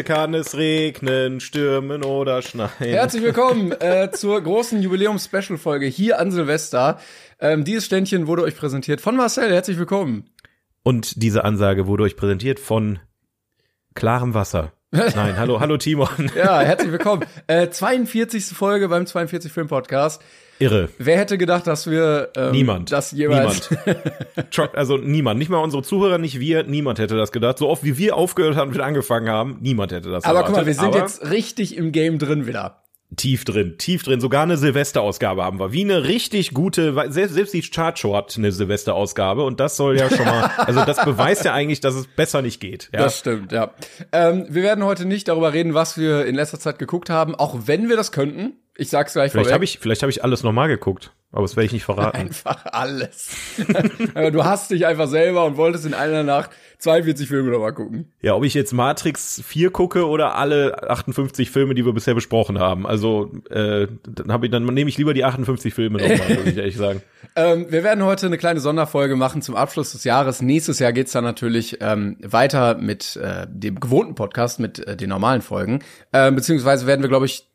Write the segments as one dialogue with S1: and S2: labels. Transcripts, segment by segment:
S1: Heute kann es regnen, stürmen oder schneien.
S2: Herzlich willkommen äh, zur großen Jubiläums-Special-Folge hier an Silvester. Ähm, dieses Ständchen wurde euch präsentiert von Marcel. Herzlich willkommen.
S1: Und diese Ansage wurde euch präsentiert von klarem Wasser. Nein, hallo, hallo Timon.
S2: Ja, herzlich willkommen. Äh, 42. Folge beim 42 Film Podcast.
S1: Irre.
S2: Wer hätte gedacht, dass wir ähm,
S1: Niemand.
S2: das jeweils
S1: Niemand. Also niemand, nicht mal unsere Zuhörer, nicht wir, niemand hätte das gedacht. So oft wie wir aufgehört haben und angefangen haben, niemand hätte das
S2: Aber
S1: erwartet.
S2: guck mal, wir sind
S1: Aber
S2: jetzt richtig im Game drin wieder.
S1: Tief drin, tief drin. Sogar eine Silvesterausgabe haben wir. Wie eine richtig gute, selbst, selbst die Chartshow hat eine Silvesterausgabe und das soll ja schon mal, also das beweist ja eigentlich, dass es besser nicht geht. Ja.
S2: Das stimmt, ja. Ähm, wir werden heute nicht darüber reden, was wir in letzter Zeit geguckt haben, auch wenn wir das könnten. Ich sag's gleich
S1: Vielleicht
S2: vorweg.
S1: habe ich, vielleicht habe ich alles nochmal geguckt, aber das werde ich nicht verraten.
S2: Einfach alles. Aber du hast dich einfach selber und wolltest in einer Nacht 42 Filme nochmal gucken.
S1: Ja, ob ich jetzt Matrix 4 gucke oder alle 58 Filme, die wir bisher besprochen haben. Also äh, dann habe ich, dann nehme ich lieber die 58 Filme nochmal, muss ich ehrlich sagen.
S2: Ähm, wir werden heute eine kleine Sonderfolge machen zum Abschluss des Jahres. Nächstes Jahr geht's dann natürlich ähm, weiter mit äh, dem gewohnten Podcast, mit äh, den normalen Folgen. Ähm, beziehungsweise werden wir, glaube ich,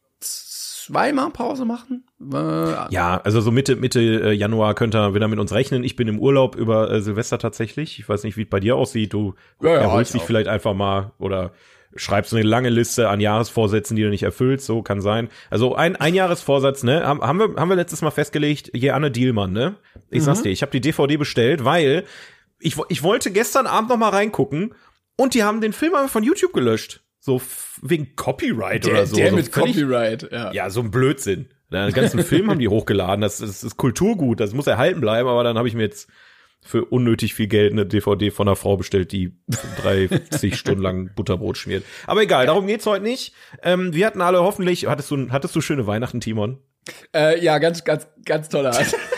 S2: zweimal Pause machen. Äh,
S1: Ja, also so Mitte Mitte äh, Januar könnt ihr wieder mit uns rechnen. Ich bin im Urlaub über äh, Silvester tatsächlich. Ich weiß nicht, wie es bei dir aussieht. Du
S2: Ja, ja,
S1: erholst
S2: ich
S1: dich
S2: auch.
S1: vielleicht einfach mal oder schreibst eine lange Liste an Jahresvorsätzen, die du nicht erfüllst. So kann sein. Also ein ein Jahresvorsatz, ne? Haben, haben wir haben wir letztes Mal festgelegt. Jeanne Dielmann, ne? Ich
S2: Mhm.
S1: sag's dir, ich habe die DVD bestellt, weil ich ich wollte gestern Abend noch mal reingucken und die haben den Film einfach von YouTube gelöscht. So wegen Copyright
S2: der,
S1: oder so.
S2: der
S1: so
S2: mit
S1: völlig-
S2: Copyright, ja.
S1: ja, so ein Blödsinn. Den ganzen Film haben die hochgeladen. Das, das ist Kulturgut, das muss erhalten bleiben, aber dann habe ich mir jetzt für unnötig viel Geld eine DVD von einer Frau bestellt, die 30 Stunden lang Butterbrot schmiert. Aber egal, darum geht's heute nicht. Ähm, wir hatten alle hoffentlich, hattest du, hattest du schöne Weihnachten, Timon?
S2: Äh, ja, ganz, ganz, ganz toller Art.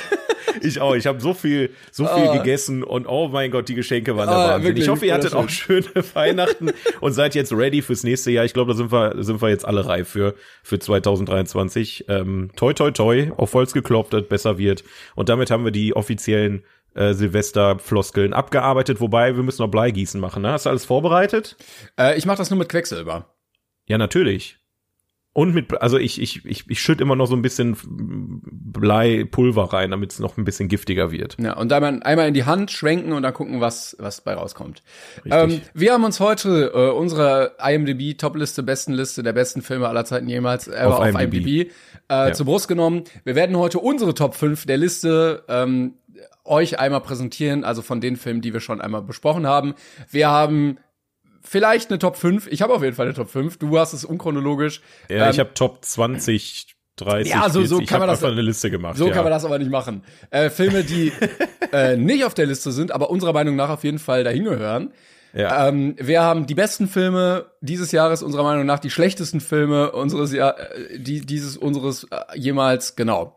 S1: Ich auch. Ich habe so viel, so viel
S2: Oh.
S1: gegessen und oh mein Gott, die Geschenke waren der
S2: Ah,
S1: Wahnsinn.
S2: wirklich
S1: ich hoffe, ihr hattet auch schöne Weihnachten und seid jetzt ready fürs nächste Jahr. Ich glaube, da sind wir, sind wir jetzt alle reif für, für 2023. Ähm, toi, toi, toi, auf Holz geklopft, dass besser wird. Und damit haben wir die offiziellen äh, Silvester-Floskeln abgearbeitet, wobei wir müssen noch Bleigießen machen. Ne? Hast du alles vorbereitet?
S2: äh, ich mache das nur mit Quecksilber.
S1: Ja, natürlich. Und mit, also ich, ich, ich, ich schütte immer noch so ein bisschen Bleipulver rein, damit es noch ein bisschen giftiger wird.
S2: Ja, und dann mal einmal in die Hand schwenken und dann gucken, was, was bei rauskommt. Ähm, wir haben uns heute äh, unsere IMDb Topliste, besten Liste der besten Filme aller Zeiten jemals ever
S1: Auf
S2: auf,
S1: IMDb.
S2: IMDb, äh, zur Brust genommen. Wir werden heute unsere Top 5 der Liste ähm, euch einmal präsentieren, also von den Filmen, die wir schon einmal besprochen haben. Wir haben vielleicht eine Top 5. Ich habe auf jeden Fall eine Top 5. Du hast es unchronologisch.
S1: Ja,
S2: Ähm,
S1: ich habe Top 20, 30,
S2: Ja, so- so
S1: 40. ich
S2: kann man das-
S1: eine Liste gemacht.
S2: So
S1: ja.
S2: kann man das aber nicht machen. Äh, Filme, die äh, nicht auf der Liste sind, aber unserer Meinung nach auf jeden Fall dahin gehören.
S1: Ja.
S2: Ähm, wir haben die besten Filme dieses Jahres, unserer Meinung nach, die schlechtesten Filme unseres Jahr, äh, die, dieses unseres äh, jemals, genau.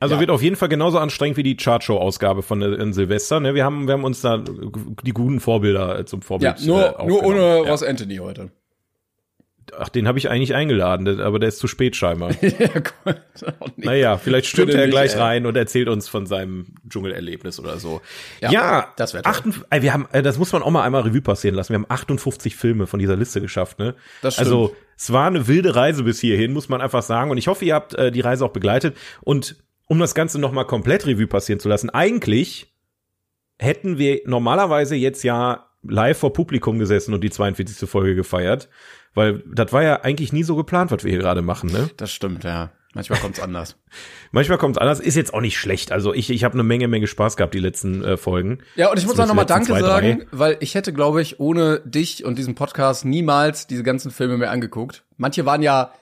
S1: Also
S2: ja.
S1: wird auf jeden Fall genauso anstrengend wie die Chartshow-Ausgabe von äh, in Silvester. Ne? Wir haben, wir haben uns da die guten Vorbilder äh, zum
S2: Ja,
S1: Vorbild.
S2: nur,
S1: äh,
S2: nur ohne
S1: aufgenommen.
S2: Ross Anthony heute.
S1: Ach, den habe ich eigentlich eingeladen, aber der ist zu spät scheinbar.
S2: ja, gut.
S1: Naja, vielleicht stürmt er gleich
S2: ey.
S1: rein und erzählt uns von seinem Dschungelerlebnis oder so.
S2: Ja,
S1: Ja,
S2: das wär toll.
S1: 58 ey, wir haben, äh, das muss man auch mal einmal Revue passieren lassen. Wir haben 58 Filme von dieser Liste geschafft, ne?
S2: Das stimmt.
S1: Also, es war eine wilde Reise bis hierhin, muss man einfach sagen. Und ich hoffe, ihr habt äh, die Reise auch begleitet. Und um das Ganze noch mal komplett Revue passieren zu lassen, eigentlich hätten wir normalerweise jetzt ja live vor Publikum gesessen und die 42. Folge gefeiert, weil das war ja eigentlich nie so geplant, was wir hier gerade machen, ne?
S2: Das stimmt, ja. Manchmal kommt's anders.
S1: Manchmal kommt's anders, ist jetzt auch nicht schlecht. Also ich, ich habe eine Menge, Menge Spaß gehabt die letzten äh, Folgen.
S2: Ja, und ich muss auch nochmal Danke
S1: zwei,
S2: sagen, weil ich hätte, glaube ich, ohne dich und diesen Podcast niemals diese ganzen Filme mehr angeguckt. Manche waren ja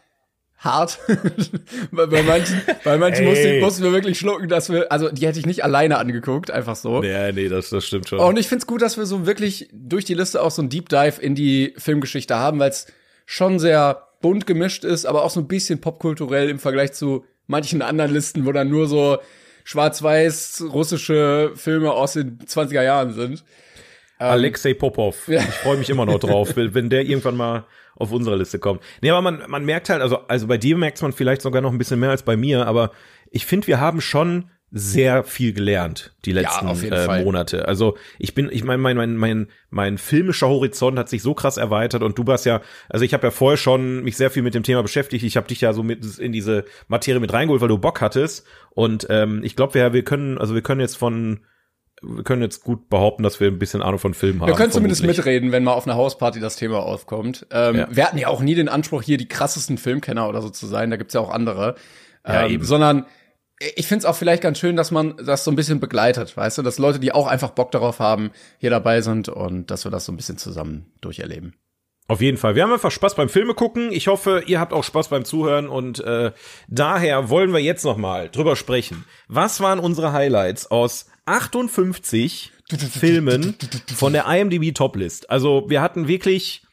S2: hart. bei, bei manchen, bei manchen
S1: Ey.
S2: mussten, mussten wir wirklich schlucken, dass wir, also die hätte ich nicht alleine angeguckt, einfach so.
S1: Ja, nee, das, das stimmt schon.
S2: Und ich find's gut, dass wir so wirklich durch die Liste auch so ein Deep Dive in die Filmgeschichte haben, weil es schon sehr bunt gemischt ist, aber auch so ein bisschen popkulturell im Vergleich zu manchen anderen Listen, wo dann nur so schwarz-weiß russische Filme aus den 20er Jahren sind.
S1: Alexei Popov.
S2: Ja.
S1: Ich freue mich immer noch drauf, wenn der irgendwann mal auf unsere Liste kommt. Nee, aber man, man merkt halt, also, also bei dir merkt man vielleicht sogar noch ein bisschen mehr als bei mir, aber ich finde, wir haben schon sehr viel gelernt die letzten
S2: jeden
S1: äh. Monate. Also ich bin, ich meine, mein, mein, mein, mein filmischer Horizont hat sich so krass erweitert und du warst ja, also ich habe ja vorher schon mich sehr viel mit dem Thema beschäftigt. Ich habe dich ja so mit in diese Materie mit reingeholt, weil du Bock hattest. Und ähm, ich glaube, wir, wir können, also wir können jetzt von wir können jetzt gut behaupten, dass wir ein bisschen Ahnung von Filmen haben.
S2: Wir können zumindest
S1: vermutlich.
S2: mitreden, wenn mal auf einer Hausparty das Thema aufkommt. Ähm,
S1: Ja.
S2: Wir hatten ja auch nie den Anspruch, hier die krassesten Filmkenner oder so zu sein. Da gibt's ja auch andere.
S1: Ja,
S2: ähm,
S1: eben.
S2: Sondern ich find's auch vielleicht ganz schön, dass man das so ein bisschen begleitet, weißt du, dass Leute, die auch einfach Bock darauf haben, hier dabei sind und dass wir das so ein bisschen zusammen durcherleben.
S1: Auf jeden Fall. Wir haben einfach Spaß beim Filme gucken. Ich hoffe, ihr habt auch Spaß beim Zuhören und äh, daher wollen wir jetzt noch mal drüber sprechen. Was waren unsere Highlights aus 58 Filmen von der IMDb Toplist? Also wir hatten wirklich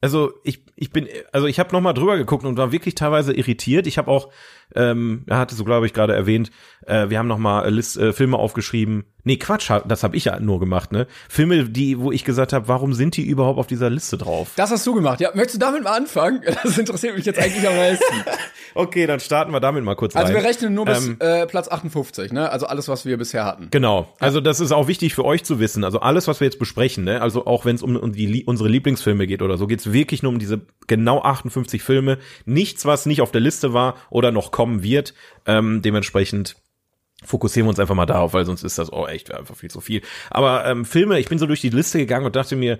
S1: also ich, ich bin, also ich habe noch mal drüber geguckt und war wirklich teilweise irritiert. Ich habe auch, ähm, er hatte so glaube ich gerade erwähnt, äh, wir haben noch mal äh, List, äh, Filme aufgeschrieben. Nee, Quatsch, das habe ich ja nur gemacht, ne? Filme, die, wo ich gesagt habe, warum sind die überhaupt auf dieser Liste drauf?
S2: Das hast du gemacht. Ja, möchtest du damit mal anfangen? Das interessiert mich jetzt eigentlich am meisten.
S1: Okay, dann starten wir damit mal kurz
S2: Also
S1: rein.
S2: wir rechnen nur bis
S1: Ähm,
S2: äh, Platz 58, ne? Also alles, was wir bisher hatten.
S1: Genau. Also das ist auch wichtig für euch zu wissen. Also alles, was wir jetzt besprechen, ne? also auch wenn es um, um die, unsere Lieblingsfilme geht oder so, geht es wirklich nur um diese genau 58 Filme. Nichts, was nicht auf der Liste war oder noch kommen wird. Ähm, dementsprechend fokussieren wir uns einfach mal darauf, weil sonst ist das oh echt einfach viel zu viel. Aber ähm, Filme, ich bin so durch die Liste gegangen und dachte mir,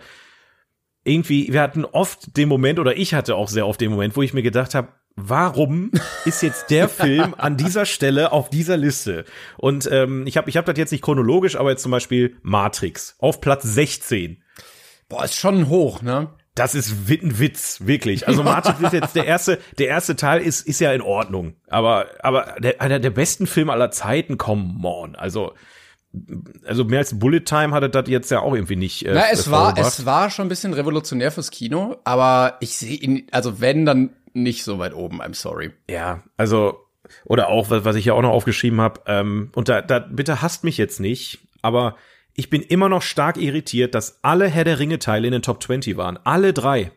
S1: irgendwie, wir hatten oft den Moment, oder ich hatte auch sehr oft den Moment, wo ich mir gedacht habe, warum ist jetzt der Film an dieser Stelle auf dieser Liste? Und ähm, ich habe ich hab das jetzt nicht chronologisch, aber jetzt zum Beispiel Matrix auf Platz 16.
S2: Boah, ist schon hoch, ne?
S1: Das ist ein Witz, wirklich. Also Matrix ist jetzt der erste, der erste Teil ist, ist ja in Ordnung. Aber, aber der, einer der besten Filme aller Zeiten, come on. Also, also mehr als Bullet Time hatte das jetzt ja auch irgendwie nicht. Äh,
S2: Na, es war, es war schon ein bisschen revolutionär fürs Kino, aber ich sehe ihn, also wenn, dann nicht so weit oben, I'm sorry.
S1: Ja, also oder auch was, was ich ja auch noch aufgeschrieben habe. Ähm, und da, da bitte hasst mich jetzt nicht, aber ich bin immer noch stark irritiert, dass alle Herr der Ringe Teile in den Top 20 waren, alle drei.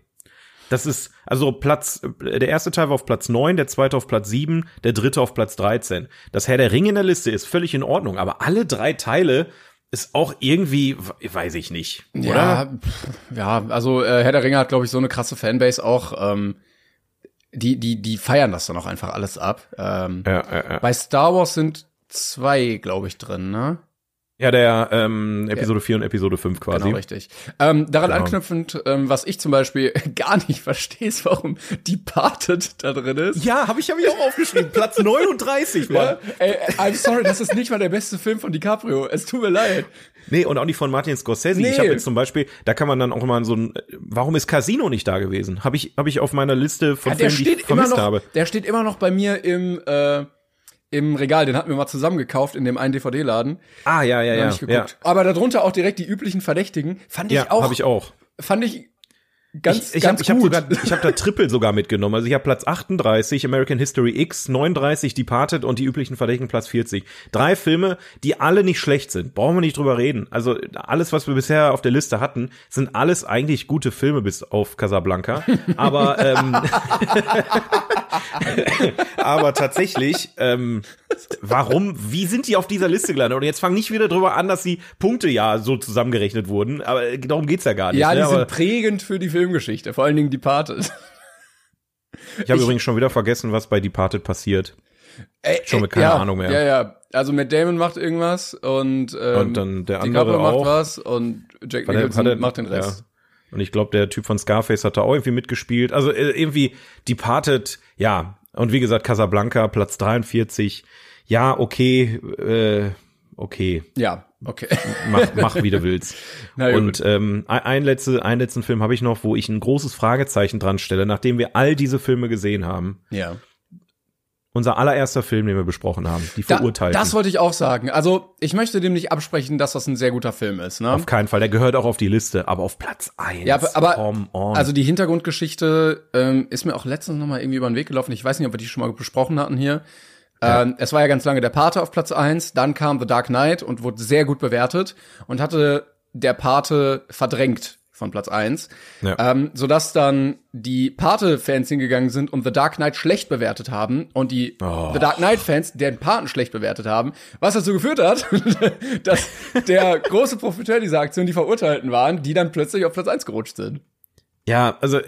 S1: Das ist also Platz der erste Teil war auf Platz 9, der zweite auf Platz 7, der dritte auf Platz 13. Das Herr der Ringe in der Liste ist völlig in Ordnung, aber alle drei Teile ist auch irgendwie weiß ich nicht, oder?
S2: Ja, ja, also äh, Herr der Ringe hat, glaube ich, so eine krasse Fanbase auch. Ähm, die, die, die feiern das dann auch einfach alles ab. Ähm,
S1: Ja, ja, ja.
S2: Bei Star Wars sind zwei, glaube ich, drin, ne?
S1: Ja der ähm, Episode 4 und Episode 5 quasi.
S2: Genau, richtig. Ähm, daran
S1: Genau.
S2: anknüpfend, ähm, was ich zum Beispiel gar nicht verstehe, ist, warum Departed da drin ist.
S1: Ja, habe ich hab ich auch aufgeschrieben. Platz 39, Mann.
S2: Ja, ey, I'm sorry, das ist nicht mal der beste Film von DiCaprio. Es tut mir leid.
S1: Nee, und auch nicht von Martin Scorsese.
S2: Nee.
S1: Ich habe jetzt zum Beispiel, da kann man dann auch mal so ein, warum ist Casino nicht da gewesen? Habe ich, hab ich auf meiner Liste von
S2: Ja,
S1: Filmen, die ich vermisst
S2: noch,
S1: habe.
S2: der steht immer noch bei mir im äh, im Regal. Den hatten wir mal zusammen gekauft in dem einen DVD-Laden.
S1: Ah, ja, ja,
S2: Hab
S1: ja.
S2: ich
S1: Ja.
S2: Aber darunter auch direkt die üblichen Verdächtigen. Fand ich
S1: ja
S2: auch,
S1: habe ich auch.
S2: fand ich ganz,
S1: ich ich
S2: ganz
S1: habe hab
S2: gut.
S1: ich hab da Triple sogar mitgenommen. Also ich habe Platz 38, American History X, 39, Departed und die üblichen Verdächtigen Platz 40. Drei Filme, die alle nicht schlecht sind. Brauchen wir nicht drüber reden. Also alles, was wir bisher auf der Liste hatten, sind alles eigentlich gute Filme bis auf Casablanca. Aber ähm, aber tatsächlich, ähm, warum, wie sind die auf dieser Liste gelandet? Und jetzt fang nicht wieder drüber an, dass die Punkte ja so zusammengerechnet wurden. Aber darum geht's ja gar nicht.
S2: ja, die
S1: ne? Aber
S2: sind prägend für die Filmgeschichte. Vor allen Dingen Departed.
S1: ich habe übrigens schon wieder vergessen, was bei Departed passiert.
S2: Ey,
S1: Schon mit keine
S2: ja,
S1: Ahnung mehr.
S2: Ja, ja. Also Matt Damon macht irgendwas und, ähm,
S1: Und dann der
S2: DiCaprio
S1: andere
S2: macht
S1: auch.
S2: was und Jack
S1: Hat er-
S2: Nicholson
S1: hat er-
S2: macht den Rest.
S1: Ja. Und ich glaube, der Typ von Scarface hat da auch irgendwie mitgespielt. Also äh, irgendwie Departed, ja. Und wie gesagt, Casablanca, Platz 43. Ja, okay, äh, okay.
S2: Ja, okay.
S1: Mach, mach wie du willst.
S2: Na.
S1: Und ähm, ein, letzte, einen letzten Film habe ich noch, wo ich ein großes Fragezeichen dran stelle, nachdem wir all diese Filme gesehen haben.
S2: ja.
S1: Unser allererster Film, den wir besprochen haben, die
S2: Da,
S1: Verurteilten.
S2: das wollte ich auch sagen. Also, ich möchte dem nicht absprechen, dass das ein sehr guter Film ist, ne?
S1: auf keinen Fall, der gehört auch auf die Liste, aber auf Platz eins.
S2: Ja, aber-. Also die Hintergrundgeschichte ähm, ist mir auch letztens noch mal irgendwie über den Weg gelaufen. Ich weiß nicht, ob wir die schon mal besprochen hatten hier. Ähm, es war ja ganz lange der Pate auf Platz eins, dann kam The Dark Knight und wurde sehr gut bewertet und hatte der Pate verdrängt von Platz eins,
S1: Ja.
S2: ähm, sodass dann die Pate-Fans hingegangen sind und The Dark Knight schlecht bewertet haben und die
S1: Oh.
S2: The Dark Knight-Fans den Paten schlecht bewertet haben, was dazu geführt hat, dass der große Profiteur dieser Aktion die Verurteilten waren, die dann plötzlich auf Platz eins gerutscht sind.
S1: Ja, also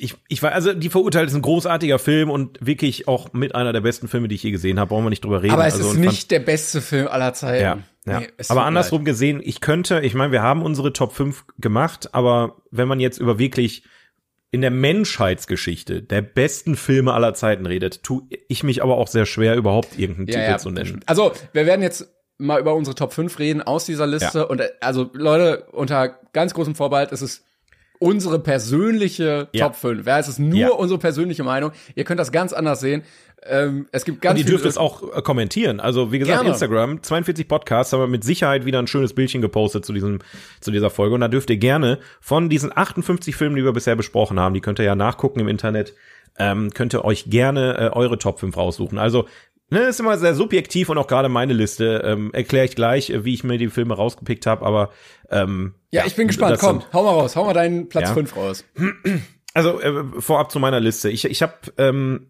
S1: ich, ich war, also die Verurteilt ist ein großartiger Film und wirklich auch mit einer der besten Filme, die ich je gesehen habe, brauchen wir nicht drüber reden.
S2: Aber es
S1: also,
S2: ist nicht der beste Film aller Zeiten.
S1: Ja, ja.
S2: Nee, es
S1: aber andersrum gesehen, ich könnte, ich meine, wir haben unsere Top 5 gemacht, aber wenn man jetzt über wirklich in der Menschheitsgeschichte der besten Filme aller Zeiten redet, tue ich mich aber auch sehr schwer, überhaupt irgendeinen
S2: leid.
S1: Titel
S2: ja, ja,
S1: zu nennen.
S2: Also, wir werden jetzt mal über unsere Top 5 reden aus dieser Liste.
S1: Ja.
S2: Und äh, also, Leute, unter ganz großem Vorbehalt, es ist unsere persönliche
S1: Ja.
S2: Top 5. Ja, es ist nur
S1: Ja.
S2: unsere persönliche Meinung. Ihr könnt das ganz anders sehen. Ähm, es gibt ganz
S1: Und ihr dürft es auch äh, kommentieren. Also wie gesagt,
S2: Gerne.
S1: Instagram, 42 Podcasts, haben wir mit Sicherheit wieder ein schönes Bildchen gepostet zu diesem, zu dieser Folge. Und da dürft ihr gerne von diesen 58 Filmen, die wir bisher besprochen haben, die könnt ihr ja nachgucken im Internet, ähm, könnt ihr euch gerne äh, eure Top 5 raussuchen. Also Ne, ist immer sehr subjektiv und auch gerade meine Liste ähm, erkläre ich gleich, äh, wie ich mir die Filme rausgepickt habe, aber ähm,
S2: Ja, ich bin gespannt. Komm,
S1: sind-
S2: hau mal raus. Hau mal deinen Platz
S1: Ja.
S2: 5 raus.
S1: Also äh, vorab zu meiner Liste. Ich, ich habe ähm,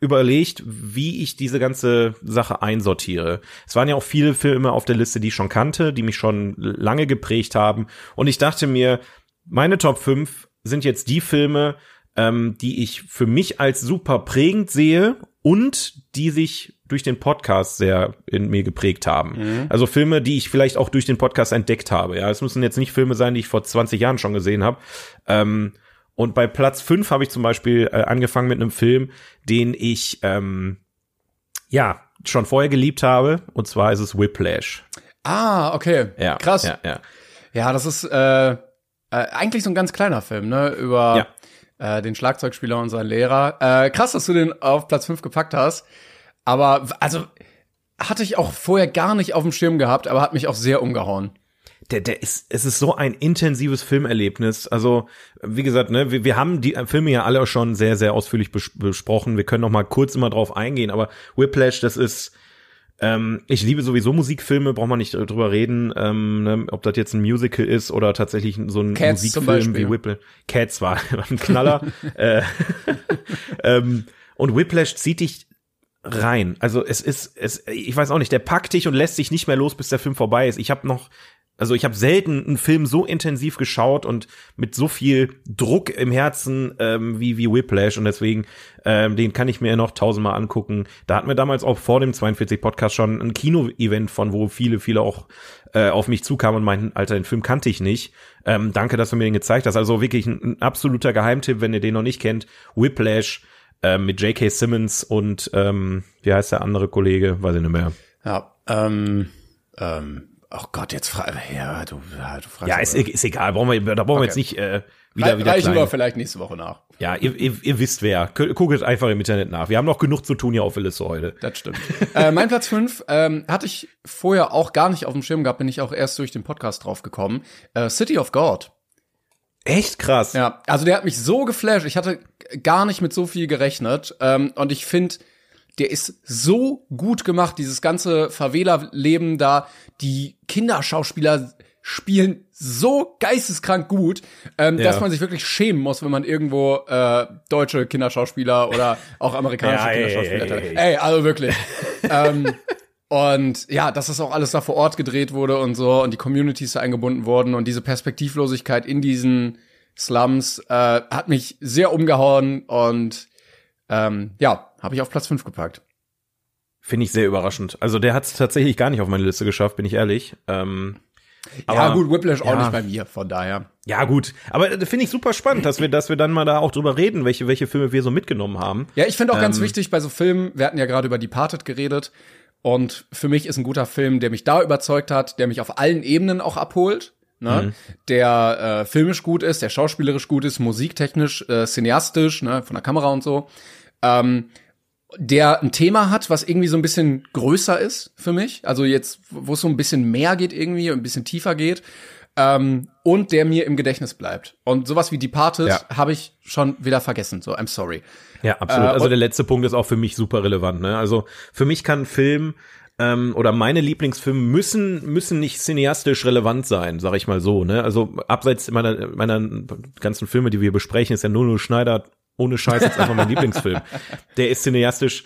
S1: überlegt, wie ich diese ganze Sache einsortiere. Es waren ja auch viele Filme auf der Liste, die ich schon kannte, die mich schon lange geprägt haben. Und ich dachte mir, meine Top 5 sind jetzt die Filme, ähm, die ich für mich als super prägend sehe und die sich durch den Podcast sehr in mir geprägt haben. Also Filme, die ich vielleicht auch durch den Podcast entdeckt habe. Ja, es müssen jetzt nicht Filme sein, die ich vor 20 Jahren schon gesehen habe. Ähm, und bei Platz 5 habe ich zum Beispiel äh, angefangen mit einem Film, den ich ähm, ja schon vorher geliebt habe. Und zwar ist es Whiplash.
S2: Ah, okay.
S1: Ja,
S2: Krass.
S1: Ja, ja.
S2: Ja, das ist äh, äh, eigentlich so ein ganz kleiner Film, ne? Über äh, den Schlagzeugspieler und seinen Lehrer. Äh, krass, dass du den auf Platz 5 gepackt hast. Aber, also, hatte ich auch vorher gar nicht auf dem Schirm gehabt, aber hat mich auch sehr umgehauen.
S1: der, der ist, es ist so ein intensives Filmerlebnis. Also, wie gesagt, ne, wir, wir haben die Filme ja alle schon sehr, sehr ausführlich bes besprochen. Wir können noch mal kurz immer drauf eingehen, aber Whiplash, das ist, ähm, ich liebe sowieso Musikfilme, braucht man nicht drüber reden, ähm, ne, ob das jetzt ein Musical ist oder tatsächlich so ein
S2: Cats
S1: Musikfilm wie Whiplash. Cats war ein Knaller. äh, ähm, und Whiplash zieht dich rein. Also es ist, es, ich weiß auch nicht, der packt dich und lässt sich nicht mehr los, bis der Film vorbei ist. Ich habe noch, also ich habe selten einen Film so intensiv geschaut und mit so viel Druck im Herzen ähm, wie wie Whiplash und deswegen ähm, den kann ich mir noch tausendmal angucken. Da hatten wir damals auch vor dem 42 Podcast schon ein Kino-Event von, wo viele viele auch äh, auf mich zukamen und meinten, Alter, den Film kannte ich nicht. Ähm, danke, dass du mir den gezeigt hast. Also wirklich ein, ein absoluter Geheimtipp, wenn ihr den noch nicht kennt. Whiplash äh, mit J.K. Simmons und ähm, wie heißt der andere Kollege? Weiß ich nicht mehr.
S2: Ja, ähm, ähm, oh Gott, jetzt frage ja, du, ja, du fragst.
S1: Ja, ist, ist egal. Brauchen wir, da brauchen wir
S2: Okay.
S1: jetzt nicht äh, wieder, wieder
S2: Reichen wir
S1: klein.
S2: vielleicht nächste Woche nach.
S1: Ja, ihr, ihr, ihr wisst wer. Gu- Guckt einfach im Internet nach. Wir haben noch genug zu tun hier auf Liste heute.
S2: Das stimmt. äh, mein Platz 5 ähm, hatte ich vorher auch gar nicht auf dem Schirm gehabt, bin ich auch erst durch den Podcast drauf gekommen. Äh, City of God.
S1: Echt krass.
S2: Ja, also der hat mich so geflasht. Ich hatte gar nicht mit so viel gerechnet. Ähm, und ich finde, der ist so gut gemacht, dieses ganze Favela-Leben da. Die Kinderschauspieler spielen so geisteskrank gut, ähm,
S1: Ja.
S2: dass man sich wirklich schämen muss, wenn man irgendwo äh, deutsche Kinderschauspieler oder auch amerikanische
S1: Ja, ey,
S2: Kinderschauspieler
S1: ey,
S2: hat.
S1: ey,
S2: Ey, also wirklich. ähm, und ja, dass das auch alles da vor Ort gedreht wurde und so und die Communities da eingebunden wurden und diese Perspektivlosigkeit in diesen Slums äh, hat mich sehr umgehauen und ähm, ja, habe ich auf Platz 5 gepackt.
S1: Finde ich sehr überraschend. Also der hat es tatsächlich gar nicht auf meine Liste geschafft, bin ich ehrlich. Ähm,
S2: aber, ja, gut, Whiplash auch ja. nicht bei mir, von daher.
S1: Ja, gut. Aber finde ich super spannend, dass wir, dass wir dann mal da auch drüber reden, welche, welche Filme wir so mitgenommen haben.
S2: Ja, ich finde auch ähm, ganz wichtig bei so Filmen, wir hatten ja gerade über Departed geredet. Und für mich ist ein guter Film, der mich da überzeugt hat, der mich auf allen Ebenen auch abholt. Ne? Mhm. Der äh, filmisch gut ist, der schauspielerisch gut ist, musiktechnisch, äh, cineastisch, ne, von der Kamera und so. Ähm, der ein Thema hat, was irgendwie so ein bisschen größer ist für mich. Also jetzt, wo es so ein bisschen mehr geht irgendwie, ein bisschen tiefer geht. Ähm, und der mir im Gedächtnis bleibt. Und sowas wie Departed ja. habe ich schon wieder vergessen. So, I'm sorry.
S1: Ja, absolut. Äh, also der letzte Punkt ist auch für mich super relevant. Ne? Also für mich kann ein Film ähm, oder meine Lieblingsfilme müssen müssen nicht cineastisch relevant sein, sag ich mal so. Ne? Also abseits meiner meiner ganzen Filme, die wir besprechen, ist ja Nuno Schneider ohne Scheiß jetzt einfach mein Lieblingsfilm. Der ist cineastisch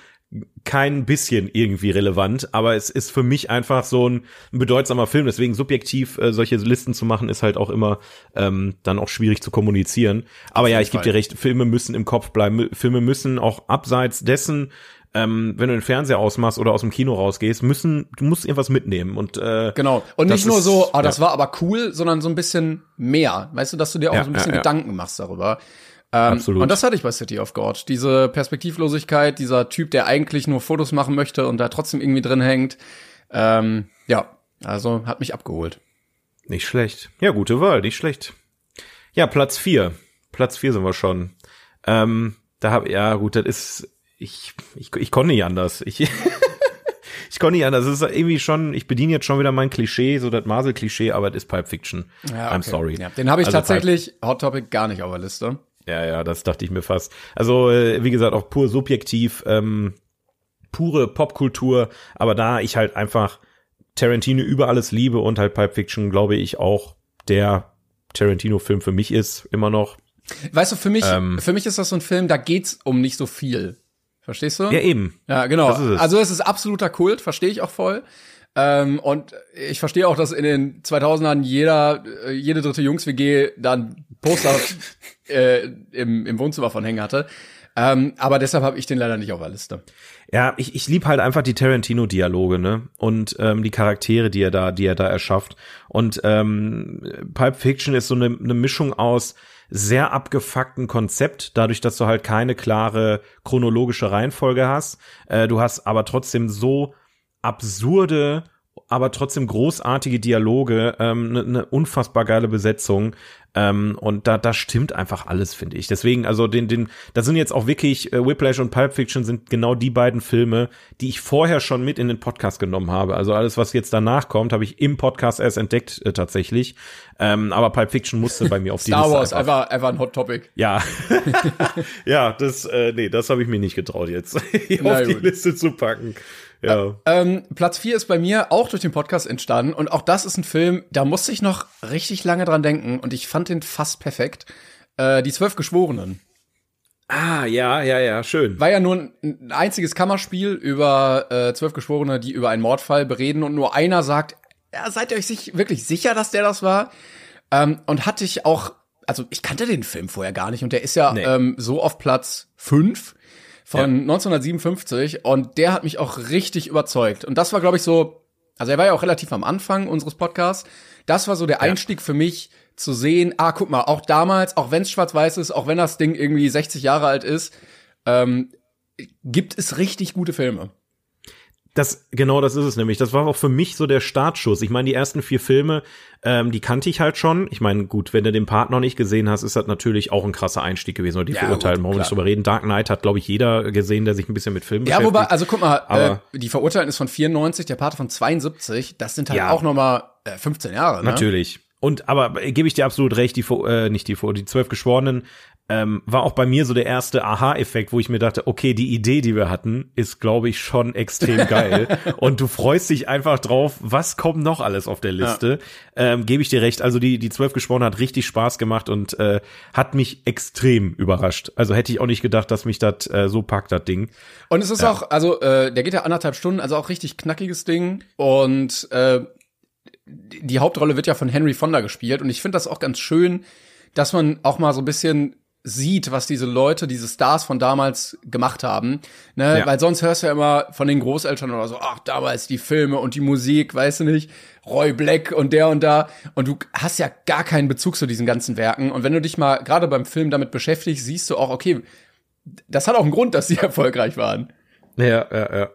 S1: kein bisschen irgendwie relevant, aber es ist für mich einfach so ein, ein bedeutsamer Film. Deswegen subjektiv äh, solche Listen zu machen, ist halt auch immer ähm, dann auch schwierig zu kommunizieren. Aber ja, ich gebe dir recht, Filme müssen im Kopf bleiben. Filme müssen auch abseits dessen, ähm, wenn du den Fernseher ausmachst oder aus dem Kino rausgehst, müssen, du musst irgendwas mitnehmen. Und äh,
S2: genau. Und nicht nur ist, so, oh, das ja. war aber cool, sondern so ein bisschen mehr. Weißt du, dass du dir auch ja, so ein bisschen ja, Gedanken machst darüber. Ähm, Absolut. Und das hatte ich bei City of God. Diese Perspektivlosigkeit, dieser Typ, der eigentlich nur Fotos machen möchte und da trotzdem irgendwie drin hängt. Ähm, ja, also hat mich abgeholt.
S1: Nicht schlecht. Ja, gute Wahl, nicht schlecht. Ja, Platz vier. Platz vier sind wir schon. Ähm, da hab ja gut, das ist ich ich ich konnte nicht anders. Ich ich konnte nicht anders. Das ist irgendwie schon, ich bediene jetzt schon wieder mein Klischee, so das Marvel-Klischee, aber das ist Pulp Fiction. Ja, okay. I'm sorry.
S2: Ja, den habe ich also tatsächlich Hot Topic gar nicht auf der Liste.
S1: Ja, ja, das dachte ich mir fast. Also, äh, wie gesagt, auch pur subjektiv, ähm, pure Popkultur, aber da ich halt einfach Tarantino über alles liebe und halt Pulp Fiction, glaube ich, auch der Tarantino-Film für mich ist, immer noch.
S2: Weißt du, für mich, ähm, für mich ist das so ein Film, da geht's um nicht so viel. Verstehst du?
S1: Ja, eben.
S2: Ja, genau. Es. Also es ist absoluter Kult, verstehe ich auch voll. Ähm, und ich verstehe auch, dass in den 2000ern jeder, äh, jede dritte Jungs-WG dann Poster äh, im, im Wohnzimmer von hängen hatte. Ähm, aber deshalb habe ich den leider nicht auf der Liste.
S1: Ja, ich, ich lieb halt einfach die Tarantino-Dialoge, ne? Und ähm, die Charaktere, die er da, die er da erschafft. Und ähm, Pulp Fiction ist so eine, eine Mischung aus sehr abgefuckten Konzept, dadurch, dass du halt keine klare chronologische Reihenfolge hast. Äh, du hast aber trotzdem so absurde, aber trotzdem großartige Dialoge, ähm, ne eine unfassbar geile Besetzung. Ähm, und da, da stimmt einfach alles, finde ich. Deswegen, also den, den, da sind jetzt auch wirklich, äh, Whiplash und Pulp Fiction sind genau die beiden Filme, die ich vorher schon mit in den Podcast genommen habe. Also alles, was jetzt danach kommt, habe ich im Podcast erst entdeckt, äh, tatsächlich. Ähm, aber Pulp Fiction musste bei mir auf die
S2: Star Liste. Star Wars, einfach, einfach ein Hot Topic.
S1: Ja. ja, das, äh, nee, das habe ich mir nicht getraut jetzt, auf die Liste zu packen. Ja.
S2: Ähm, Platz 4 ist bei mir auch durch den Podcast entstanden und auch das ist ein Film, da musste ich noch richtig lange dran denken und ich fand den fast perfekt. Äh, die Zwölf Geschworenen.
S1: Ah, ja, ja, ja, schön.
S2: War ja nur ein einziges Kammerspiel über äh, zwölf Geschworene, die über einen Mordfall bereden und nur einer sagt, ja, seid ihr euch sich, wirklich sicher, dass der das war? Ähm, und hatte ich auch, also ich kannte den Film vorher gar nicht und der ist ja nee. ähm, so auf Platz 5 von ja. 1957 und der hat mich auch richtig überzeugt. Und das war, glaube ich, so, also er war ja auch relativ am Anfang unseres Podcasts. Das war so der Einstieg ja. für mich zu sehen, ah, guck mal, auch damals, auch wenn es schwarz-weiß ist, auch wenn das Ding irgendwie 60 Jahre alt ist, ähm, gibt es richtig gute Filme.
S1: Das, genau das ist es nämlich. Das war auch für mich so der Startschuss. Ich meine, die ersten vier Filme, ähm, die kannte ich halt schon. Ich meine, gut, wenn du den Part noch nicht gesehen hast, ist das natürlich auch ein krasser Einstieg gewesen. Oder die ja, Verurteilten, warum nicht drüber reden. Dark Knight hat, glaube ich, jeder gesehen, der sich ein bisschen mit Filmen ja, beschäftigt. Ja, wobei,
S2: also guck mal, Aber, äh, die Verurteilten ist von 94, der Part von 72. Das sind halt ja, auch noch mal äh, 15 Jahre,
S1: ne? Natürlich. Und aber äh, gebe ich dir absolut recht, die äh, nicht die die zwölf Geschworenen ähm, war auch bei mir so der erste Aha-Effekt, wo ich mir dachte, okay, die Idee, die wir hatten, ist, glaube ich, schon extrem geil. und du freust dich einfach drauf, was kommt noch alles auf der Liste. Ja. Ähm, Gebe ich dir recht. Also die, die zwölf gesprochen hat richtig Spaß gemacht und äh, hat mich extrem überrascht. Also hätte ich auch nicht gedacht, dass mich das äh, so packt, das Ding.
S2: Und es ist ja. auch, also äh, der geht ja anderthalb Stunden, also auch richtig knackiges Ding. Und äh, die Hauptrolle wird ja von Henry Fonda gespielt. Und ich finde das auch ganz schön, dass man auch mal so ein bisschen sieht, was diese Leute, diese Stars von damals gemacht haben. Ne? Ja. Weil sonst hörst du ja immer von den Großeltern oder so, ach, damals die Filme und die Musik, weißt du nicht, Roy Black und der und da. Und du hast ja gar keinen Bezug zu diesen ganzen Werken. Und wenn du dich mal gerade beim Film damit beschäftigst, siehst du auch, okay, das hat auch einen Grund, dass sie erfolgreich waren.
S1: Ja, ja, ja.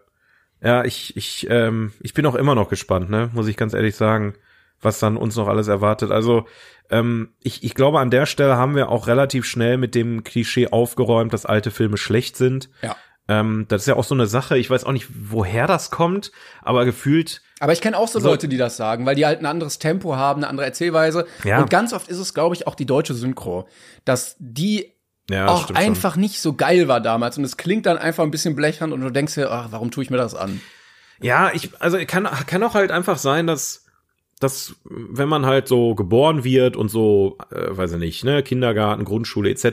S1: Ja, ich, ich, ähm, ich bin auch immer noch gespannt, ne, muss ich ganz ehrlich sagen, was dann uns noch alles erwartet. Also ähm, ich, ich glaube, an der Stelle haben wir auch relativ schnell mit dem Klischee aufgeräumt, dass alte Filme schlecht sind.
S2: Ja.
S1: Ähm, das ist ja auch so eine Sache, ich weiß auch nicht, woher das kommt, aber gefühlt.
S2: Aber ich kenne auch so, so Leute, die das sagen, weil die halt ein anderes Tempo haben, eine andere Erzählweise. Ja. Und ganz oft ist es, glaube ich, auch die deutsche Synchro, dass die ja, auch einfach schon. nicht so geil war damals und es klingt dann einfach ein bisschen blechern und du denkst dir, ach, warum tue ich mir das an?
S1: Ja, ich, also kann, kann auch halt einfach sein, dass dass wenn man halt so geboren wird und so, äh, weiß ich nicht, ne, Kindergarten, Grundschule etc.,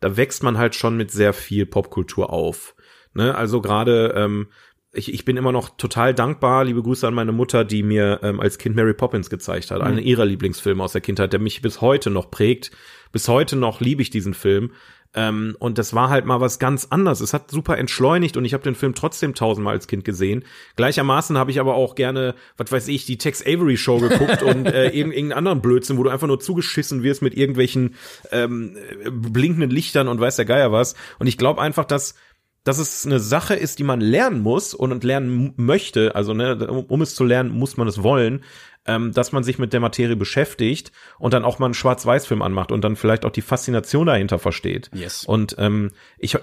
S1: da wächst man halt schon mit sehr viel Popkultur auf. Ne? Also gerade, ähm, ich, ich bin immer noch total dankbar, liebe Grüße an meine Mutter, die mir ähm, als Kind Mary Poppins gezeigt hat, mhm. einen ihrer Lieblingsfilme aus der Kindheit, der mich bis heute noch prägt. Bis heute noch liebe ich diesen Film. Ähm, und das war halt mal was ganz anderes. Es hat super entschleunigt und ich habe den Film trotzdem tausendmal als Kind gesehen. Gleichermaßen habe ich aber auch gerne, was weiß ich, die Tex Avery Show geguckt und äh, irgendeinen anderen Blödsinn, wo du einfach nur zugeschissen wirst mit irgendwelchen ähm, blinkenden Lichtern und weiß der Geier was. Und ich glaube einfach, dass dass es eine Sache ist, die man lernen muss und lernen möchte. Also ne, um es zu lernen, muss man es wollen ähm, dass man sich mit der Materie beschäftigt und dann auch mal einen Schwarz-Weiß-Film anmacht und dann vielleicht auch die Faszination dahinter versteht.
S2: Yes.
S1: Und ähm, ich,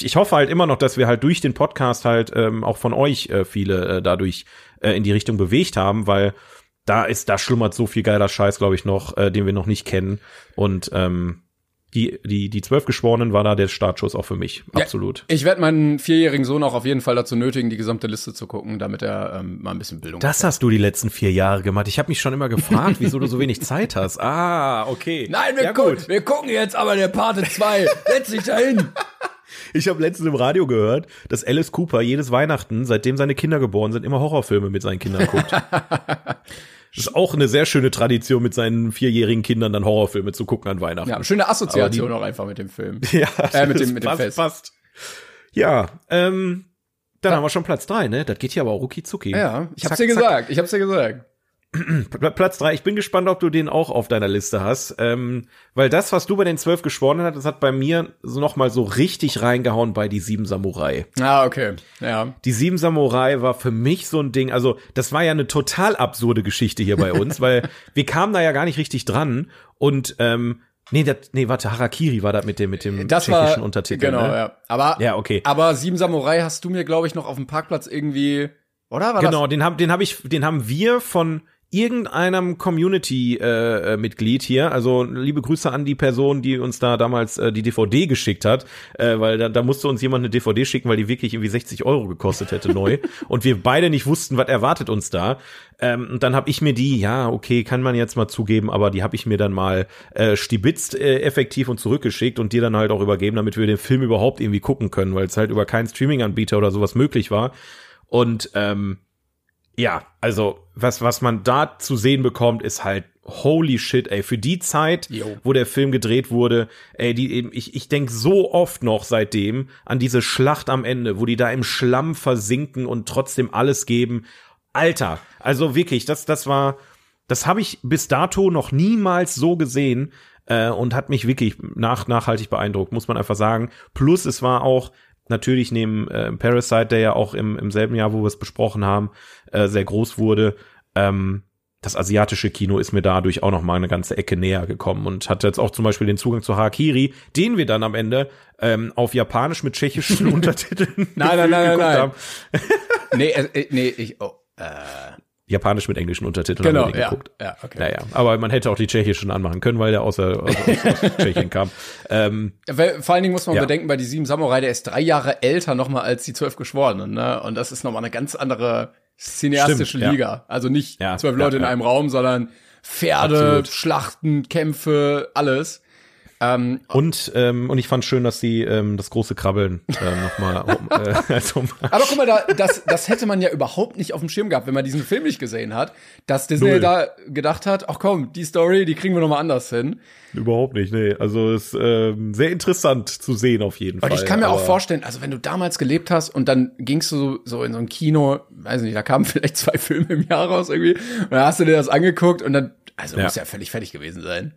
S1: ich hoffe halt immer noch, dass wir halt durch den Podcast halt ähm, auch von euch äh, viele äh, dadurch äh, in die Richtung bewegt haben, weil da ist, da schlummert so viel geiler Scheiß, glaube ich, noch, äh, den wir noch nicht kennen. Und ähm, die, die, die zwölf Geschworenen war da der Startschuss auch für mich. Absolut.
S2: Ja, ich werde meinen vierjährigen Sohn auch auf jeden Fall dazu nötigen, die gesamte Liste zu gucken, damit er ähm, mal ein bisschen Bildung
S1: Das hat. hast du die letzten vier Jahre gemacht. Ich habe mich schon immer gefragt, wieso du so wenig Zeit hast. Ah, okay.
S2: Nein, wir, ja, gucken, wir gucken jetzt aber der Pate 2. Setz dich dahin.
S1: Ich habe letztens im Radio gehört, dass Alice Cooper jedes Weihnachten, seitdem seine Kinder geboren sind, immer Horrorfilme mit seinen Kindern guckt. Das ist auch eine sehr schöne Tradition, mit seinen vierjährigen Kindern dann Horrorfilme zu gucken an Weihnachten.
S2: Ja, schöne Assoziation auch einfach mit dem Film.
S1: Ja,
S2: äh, mit dem, mit dem
S1: passt,
S2: Fest.
S1: Passt. Ja, ähm, dann da haben wir schon Platz drei, ne? Das geht hier aber auch rucki zucki.
S2: Ja, ich hab's dir gesagt, ich hab's dir gesagt.
S1: Platz drei. Ich bin gespannt, ob du den auch auf deiner Liste hast, ähm, weil das, was du bei den zwölf Geschworenen hast, das hat bei mir so noch mal so richtig reingehauen bei die sieben Samurai.
S2: Ah, okay, ja.
S1: Die sieben Samurai war für mich so ein Ding. Also das war ja eine total absurde Geschichte hier bei uns, weil wir kamen da ja gar nicht richtig dran und ähm, Nee, das, nee, warte, Harakiri war das mit dem mit dem
S2: das
S1: tschechischen
S2: war,
S1: Untertitel.
S2: Genau,
S1: ne?
S2: ja. Aber
S1: ja, okay.
S2: Aber Sieben Samurai hast du mir, glaube ich, noch auf dem Parkplatz irgendwie, oder?
S1: War genau, das? den haben den hab ich, den haben wir von irgendeinem Community-Mitglied äh, hier, also liebe Grüße an die Person, die uns da damals äh, die DVD geschickt hat, äh, weil da, da musste uns jemand eine DVD schicken, weil die wirklich irgendwie 60 Euro gekostet hätte neu und wir beide nicht wussten, was erwartet uns da. Ähm, und dann habe ich mir die, ja, okay, kann man jetzt mal zugeben, aber die habe ich mir dann mal äh, stibitzt äh, effektiv und zurückgeschickt und dir dann halt auch übergeben, damit wir den Film überhaupt irgendwie gucken können, weil es halt über keinen Streaming-Anbieter oder sowas möglich war. Und ähm, ja, also was, was man da zu sehen bekommt, ist halt holy shit, ey, für die Zeit, jo. wo der Film gedreht wurde, ey, die eben, ich, ich denk so oft noch seitdem an diese Schlacht am Ende, wo die da im Schlamm versinken und trotzdem alles geben. Alter, also wirklich, das, das war, das habe ich bis dato noch niemals so gesehen äh, und hat mich wirklich nach, nachhaltig beeindruckt, muss man einfach sagen. Plus es war auch natürlich neben äh, Parasite, der ja auch im, im selben Jahr, wo wir es besprochen haben, äh, sehr groß wurde, ähm, das asiatische Kino ist mir dadurch auch noch mal eine ganze Ecke näher gekommen und hatte jetzt auch zum Beispiel den Zugang zu Hakiri, den wir dann am Ende ähm, auf Japanisch mit tschechischen Untertiteln
S2: nein, nein, nein, nein, nein. nee, äh, nee, ich, oh, äh,
S1: Japanisch mit englischen Untertiteln
S2: genau,
S1: haben wir
S2: ja,
S1: geguckt.
S2: Ja, okay.
S1: Naja, aber man hätte auch die tschechischen anmachen können, weil der aus, aus, aus, aus Tschechien kam. Ähm,
S2: weil, vor allen Dingen muss man ja. bedenken, bei die sieben Samurai, der ist drei Jahre älter nochmal als die zwölf Geschworenen, ne? Und das ist nochmal eine ganz andere cineastische Stimmt, Liga. Ja. Also nicht ja, zwölf Leute in einem Raum, sondern Pferde, Absolut. Schlachten, Kämpfe, alles. Ähm,
S1: Und, ähm, und ich fand schön, dass sie ähm, das große Krabbeln ähm, nochmal äh, als
S2: aber guck mal, da, das, das hätte man ja überhaupt nicht auf dem Schirm gehabt, wenn man diesen Film nicht gesehen hat, dass Disney
S1: Null.
S2: da gedacht hat, ach komm, die Story, die kriegen wir noch mal anders hin.
S1: Überhaupt nicht, nee. Also es ist ähm, sehr interessant zu sehen auf jeden
S2: Und
S1: Fall.
S2: ich kann mir auch vorstellen, also wenn du damals gelebt hast und dann gingst du so, so in so ein Kino, weiß nicht, da kamen vielleicht zwei Filme im Jahr raus irgendwie, und dann hast du dir das angeguckt und dann, also
S1: Ja.
S2: muss ja völlig fertig gewesen sein.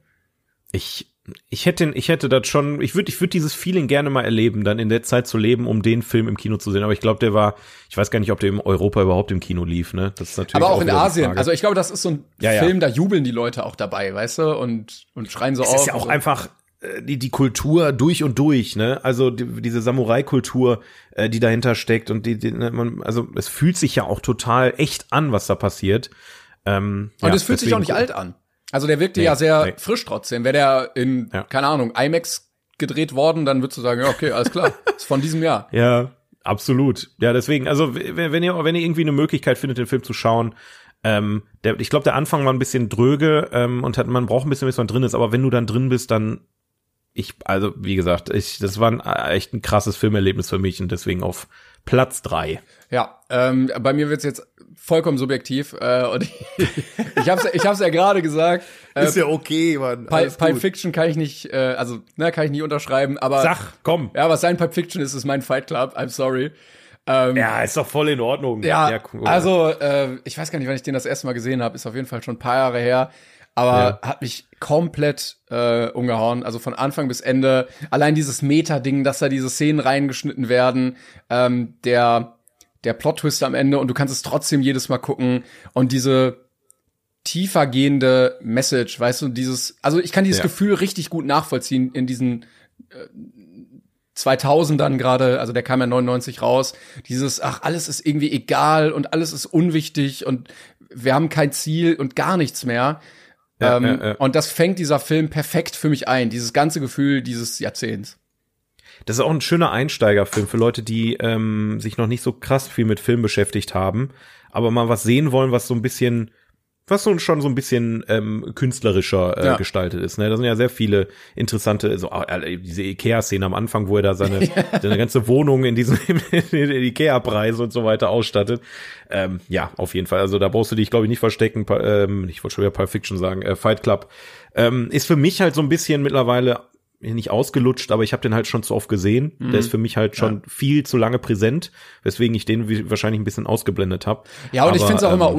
S1: Ich, ich hätte, ich hätte das schon, ich würde, ich würde dieses Feeling gerne mal erleben, dann in der Zeit zu leben, um den Film im Kino zu sehen. Aber ich glaube, der war, ich weiß gar nicht, ob der in Europa überhaupt im Kino lief, ne? Das ist natürlich
S2: Aber auch in
S1: wieder die
S2: Asien. Also ich glaube, das ist so ein
S1: Ja, ja.
S2: Film, da jubeln die Leute auch dabei, weißt du, und, und schreien so
S1: es
S2: auf.
S1: ist ja auch
S2: so.
S1: einfach äh, die, die Kultur durch und durch, ne? Also die, diese Samurai-Kultur, äh, die dahinter steckt und die, die ne, man, also es fühlt sich ja auch total echt an, was da passiert. Ähm,
S2: Und
S1: ja,
S2: es fühlt sich auch nicht alt an. Also der wirkte
S1: Nee,
S2: ja sehr
S1: nee.
S2: frisch trotzdem. Wäre der in,
S1: Ja.
S2: keine Ahnung, IMAX gedreht worden, dann würdest du sagen, ja, okay, alles klar. ist von diesem Jahr.
S1: Ja, absolut. Ja, deswegen, also wenn ihr, wenn ihr irgendwie eine Möglichkeit findet, den Film zu schauen, ähm, der, ich glaube, der Anfang war ein bisschen dröge ähm, und hat, man braucht ein bisschen, bis man drin ist, aber wenn du dann drin bist, dann ich, also wie gesagt, ich, das war ein, äh, echt ein krasses Filmerlebnis für mich und deswegen auf Platz drei.
S2: Ja, ähm, bei mir wird's jetzt vollkommen subjektiv. Äh, und ich, ich hab's, ich hab's ja gerade gesagt. Äh,
S1: ja okay, Mann.
S2: Pulp, Pulp Fiction kann ich nicht, äh, also ne, kann ich nie unterschreiben, aber
S1: Sag, komm.
S2: ja, was sein Pulp Fiction ist, ist mein Fight Club. I'm sorry. Ähm,
S1: Ja, ist doch voll in Ordnung.
S2: Ja,
S1: cool.
S2: also äh, ich weiß gar nicht, wann ich den das erste Mal gesehen habe. Ist auf jeden Fall schon ein paar Jahre her. Aber hat mich komplett äh, umgehauen. Also von Anfang bis Ende. Allein dieses Meta-Ding, dass da diese Szenen reingeschnitten werden. Ähm, der der Plot-Twist am Ende und du kannst es trotzdem jedes Mal gucken. Und diese tiefer gehende Message, weißt du, dieses, also ich kann dieses
S1: Ja.
S2: Gefühl richtig gut nachvollziehen in diesen äh, 2000ern gerade, also der kam ja 99 raus, dieses, ach, alles ist irgendwie egal und alles ist unwichtig und wir haben kein Ziel und gar nichts mehr.
S1: Ja,
S2: ähm,
S1: ja.
S2: Und das fängt dieser Film perfekt für mich ein, dieses ganze Gefühl dieses Jahrzehnts.
S1: Das ist auch ein schöner Einsteigerfilm für Leute, die ähm, sich noch nicht so krass viel mit Film beschäftigt haben, aber mal was sehen wollen, was so ein bisschen, was so schon so ein bisschen ähm, künstlerischer äh,
S2: Ja.
S1: gestaltet ist. Ne? Da sind ja sehr viele interessante, so äh, diese Ikea-Szene am Anfang, wo er da seine, seine ganze Wohnung in diesen in Ikea-Preis und so weiter ausstattet. Ähm, ja, auf jeden Fall. Also da brauchst du dich, glaube ich, nicht verstecken. Pa- Ähm, ich wollte schon wieder Pulp Fiction sagen. Äh, Fight Club ähm, ist für mich halt so ein bisschen mittlerweile nicht ausgelutscht, aber ich habe den halt schon zu oft gesehen. Der ist für mich halt schon viel zu lange präsent, weswegen ich den wahrscheinlich ein bisschen ausgeblendet habe.
S2: Ja, und ich finde es auch
S1: ähm,
S2: immer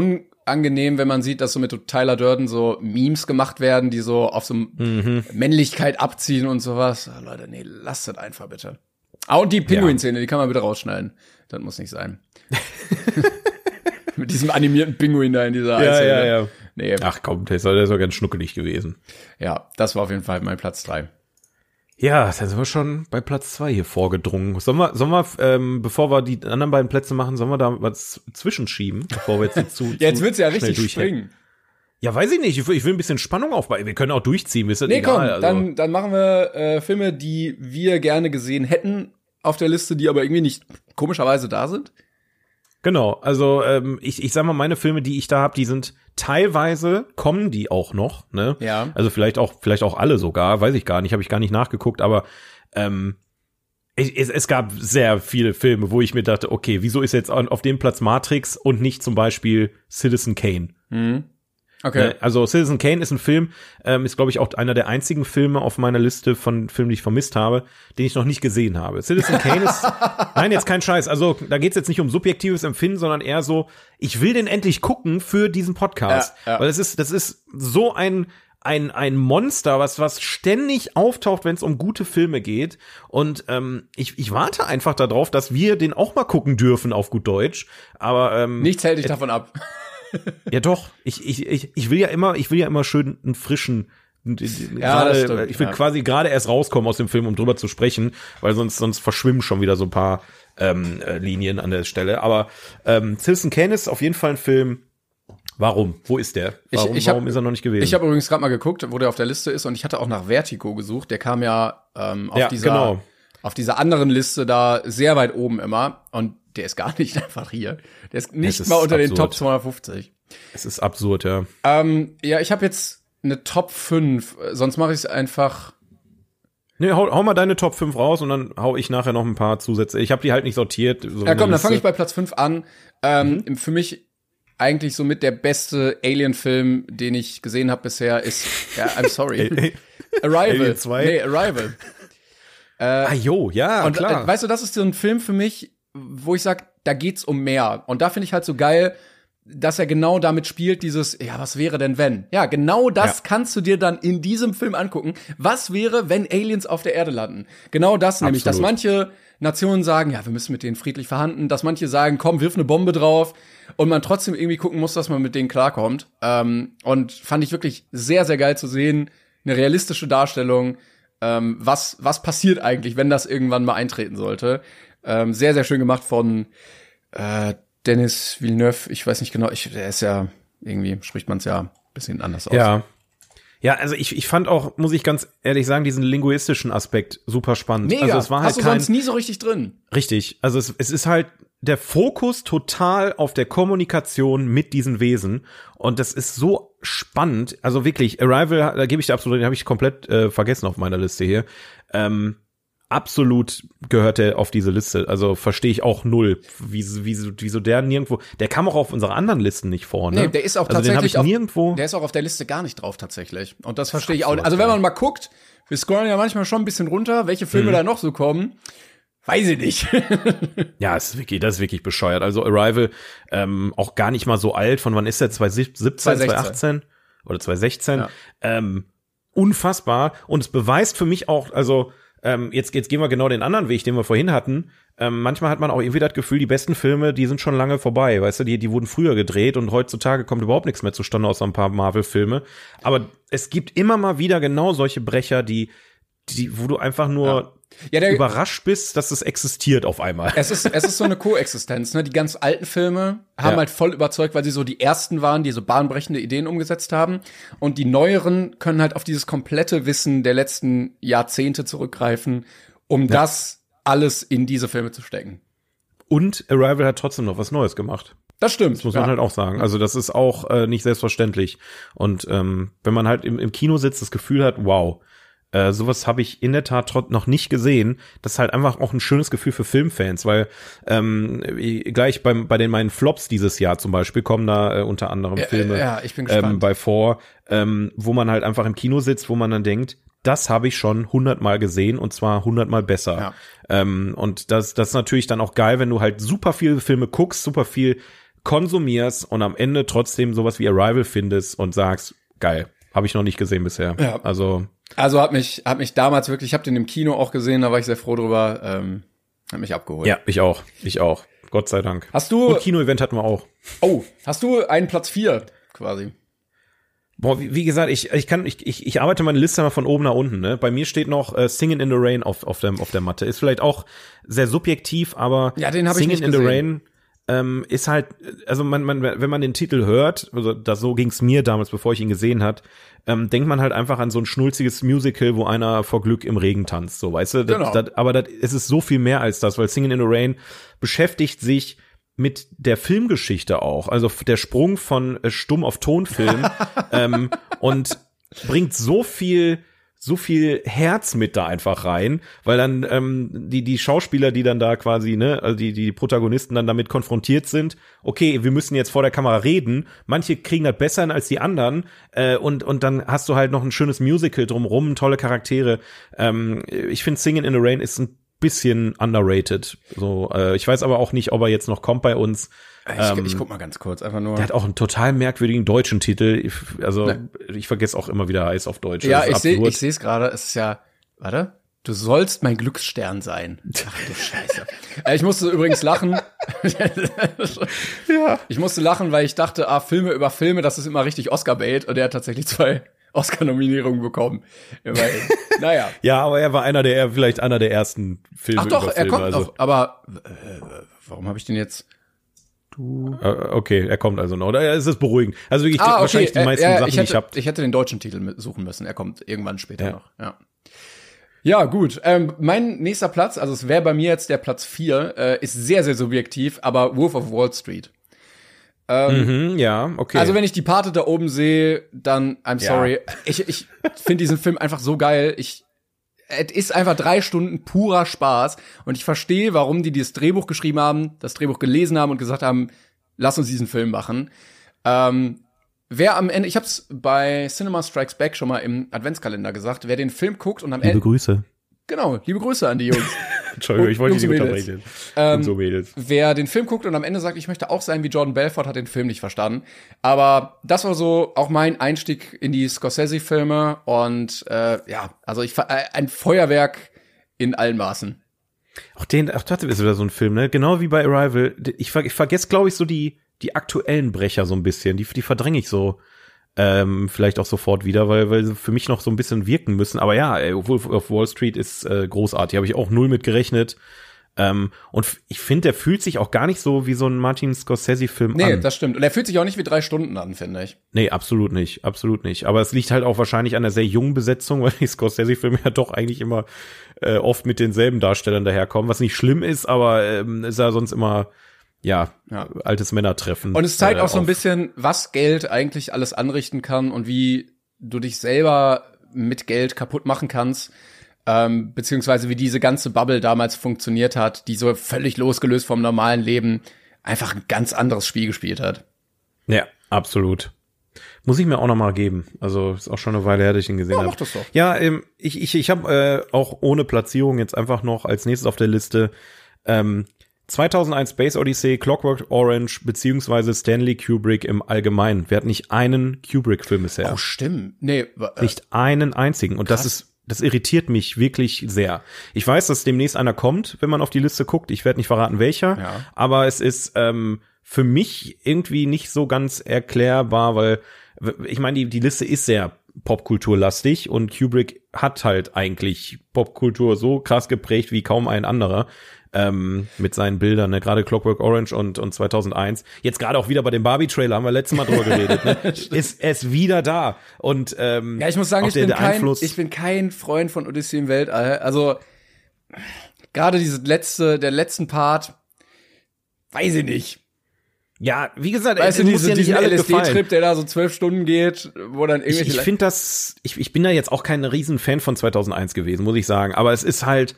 S2: unangenehm, wenn man sieht, dass so mit Tyler Durden so Memes gemacht werden, die so auf so
S1: Mhm.
S2: Männlichkeit abziehen und sowas. Ah, Leute, nee, lasst das einfach bitte. Ah, und die Pinguin-Szene, die kann man bitte rausschneiden. Das muss nicht sein. mit diesem animierten Pinguin da in dieser
S1: Ja,
S2: Eishöhle.
S1: ja, ja.
S2: Nee,
S1: Ach komm, der ist, der ist doch ganz schnuckelig gewesen.
S2: ja, das war auf jeden Fall mein Platz drei.
S1: Ja, dann sind wir schon bei Platz zwei hier vorgedrungen. Sollen wir, sollen wir ähm, bevor wir die anderen beiden Plätze machen, sollen wir da was zwischenschieben, bevor wir jetzt zu,
S2: Ja, jetzt wird's ja richtig springen.
S1: Ja, weiß ich nicht. Ich will, ich will ein bisschen Spannung aufbauen. Wir können auch durchziehen, ist
S2: Nee,
S1: egal.
S2: komm,
S1: also.
S2: dann, dann machen wir äh, Filme, die wir gerne gesehen hätten auf der Liste, die aber irgendwie nicht komischerweise da sind.
S1: Genau, also ähm, ich, ich sag mal, meine Filme, die ich da habe, die sind teilweise kommen die auch noch, ne?
S2: Ja.
S1: Also vielleicht auch, vielleicht auch alle sogar, weiß ich gar nicht, habe ich gar nicht nachgeguckt, aber ähm, es, es gab sehr viele Filme, wo ich mir dachte, okay, wieso ist jetzt auf dem Platz Matrix und nicht zum Beispiel Citizen Kane?
S2: Okay.
S1: Ne? Also Citizen Kane ist ein Film, ähm, ist glaube ich auch einer der einzigen Filme auf meiner Liste von Filmen, die ich vermisst habe, den ich noch nicht gesehen habe. Citizen Kane ist, nein, jetzt kein Scheiß. Also da geht's jetzt nicht um subjektives Empfinden, sondern eher so, ich will den endlich gucken für diesen Podcast,
S2: Ja, ja.
S1: weil es ist, das ist so ein ein, ein Monster, was, was ständig auftaucht, wenn es um gute Filme geht. Und ähm, ich, ich warte einfach darauf, dass wir den auch mal gucken dürfen auf gut Deutsch. Aber ähm,
S2: Nichts hält dich davon ab.
S1: ja doch, ich, ich, ich, ich will ja immer, ich will ja immer schön einen frischen
S2: Ja, stimmt,
S1: ich will
S2: ja.
S1: quasi gerade erst rauskommen aus dem Film, um drüber zu sprechen, weil sonst sonst verschwimmen schon wieder so ein paar ähm, äh, Linien an der Stelle. Aber ähm, Citizen Kane ist auf jeden Fall ein Film. Warum? Wo ist der?
S2: Ich-
S1: Warum,
S2: ich hab-
S1: warum ist er noch nicht gewesen?
S2: Ich habe übrigens gerade mal geguckt, wo der auf der Liste ist und ich hatte auch nach Vertigo gesucht. Der kam ja ähm, auf
S1: Ja,
S2: dieser
S1: genau.
S2: auf dieser anderen Liste da sehr weit oben immer und der ist gar nicht einfach hier. Der ist nicht
S1: ist
S2: mal unter den
S1: absurd.
S2: Top 250.
S1: es ist absurd, ja.
S2: Ähm, ja, ich habe jetzt eine Top 5, sonst mache ich es einfach
S1: Nee, hau, hau mal deine Top 5 raus und dann hau ich nachher noch ein paar Zusätze. Ich habe die halt nicht sortiert. So
S2: ja, komm, dann fange ich bei Platz 5 an. Ähm, mhm. Für mich eigentlich somit der beste Alien-Film, den ich gesehen habe bisher, ist, ja, I'm sorry. Arrival. Alien 2? Nee, Arrival.
S1: Äh, ah, jo, ja,
S2: und,
S1: klar.
S2: Äh, weißt du, das ist so ein Film für mich, wo ich sag, da geht's um mehr. Und da finde ich halt so geil, dass er genau damit spielt, dieses, ja, was wäre denn wenn? Ja, genau das ja. kannst du dir dann in diesem Film angucken. Was wäre, wenn Aliens auf der Erde landen? Genau das Absolut. nämlich, dass manche Nationen sagen, ja, wir müssen mit denen friedlich verhandeln, dass manche sagen, komm, wirf eine Bombe drauf und man trotzdem irgendwie gucken muss, dass man mit denen klarkommt. Ähm, und fand ich wirklich sehr, sehr geil zu sehen. Eine realistische Darstellung, ähm, was, was passiert eigentlich, wenn das irgendwann mal eintreten sollte. Ähm, sehr, sehr schön gemacht von äh, Dennis Villeneuve, ich weiß nicht genau, ich, der ist ja, irgendwie spricht man es ja ein bisschen anders aus.
S1: Ja. Ja, also ich, ich fand auch, muss ich ganz ehrlich sagen, diesen linguistischen Aspekt super spannend.
S2: Mega.
S1: Also es war halt
S2: Hast du
S1: kein,
S2: sonst nie so richtig drin.
S1: Richtig. Also es, es ist halt der Fokus total auf der Kommunikation mit diesen Wesen. Und das ist so spannend. Also wirklich, Arrival, da gebe ich dir absolut, den habe ich komplett äh, vergessen auf meiner Liste hier. Ähm, absolut gehört er auf diese Liste. Also verstehe ich auch null, wieso, wieso, wieso der nirgendwo. Der kam auch auf unsere anderen Listen nicht vor, ne?
S2: Nee, der ist auch
S1: also
S2: tatsächlich
S1: den ich nirgendwo.
S2: Auf, der ist auch auf der Liste gar nicht drauf tatsächlich. Und das verstehe ich auch. Also wenn man mal guckt, wir scrollen ja manchmal schon ein bisschen runter, welche Filme mhm. da noch so kommen. Weiß ich nicht.
S1: ja, es ist wirklich, das ist wirklich bescheuert. Also Arrival, ähm, auch gar nicht mal so alt. Von wann ist der? 2017, 2018 oder 2016? Ja. Ähm, unfassbar. Und es beweist für mich auch, also ähm, jetzt, jetzt gehen wir genau den anderen Weg, den wir vorhin hatten. Ähm, manchmal hat man auch irgendwie das Gefühl, die besten Filme, die sind schon lange vorbei, weißt du, die, die wurden früher gedreht und heutzutage kommt überhaupt nichts mehr zustande außer ein paar Marvel-Filme. Aber es gibt immer mal wieder genau solche Brecher, die, die, wo du einfach nur ja. Ja, der, überrascht bist, dass es existiert auf einmal.
S2: Es ist, es ist so eine Koexistenz. Ne? Die ganz alten Filme haben ja. halt voll überzeugt, weil sie so die ersten waren, die so bahnbrechende Ideen umgesetzt haben. Und die neueren können halt auf dieses komplette Wissen der letzten Jahrzehnte zurückgreifen, um ja. das alles in diese Filme zu stecken.
S1: Und Arrival hat trotzdem noch was Neues gemacht.
S2: Das stimmt.
S1: Das muss man ja. halt auch sagen. Also das ist auch äh, nicht selbstverständlich. Und ähm, wenn man halt im, im Kino sitzt, das Gefühl hat, wow, äh, sowas habe ich in der Tat noch nicht gesehen. Das ist halt einfach auch ein schönes Gefühl für Filmfans, weil ähm, gleich beim, bei den meinen Flops dieses Jahr zum Beispiel kommen da äh, unter anderem Filme
S2: ja, ich bin gespannt.
S1: Ähm, bei vor, ähm, wo man halt einfach im Kino sitzt, wo man dann denkt, das habe ich schon hundertmal gesehen und zwar hundertmal besser. Ja. Ähm, und das, das ist natürlich dann auch geil, wenn du halt super viele Filme guckst, super viel konsumierst und am Ende trotzdem sowas wie Arrival findest und sagst, geil, habe ich noch nicht gesehen bisher. Ja. Also
S2: also hat mich, hat mich damals wirklich, ich habe den im Kino auch gesehen, da war ich sehr froh drüber, ähm, hat mich abgeholt.
S1: Ja, ich auch, ich auch. Gott sei Dank.
S2: Hast du.
S1: Und Kino-Event hatten wir auch.
S2: Oh, hast du einen Platz vier quasi?
S1: Boah, wie, wie gesagt, ich, ich kann, ich, ich, ich arbeite meine Liste mal von oben nach unten. Ne? Bei mir steht noch äh, Singing in the Rain auf, auf, der, auf der Matte. Ist vielleicht auch sehr subjektiv, aber
S2: ja, den Singing ich nicht in
S1: gesehen. the Rain ähm, ist halt, also man, man, wenn man den Titel hört, also das so ging's mir damals, bevor ich ihn gesehen hat, ähm, denkt man halt einfach an so ein schnulziges Musical, wo einer vor Glück im Regen tanzt, so weißt du. Das, genau. das, aber das, es ist so viel mehr als das, weil Singing in the Rain beschäftigt sich mit der Filmgeschichte auch, also der Sprung von äh, Stumm auf Tonfilm ähm, und bringt so viel so viel Herz mit da einfach rein, weil dann ähm, die die Schauspieler, die dann da quasi ne, also die die Protagonisten dann damit konfrontiert sind. Okay, wir müssen jetzt vor der Kamera reden. Manche kriegen das besser als die anderen äh, und und dann hast du halt noch ein schönes Musical drumrum, tolle Charaktere. Ähm, ich finde Singing in the Rain ist ein bisschen underrated. So, äh, ich weiß aber auch nicht, ob er jetzt noch kommt bei uns.
S2: Ich, ähm, ich guck mal ganz kurz, einfach nur.
S1: Der hat auch einen total merkwürdigen deutschen Titel. Ich, also ne. ich vergesse auch immer wieder heiß auf Deutsch.
S2: Ja, ich sehe ich es gerade. Es ist ja, warte. Du sollst mein Glücksstern sein. Ach du Scheiße. Äh, ich musste übrigens lachen. ja. Ich musste lachen, weil ich dachte, ah, Filme über Filme, das ist immer richtig Oscar-Bait. Und er hat tatsächlich zwei Oscar-Nominierungen bekommen.
S1: naja. ja, aber er war einer der, vielleicht einer der ersten Filme.
S2: Ach doch,
S1: über
S2: Filme, er kommt also. auch, aber äh, warum habe ich den jetzt?
S1: Du. Äh, okay, er kommt also noch. Oder ist es beruhigend? Also wirklich ah, okay. wahrscheinlich die meisten äh, äh, Sachen,
S2: ich hätte,
S1: die ich habe.
S2: Ich hätte den deutschen Titel suchen müssen. Er kommt irgendwann später ja. noch. Ja. Ja, gut. Ähm, mein nächster Platz, also es wäre bei mir jetzt der Platz vier, äh, ist sehr, sehr subjektiv, aber Wolf of Wall Street.
S1: Ähm, mhm, ja, okay.
S2: Also wenn ich die Parte da oben sehe, dann I'm sorry. Ja. Ich, ich finde diesen Film einfach so geil. Ich es ist einfach drei Stunden purer Spaß. Und ich verstehe, warum die dieses Drehbuch geschrieben haben, das Drehbuch gelesen haben und gesagt haben, lass uns diesen Film machen. Ähm, wer am Ende, ich hab's bei Cinema Strikes Back schon mal im Adventskalender gesagt, wer den Film guckt und am
S1: Liebe
S2: Ende.
S1: Grüße.
S2: Genau, liebe Grüße an die Jungs.
S1: Entschuldigung, ich wollte dich nicht unterbrechen.
S2: Ähm,
S1: und so Mädels.
S2: Wer den Film guckt und am Ende sagt, ich möchte auch sein wie Jordan Belfort, hat den Film nicht verstanden. Aber das war so auch mein Einstieg in die Scorsese-Filme und äh, ja, also ich äh, ein Feuerwerk in allen Maßen.
S1: Auch den, auch das ist wieder so ein Film, ne? Genau wie bei Arrival. Ich, ver ich vergesse, glaube ich, so die, die aktuellen Brecher so ein bisschen. Die, die verdränge ich so ähm, vielleicht auch sofort wieder, weil, weil sie für mich noch so ein bisschen wirken müssen. Aber ja, Wolf of Wall Street ist äh, großartig. Habe ich auch null mit gerechnet. Ähm, und ich finde, der fühlt sich auch gar nicht so wie so ein Martin Scorsese-Film
S2: Nee,
S1: an.
S2: das stimmt. Und er fühlt sich auch nicht wie drei Stunden an, finde ich.
S1: Nee, absolut nicht, absolut nicht. Aber es liegt halt auch wahrscheinlich an der sehr jungen Besetzung, weil die Scorsese-Filme ja doch eigentlich immer äh, oft mit denselben Darstellern daherkommen, was nicht schlimm ist, aber ähm, ist ja sonst immer ja,
S2: Ja.
S1: altes Männertreffen.
S2: Und es zeigt
S1: äh,
S2: auch so ein bisschen, was Geld eigentlich alles anrichten kann und wie du dich selber mit Geld kaputt machen kannst. Ähm, beziehungsweise wie diese ganze Bubble damals funktioniert hat, die so völlig losgelöst vom normalen Leben einfach ein ganz anderes Spiel gespielt hat.
S1: Ja, absolut. Muss ich mir auch noch mal geben. Also ist auch schon eine Weile her, dass ich ihn gesehen
S2: Ja,
S1: habe.
S2: das doch.
S1: Ja, ähm, ich ich ich habe äh, auch ohne Platzierung jetzt einfach noch als nächstes auf der Liste ähm, 2001 Space Odyssey, Clockwork Orange beziehungsweise Stanley Kubrick im Allgemeinen. Wir hatten nicht einen Kubrick-Film bisher.
S2: Oh, stimmt. Nee, äh,
S1: Nicht einen einzigen. Und das ist, das irritiert mich wirklich sehr. Ich weiß, dass demnächst einer kommt, wenn man auf die Liste guckt. Ich werde nicht verraten, welcher.
S2: Ja.
S1: Aber es ist ähm, für mich irgendwie nicht so ganz erklärbar, weil ich meine, die, die Liste ist sehr popkulturlastig und Kubrick hat halt eigentlich Popkultur so krass geprägt wie kaum ein anderer ähm, mit seinen Bildern, ne? gerade Clockwork Orange und, und 2001. Jetzt gerade auch wieder bei dem Barbie-Trailer, haben wir letztes Mal drüber geredet, ne? ist es wieder da. Und ähm,
S2: Ja, ich muss sagen, ich
S1: der,
S2: bin,
S1: der
S2: kein,
S1: Einfluss,
S2: ich bin kein Freund von Odyssey im Weltall. Also gerade diese letzte, der letzten Part, weiß ich nicht.
S1: ja, wie gesagt,
S2: Weißt du,
S1: muss
S2: diese,
S1: ja nicht
S2: diesen. LSD-Trip, der da so zwölf Stunden geht, wo dann
S1: Ich,
S2: irgendwelche
S1: ich finde das, ich, ich bin da jetzt auch kein riesen Fan von 2001 gewesen, muss ich sagen. Aber es ist halt,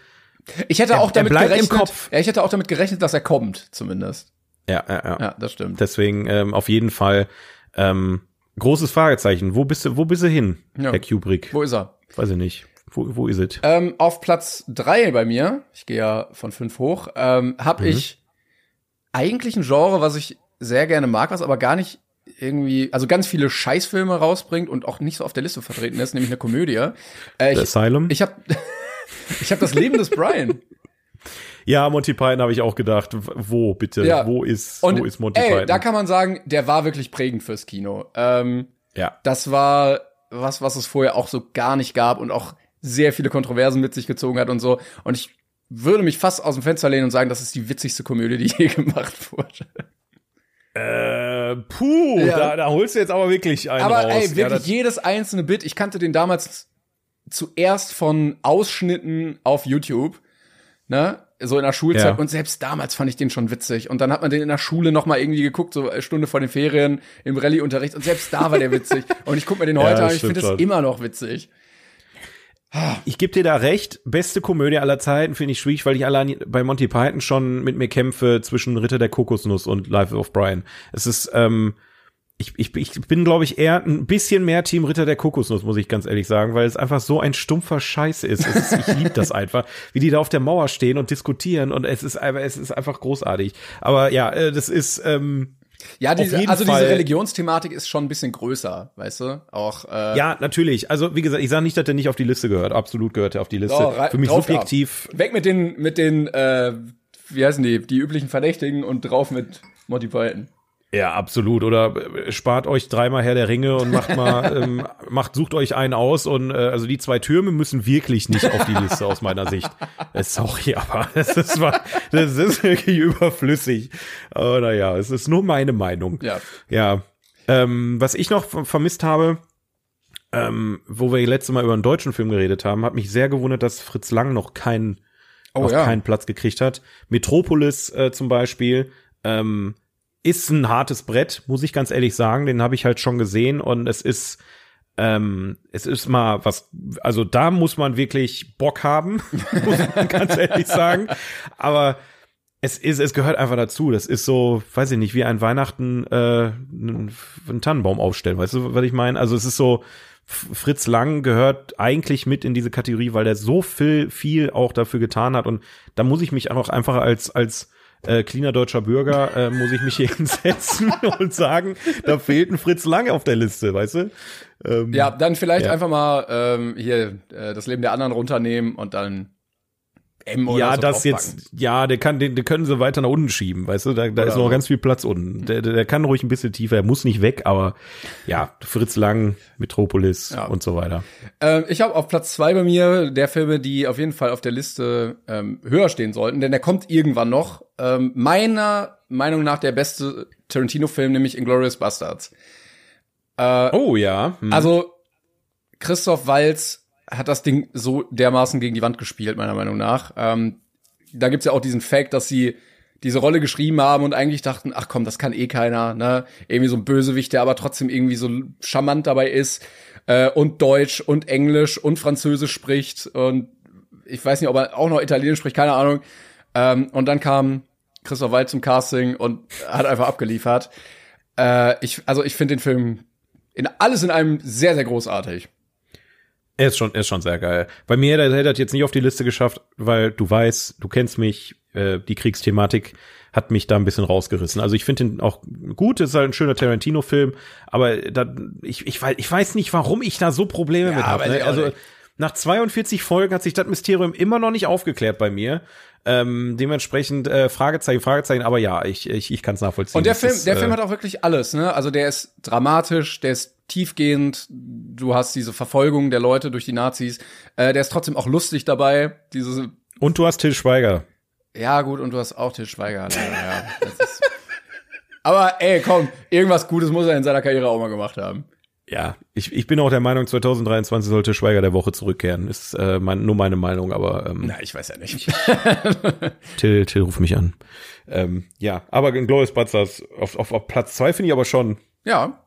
S2: Ich hätte
S1: Er-
S2: auch damit
S1: bleibt im
S2: gerechnet,
S1: Kopf.
S2: Ja, ich hätte auch damit gerechnet, dass er kommt, zumindest.
S1: ja, ja, ja.
S2: Ja, das stimmt.
S1: Deswegen ähm, auf jeden Fall ähm, großes Fragezeichen. Wo bist du, wo bist du hin,
S2: Ja.
S1: Herr Kubrick?
S2: Wo ist er?
S1: Weiß ich nicht. Wo, wo ist es?
S2: Ähm, auf Platz drei bei mir, ich gehe ja von fünf hoch, ähm,
S1: Mhm.
S2: habe ich eigentlich ein Genre, was ich sehr gerne mag, was aber gar nicht irgendwie, also ganz viele Scheißfilme rausbringt und auch nicht so auf der Liste vertreten ist, nämlich eine Komödie. Äh,
S1: The
S2: ich
S1: Asylum?
S2: ich habe ich hab das Leben des Brian.
S1: ja, Monty Python habe ich auch gedacht. Wo bitte?
S2: Ja.
S1: Wo ist,
S2: Und
S1: wo ist Monty
S2: ey,
S1: Python?
S2: da kann man sagen, der war wirklich prägend fürs Kino. Ähm,
S1: ja.
S2: das war was, was es vorher auch so gar nicht gab und auch sehr viele Kontroversen mit sich gezogen hat und so. Und ich würde mich fast aus dem Fenster lehnen und sagen, das ist die witzigste Komödie, die je gemacht wurde.
S1: Äh, puh,
S2: Ja.
S1: da, da holst du jetzt aber wirklich einen
S2: Aber
S1: raus.
S2: ey,
S1: ja,
S2: wirklich
S1: das,
S2: jedes einzelne Bit. Ich kannte den damals zuerst von Ausschnitten auf YouTube, ne? So in der Schulzeit.
S1: Ja.
S2: Und selbst damals fand ich den schon witzig. Und dann hat man den in der Schule noch mal irgendwie geguckt, so eine Stunde vor den Ferien im Rallye-Unterricht. Und selbst da war der witzig. Und ich guck mir den
S1: Ja,
S2: heute
S1: das
S2: an und ich finde es
S1: schon.
S2: immer noch witzig.
S1: ich gebe dir da recht. Beste Komödie aller Zeiten finde ich schwierig, weil ich allein bei Monty Python schon mit mir kämpfe zwischen Ritter der Kokosnuss und Life of Brian. Es ist, ähm, ich, ich, ich bin, glaube ich, eher ein bisschen mehr Team Ritter der Kokosnuss, muss ich ganz ehrlich sagen, weil es einfach so ein stumpfer Scheiß ist. Ist ich liebe das einfach, wie die da auf der Mauer stehen und diskutieren und es ist einfach, es ist einfach großartig. Aber ja, äh, das ist, ähm,
S2: Ja, diese, also
S1: Fall.
S2: diese Religionsthematik ist schon ein bisschen größer, weißt du? Auch äh,
S1: ja, natürlich. Also, wie gesagt, ich sage nicht, dass der nicht auf die Liste gehört. Absolut gehört er auf die Liste.
S2: rei-
S1: Für mich subjektiv
S2: Ab. Weg mit den, mit den, äh, wie heißen die, die üblichen Verdächtigen und drauf mit Monty Python.
S1: Ja, absolut. Oder äh, spart euch dreimal Herr der Ringe und macht mal, ähm, macht, sucht euch einen aus und äh, also die zwei Türme müssen wirklich nicht auf die Liste aus meiner Sicht. Äh, sorry, aber das ist, das ist wirklich überflüssig. Aber naja, es ist nur meine Meinung.
S2: Ja.
S1: Ja. Ähm, was ich noch ver- vermisst habe, ähm, wo wir letztes Mal über einen deutschen Film geredet haben, hat mich sehr gewundert, dass Fritz Lang noch keinen
S2: Oh
S1: noch
S2: ja.
S1: keinen Platz gekriegt hat. Metropolis äh, zum Beispiel ähm, ist ein hartes Brett, muss ich ganz ehrlich sagen. Den habe ich halt schon gesehen und es ist Ähm, es ist mal was, also da muss man wirklich Bock haben, muss man ganz ehrlich sagen. Aber es ist, es gehört einfach dazu. Das ist so, weiß ich nicht, wie ein Weihnachten äh, einen, Tannenbaum aufstellen. Weißt du, was ich meine? Also es ist so, Fritz Lang gehört eigentlich mit in diese Kategorie, weil der so viel, viel auch dafür getan hat. Und da muss ich mich auch einfach als, als äh, cleaner deutscher Bürger, äh, muss ich mich hier hinsetzen und sagen, da fehlt ein Fritz Lang auf der Liste, weißt du?
S2: Ähm, ja, dann vielleicht ja. einfach mal ähm, hier äh, das Leben der anderen runternehmen und dann
S1: M oder ja, so das jetzt, ja, der kann, den, den können sie weiter nach unten schieben, weißt du, da, da ist noch ganz viel Platz unten. Der, der kann ruhig ein bisschen tiefer, er muss nicht weg, aber ja, Fritz Lang, Metropolis ja. und so weiter.
S2: Ähm, ich habe auf Platz zwei bei mir der Filme, die auf jeden Fall auf der Liste ähm, höher stehen sollten, denn der kommt irgendwann noch. Ähm, meiner Meinung nach der beste Tarantino-Film, nämlich Inglourious Bastards.
S1: Äh, oh ja.
S2: Hm. Also Christoph Walz hat das Ding so dermaßen gegen die Wand gespielt, meiner Meinung nach. Ähm, da gibt's ja auch diesen Fact, dass sie diese Rolle geschrieben haben und eigentlich dachten, ach komm, das kann eh keiner, ne? Irgendwie so ein Bösewicht, der aber trotzdem irgendwie so charmant dabei ist äh, und Deutsch und Englisch und Französisch spricht und ich weiß nicht, ob er auch noch Italienisch spricht, keine Ahnung. Ähm, und dann kam Christoph Wald zum Casting und hat einfach abgeliefert. Äh, ich, also ich finde den Film in alles in einem sehr, sehr großartig.
S1: Er ist schon, er ist schon sehr geil. Bei mir hätte er das jetzt nicht auf die Liste geschafft, weil du weißt, du kennst mich, äh, die Kriegsthematik hat mich da ein bisschen rausgerissen. Also ich finde ihn auch gut, ist halt ein schöner Tarantino-Film, aber da, ich, ich, weiß, ich weiß nicht, warum ich da so Probleme ja, mit habe. Ne? Also nach 42 Folgen hat sich das Mysterium immer noch nicht aufgeklärt bei mir. Ähm, dementsprechend äh, Fragezeichen, Fragezeichen, aber ja, ich, ich, ich kann es nachvollziehen.
S2: Und der Film, ist, der äh, Film hat auch wirklich alles, ne? Also der ist dramatisch, der ist tiefgehend, du hast diese Verfolgung der Leute durch die Nazis, äh, der ist trotzdem auch lustig dabei. Diese
S1: und du hast Till Schweiger.
S2: Ja, gut, und du hast auch Till Schweiger. ja, aber ey, komm, irgendwas Gutes muss er in seiner Karriere auch mal gemacht haben.
S1: Ja, ich, ich bin auch der Meinung, 2023 sollte Schweiger der Woche zurückkehren. Ist äh, mein, nur meine Meinung, aber ähm,
S2: Na, ich weiß ja nicht.
S1: Till, Till ruf mich an. Ähm, ja, aber Glorious Bastards auf, auf, auf Platz zwei finde ich aber schon.
S2: Ja,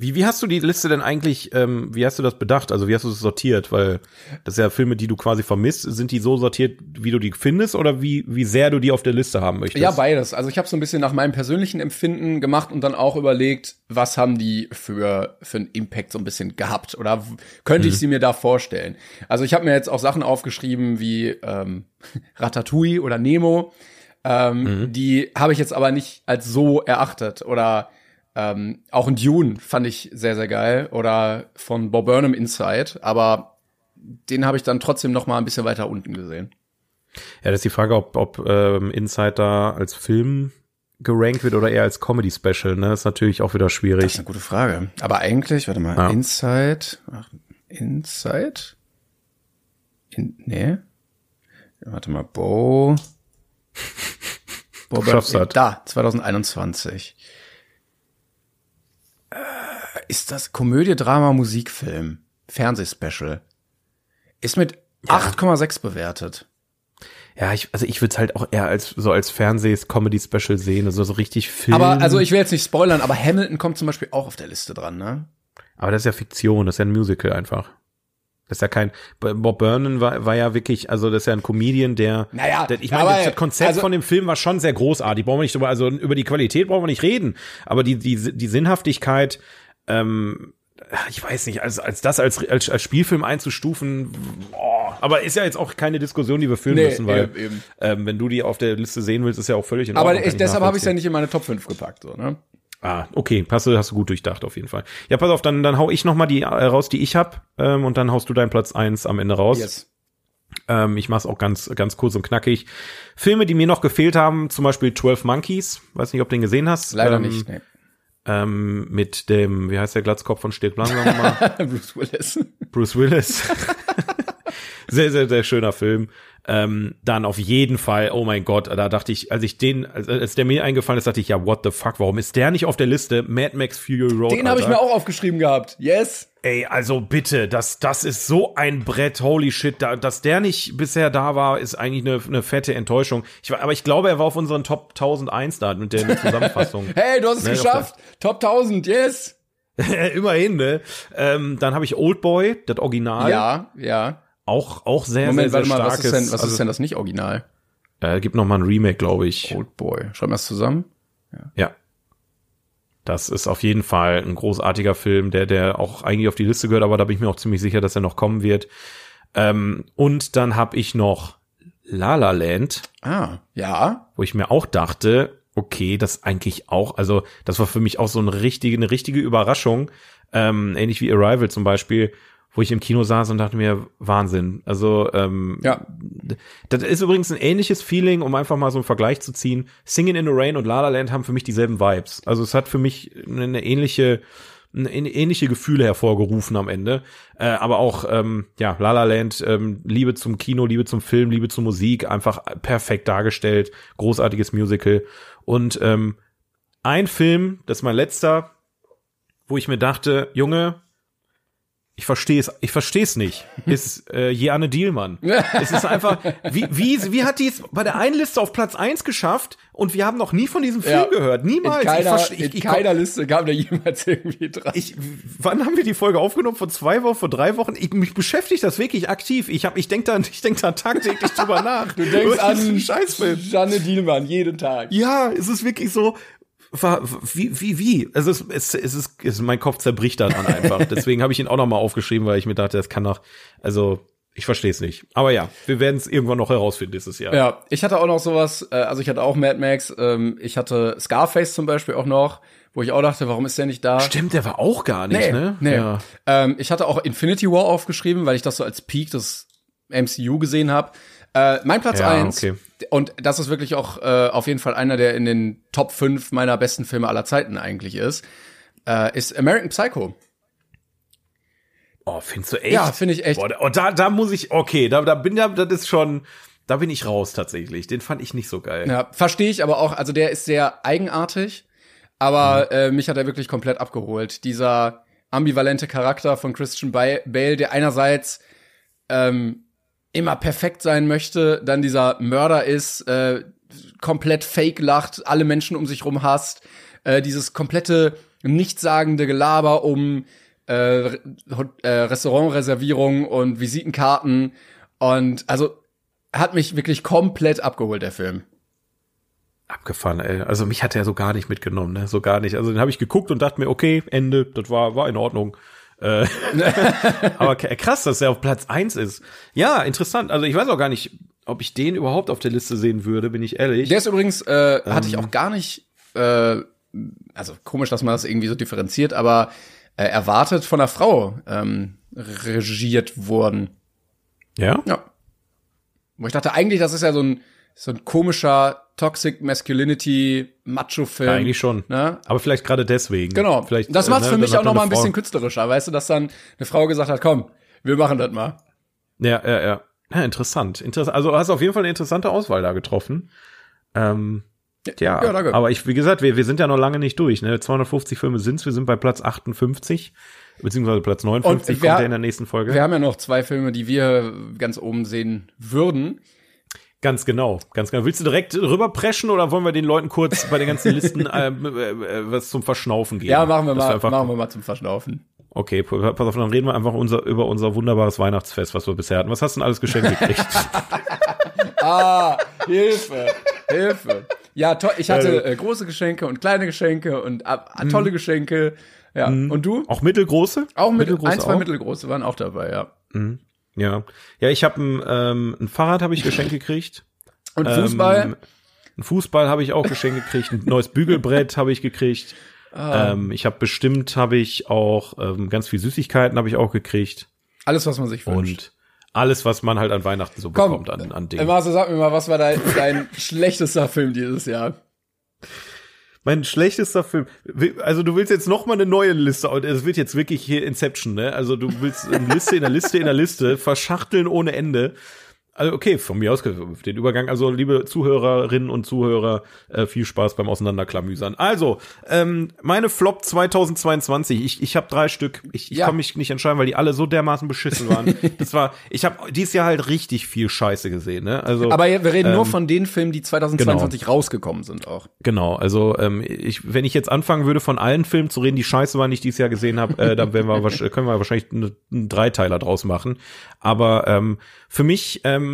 S1: wie, wie hast du die Liste denn eigentlich, ähm, wie hast du das bedacht? Also wie hast du es sortiert? Weil das sind ja Filme, die du quasi vermisst. Sind die so sortiert, wie du die findest oder wie, wie sehr du die auf der Liste haben möchtest?
S2: Ja, beides. Also ich habe so ein bisschen nach meinem persönlichen Empfinden gemacht und dann auch überlegt, was haben die für, für einen Impact so ein bisschen gehabt? Oder könnte mhm. ich sie mir da vorstellen? Also ich habe mir jetzt auch Sachen aufgeschrieben wie ähm, Ratatouille oder Nemo. Ähm, mhm. Die habe ich jetzt aber nicht als so erachtet oder ähm, auch ein Dune fand ich sehr, sehr geil. Oder von Bob Burnham Inside. Aber den habe ich dann trotzdem noch mal ein bisschen weiter unten gesehen.
S1: Ja, das ist die Frage, ob, ob ähm, Inside da als Film gerankt wird oder eher als Comedy Special, ne? Das ist natürlich auch wieder schwierig. Das
S2: ist eine gute Frage. Aber eigentlich, warte mal, ja. Inside, ach, Inside? In, nee. Warte mal, Bo.
S1: Bo Da,
S2: 2021 ist das Komödie, Drama, Musikfilm, Fernsehspecial. Ist mit ja. 8,6 bewertet.
S1: Ja, ich, also ich würde es halt auch eher als so als Fernsehs-Comedy-Special sehen, also so richtig Film.
S2: Aber also ich will jetzt nicht spoilern, aber Hamilton kommt zum Beispiel auch auf der Liste dran, ne?
S1: Aber das ist ja Fiktion, das ist ja ein Musical einfach. Das ist ja kein Bob Burnham war, war ja wirklich, also das ist ja ein Comedian, der,
S2: naja,
S1: der ich meine, das Konzept also, von dem Film war schon sehr großartig. Brauchen wir nicht über, also über die Qualität brauchen wir nicht reden, aber die die die Sinnhaftigkeit ähm, ich weiß nicht, als, als das als, als, als Spielfilm einzustufen, boah, aber ist ja jetzt auch keine Diskussion, die wir führen nee, müssen, weil eben. Ähm, wenn du die auf der Liste sehen willst, ist ja auch völlig in
S2: Ordnung. Aber ich, deshalb habe ich es ja nicht in meine Top 5 gepackt, so, ne?
S1: Ah, okay, hast du, hast du gut durchdacht auf jeden Fall. Ja, pass auf, dann, dann hau ich noch mal die äh, raus, die ich hab, ähm, und dann haust du deinen Platz eins am Ende raus. Yes. Ähm, ich mach's auch ganz, ganz kurz und knackig. Filme, die mir noch gefehlt haben, zum Beispiel 12 Monkeys. Weiß nicht, ob du den gesehen hast.
S2: Leider ähm, nicht, nee
S1: ähm, mit dem, wie heißt der Glatzkopf von Steht Blanc
S2: nochmal? Bruce Willis.
S1: Bruce Willis. sehr, sehr, sehr schöner Film. Ähm, dann auf jeden Fall, oh mein Gott, da dachte ich, als ich den, als, als der mir eingefallen ist, dachte ich, ja, what the fuck, warum ist der nicht auf der Liste? Mad Max Fury Road.
S2: Den habe ich mir auch aufgeschrieben gehabt. Yes.
S1: Ey, also bitte, das, das ist so ein Brett, holy shit, da, dass der nicht bisher da war, ist eigentlich eine, eine fette Enttäuschung. Ich, aber ich glaube, er war auf unseren Top 1001 da mit der Zusammenfassung.
S2: hey, du hast es ne, geschafft. Top 1000, yes.
S1: Immerhin, ne? Ähm, dann habe ich Oldboy, das Original.
S2: Ja, ja.
S1: Auch, auch sehr,
S2: Moment,
S1: sehr, sehr
S2: warte mal,
S1: starkes.
S2: was ist denn, was
S1: also,
S2: ist denn das nicht Original?
S1: Äh, gibt noch mal ein Remake, glaube ich.
S2: Old Boy. Schreiben wir das zusammen?
S1: Ja. Das ist auf jeden Fall ein großartiger Film, der, der auch eigentlich auf die Liste gehört, aber da bin ich mir auch ziemlich sicher, dass er noch kommen wird. Ähm, und dann habe ich noch La La Land,
S2: Ah, ja.
S1: wo ich mir auch dachte, okay, das eigentlich auch, also das war für mich auch so eine richtige, eine richtige Überraschung, ähm, ähnlich wie Arrival zum Beispiel, wo ich im Kino saß und dachte mir, Wahnsinn. Also ähm,
S2: Ja.
S1: das ist übrigens ein ähnliches Feeling, um einfach mal so einen Vergleich zu ziehen. Singing in the Rain und La La Land haben für mich dieselben Vibes. Also es hat für mich eine ähnliche eine ähnliche Gefühle hervorgerufen am Ende. Äh, aber auch, ähm, ja, La La Land, ähm, Liebe zum Kino, Liebe zum Film, Liebe zur Musik, einfach perfekt dargestellt, großartiges Musical. Und ähm, ein Film, das ist mein letzter, wo ich mir dachte, Junge, ich verstehe es, ich verstehe es nicht, ist äh, Jeanne Dielmann. es ist einfach, wie, wie, wie hat die es bei der einen Liste auf Platz eins geschafft und wir haben noch nie von diesem Film
S2: Ja.
S1: gehört, niemals.
S2: In keiner,
S1: ich ich,
S2: in
S1: ich,
S2: keiner Liste kam der jemals irgendwie dran.
S1: ich, wann haben wir die Folge aufgenommen? Vor zwei Wochen, vor drei Wochen? Ich, mich beschäftigt das wirklich aktiv. Ich hab, ich denk da, ich denk da tagtäglich drüber nach.
S2: du denkst an
S1: Scheißfilm.
S2: Janne Dielmann jeden Tag.
S1: Ja, es ist wirklich so. War, wie, wie, wie? Also es, es, es, ist, es ist, mein Kopf zerbricht daran einfach. Deswegen habe ich ihn auch nochmal aufgeschrieben, weil ich mir dachte, das kann doch, also ich verstehe es nicht. Aber ja, wir werden es irgendwann noch herausfinden dieses Jahr.
S2: Ja, ich hatte auch noch sowas, äh, also ich hatte auch Mad Max, ähm, ich hatte Scarface zum Beispiel auch noch, wo ich auch dachte, warum ist der nicht da?
S1: Stimmt, der war auch gar nicht,
S2: Nee,
S1: ne?
S2: nee.
S1: Ja.
S2: Ähm, ich hatte auch Infinity War aufgeschrieben, weil ich das so als Peak des MCU gesehen habe. Äh, mein Platz
S1: Ja,
S2: eins
S1: okay.
S2: und das ist wirklich auch äh, auf jeden Fall einer, der in den Top 5 meiner besten Filme aller Zeiten eigentlich ist, äh, ist American Psycho.
S1: Oh, findest du echt?
S2: Ja, finde ich echt.
S1: Boah, da, da, da muss ich, okay, da, da bin ja, das ist schon, da bin ich raus tatsächlich. Den fand ich nicht so geil.
S2: Ja, verstehe ich aber auch, also der ist sehr eigenartig, aber äh, mich hat er wirklich komplett abgeholt. Dieser ambivalente Charakter von Christian Ba- Bale, der einerseits ähm, immer perfekt sein möchte, dann dieser Mörder ist, äh, komplett fake lacht, alle Menschen um sich rum hasst, äh, dieses komplette nichtssagende Gelaber um äh, äh, Restaurantreservierungen und Visitenkarten und also hat mich wirklich komplett abgeholt, der Film.
S1: Abgefahren, ey. Also mich hat er so gar nicht mitgenommen, ne? So gar nicht. Also den habe ich geguckt und dachte mir, okay, Ende, das war, war in Ordnung. Äh, aber krass, dass er auf Platz eins ist. Ja, interessant. Also ich weiß auch gar nicht, ob ich den überhaupt auf der Liste sehen würde, bin ich ehrlich.
S2: Der ist übrigens, äh, hatte ich
S1: Ähm.
S2: auch gar nicht, äh, also komisch, dass man das irgendwie so differenziert, aber äh, erwartet von einer Frau ähm, regiert worden.
S1: ja?
S2: Ja. Wo ich dachte, eigentlich, das ist ja so ein, so ein komischer Toxic Masculinity Macho-Film.
S1: ja, eigentlich schon.
S2: Ne?
S1: Aber vielleicht gerade deswegen.
S2: Genau.
S1: Vielleicht,
S2: das
S1: äh,
S2: macht's
S1: ne,
S2: für mich auch noch mal ein bisschen künstlerischer, weißt du, dass dann eine Frau gesagt hat, komm, wir machen das mal.
S1: Ja, ja, ja. Ja, interessant. Interessant. Also hast auf jeden Fall eine interessante Auswahl da getroffen. Ähm, ja,
S2: ja, danke.
S1: aber ich, wie gesagt, wir, wir sind ja noch lange nicht durch. Ne? 250 Filme sind's, wir sind bei Platz 58, beziehungsweise Platz 59
S2: Und wer-
S1: kommt der in der nächsten Folge.
S2: Wir haben ja noch zwei Filme, die wir ganz oben sehen würden.
S1: Ganz genau, ganz genau. Willst du direkt rüberpreschen oder wollen wir den Leuten kurz bei den ganzen Listen ähm, äh, äh, was zum Verschnaufen geben?
S2: Ja, machen wir mal,
S1: einfach-
S2: machen wir mal zum Verschnaufen.
S1: Okay, pass auf, dann reden wir einfach unser, über unser wunderbares Weihnachtsfest, was wir bisher hatten. Was hast du denn alles geschenkt gekriegt?
S2: Ah, Hilfe, Hilfe. Ja, toll. Ich hatte äh, große Geschenke und kleine Geschenke und äh,
S1: Mhm.
S2: tolle Geschenke. Ja, und du?
S1: auch mittelgroße?
S2: Auch mit
S1: mittelgroße
S2: ein, zwei
S1: auch?
S2: mittelgroße waren auch dabei, ja.
S1: Ja, ja, ich habe ein, ähm, ein Fahrrad habe ich geschenkt gekriegt.
S2: Und Fußball?
S1: Ähm, ein Fußball habe ich auch geschenkt gekriegt. Ein neues Bügelbrett habe ich gekriegt.
S2: Ah.
S1: Ähm, ich habe bestimmt habe ich auch ähm, ganz viel Süßigkeiten habe ich auch gekriegt
S2: Alles, was man sich wünscht.
S1: und alles, was man halt an Weihnachten so
S2: Komm,
S1: bekommt an, an Dingen.
S2: Marcel, sag mir mal, was war dein, dein schlechtester Film dieses Jahr?
S1: Mein schlechtester Film. Also du willst jetzt noch mal eine neue Liste. Es wird jetzt wirklich hier Inception, ne? Also du willst eine Liste in der Liste in der Liste verschachteln ohne Ende. Also okay, von mir aus den Übergang. Also liebe Zuhörerinnen und Zuhörer, äh, viel Spaß beim Auseinanderklamüsern. Also ähm, meine Flop 2022. Ich, ich habe drei Stück. Ich, ich
S2: Ja.
S1: kann mich nicht entscheiden, weil die alle so dermaßen beschissen waren. das war. Ich habe dieses Jahr halt richtig viel Scheiße gesehen. Ne? Also
S2: Aber wir reden nur
S1: ähm,
S2: von den Filmen, die 2022 rausgekommen sind auch.
S1: Genau, also ähm, ich, wenn ich jetzt anfangen würde, von allen Filmen zu reden, die scheiße waren, die ich dieses Jahr gesehen habe, äh, dann werden wir können wir wahrscheinlich einen, einen Dreiteiler draus machen. Aber ähm, für mich, ähm,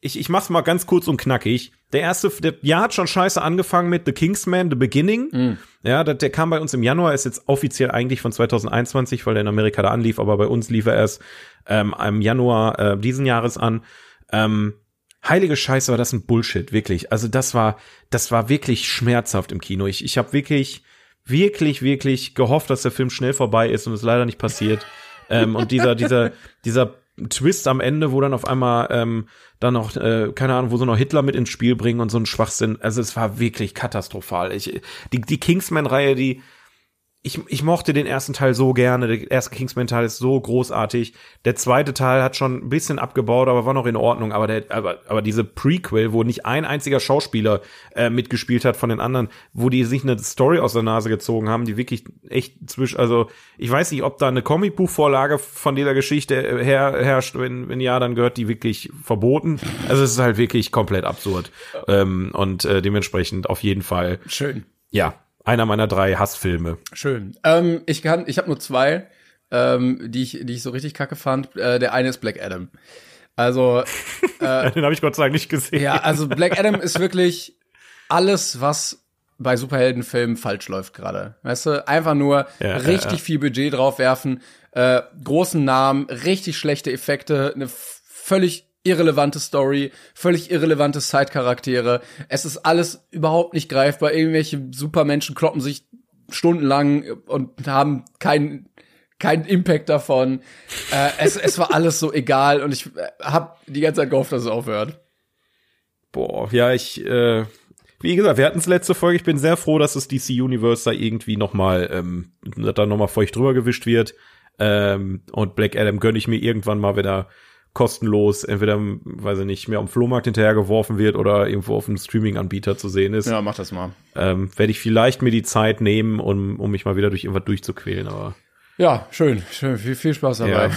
S1: ich, ich mach's mal ganz kurz und knackig. Der erste, der Jahr hat schon scheiße angefangen mit The Kingsman, The Beginning. Ja, der, der kam bei uns im Januar, ist jetzt offiziell eigentlich von 2021, weil der in Amerika da anlief, aber bei uns lief er erst ähm, im Januar äh, diesen Jahres an. Ähm, heilige Scheiße, war das ein Bullshit, wirklich. Also das war, das war wirklich schmerzhaft im Kino. Ich, ich habe wirklich, wirklich, wirklich gehofft, dass der Film schnell vorbei ist und es leider nicht passiert. ähm, und dieser, dieser, dieser Twist am Ende, wo dann auf einmal ähm, dann noch, äh, keine Ahnung, wo sie noch Hitler mit ins Spiel bringen und so ein Schwachsinn. Also es war wirklich katastrophal. Ich, die, die Kingsman-Reihe, die, ich, ich mochte den ersten Teil so gerne. Der erste Kingsman-Teil ist so großartig. Der zweite Teil hat schon ein bisschen abgebaut, aber war noch in Ordnung. Aber der, aber, aber diese Prequel, wo nicht ein einziger Schauspieler äh, mitgespielt hat von den anderen, wo die sich eine Story aus der Nase gezogen haben, die wirklich echt zwischen, also ich weiß nicht, ob da eine Comicbuchvorlage von dieser Geschichte äh, her, herrscht. Wenn, wenn ja, dann gehört die wirklich verboten. Also es ist halt wirklich komplett absurd. Ähm, und äh, dementsprechend auf jeden Fall,
S2: Schön.
S1: ja, einer meiner drei Hassfilme.
S2: Schön. Ähm, ich kann, ich habe nur zwei, ähm, die ich, die ich so richtig kacke fand. Äh, der eine ist Black Adam. Also
S1: Den habe ich Gott sei Dank nicht gesehen.
S2: ja, also Black Adam ist wirklich alles, was bei Superheldenfilmen falsch läuft gerade. Weißt du, einfach nur
S1: Ja,
S2: richtig
S1: ja, ja.
S2: viel Budget drauf werfen, äh, großen Namen, richtig schlechte Effekte, eine völlig irrelevante Story, völlig irrelevante Side-Charaktere. Es ist alles überhaupt nicht greifbar. Irgendwelche Supermenschen kloppen sich stundenlang und haben keinen keinen Impact davon. Äh, es, es war alles so egal und ich äh, hab die ganze Zeit gehofft, dass es aufhört.
S1: Boah, ja, ich, äh, wie gesagt, wir hatten es letzte Folge. Ich bin sehr froh, dass das DC Universe da irgendwie noch mal, ähm, da noch mal feucht drüber gewischt wird. Ähm, und Black Adam gönn ich mir irgendwann mal wieder kostenlos, entweder, weiß ich nicht, mehr am Flohmarkt hinterhergeworfen wird oder irgendwo auf einem Streaming-Anbieter zu sehen ist.
S2: Ja, mach das mal.
S1: Ähm, Werde ich vielleicht mir die Zeit nehmen, um, um mich mal wieder durch irgendwas durchzuquälen, aber.
S2: Ja, schön, schön, viel, viel Spaß dabei.
S1: Ja.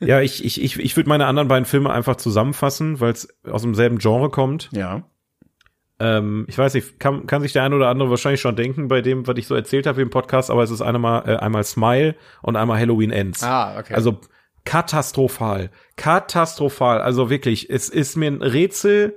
S1: Ja, ich, ich, ich, ich würde meine anderen beiden Filme einfach zusammenfassen, weil es aus demselben Genre kommt.
S2: Ja.
S1: Ähm, ich weiß nicht, kann, kann sich der eine oder andere wahrscheinlich schon denken bei dem, was ich so erzählt habe im Podcast, aber es ist einmal, äh, einmal Smile und einmal Halloween Ends.
S2: Ah, okay.
S1: Also katastrophal. Katastrophal. Also wirklich, es ist mir ein Rätsel,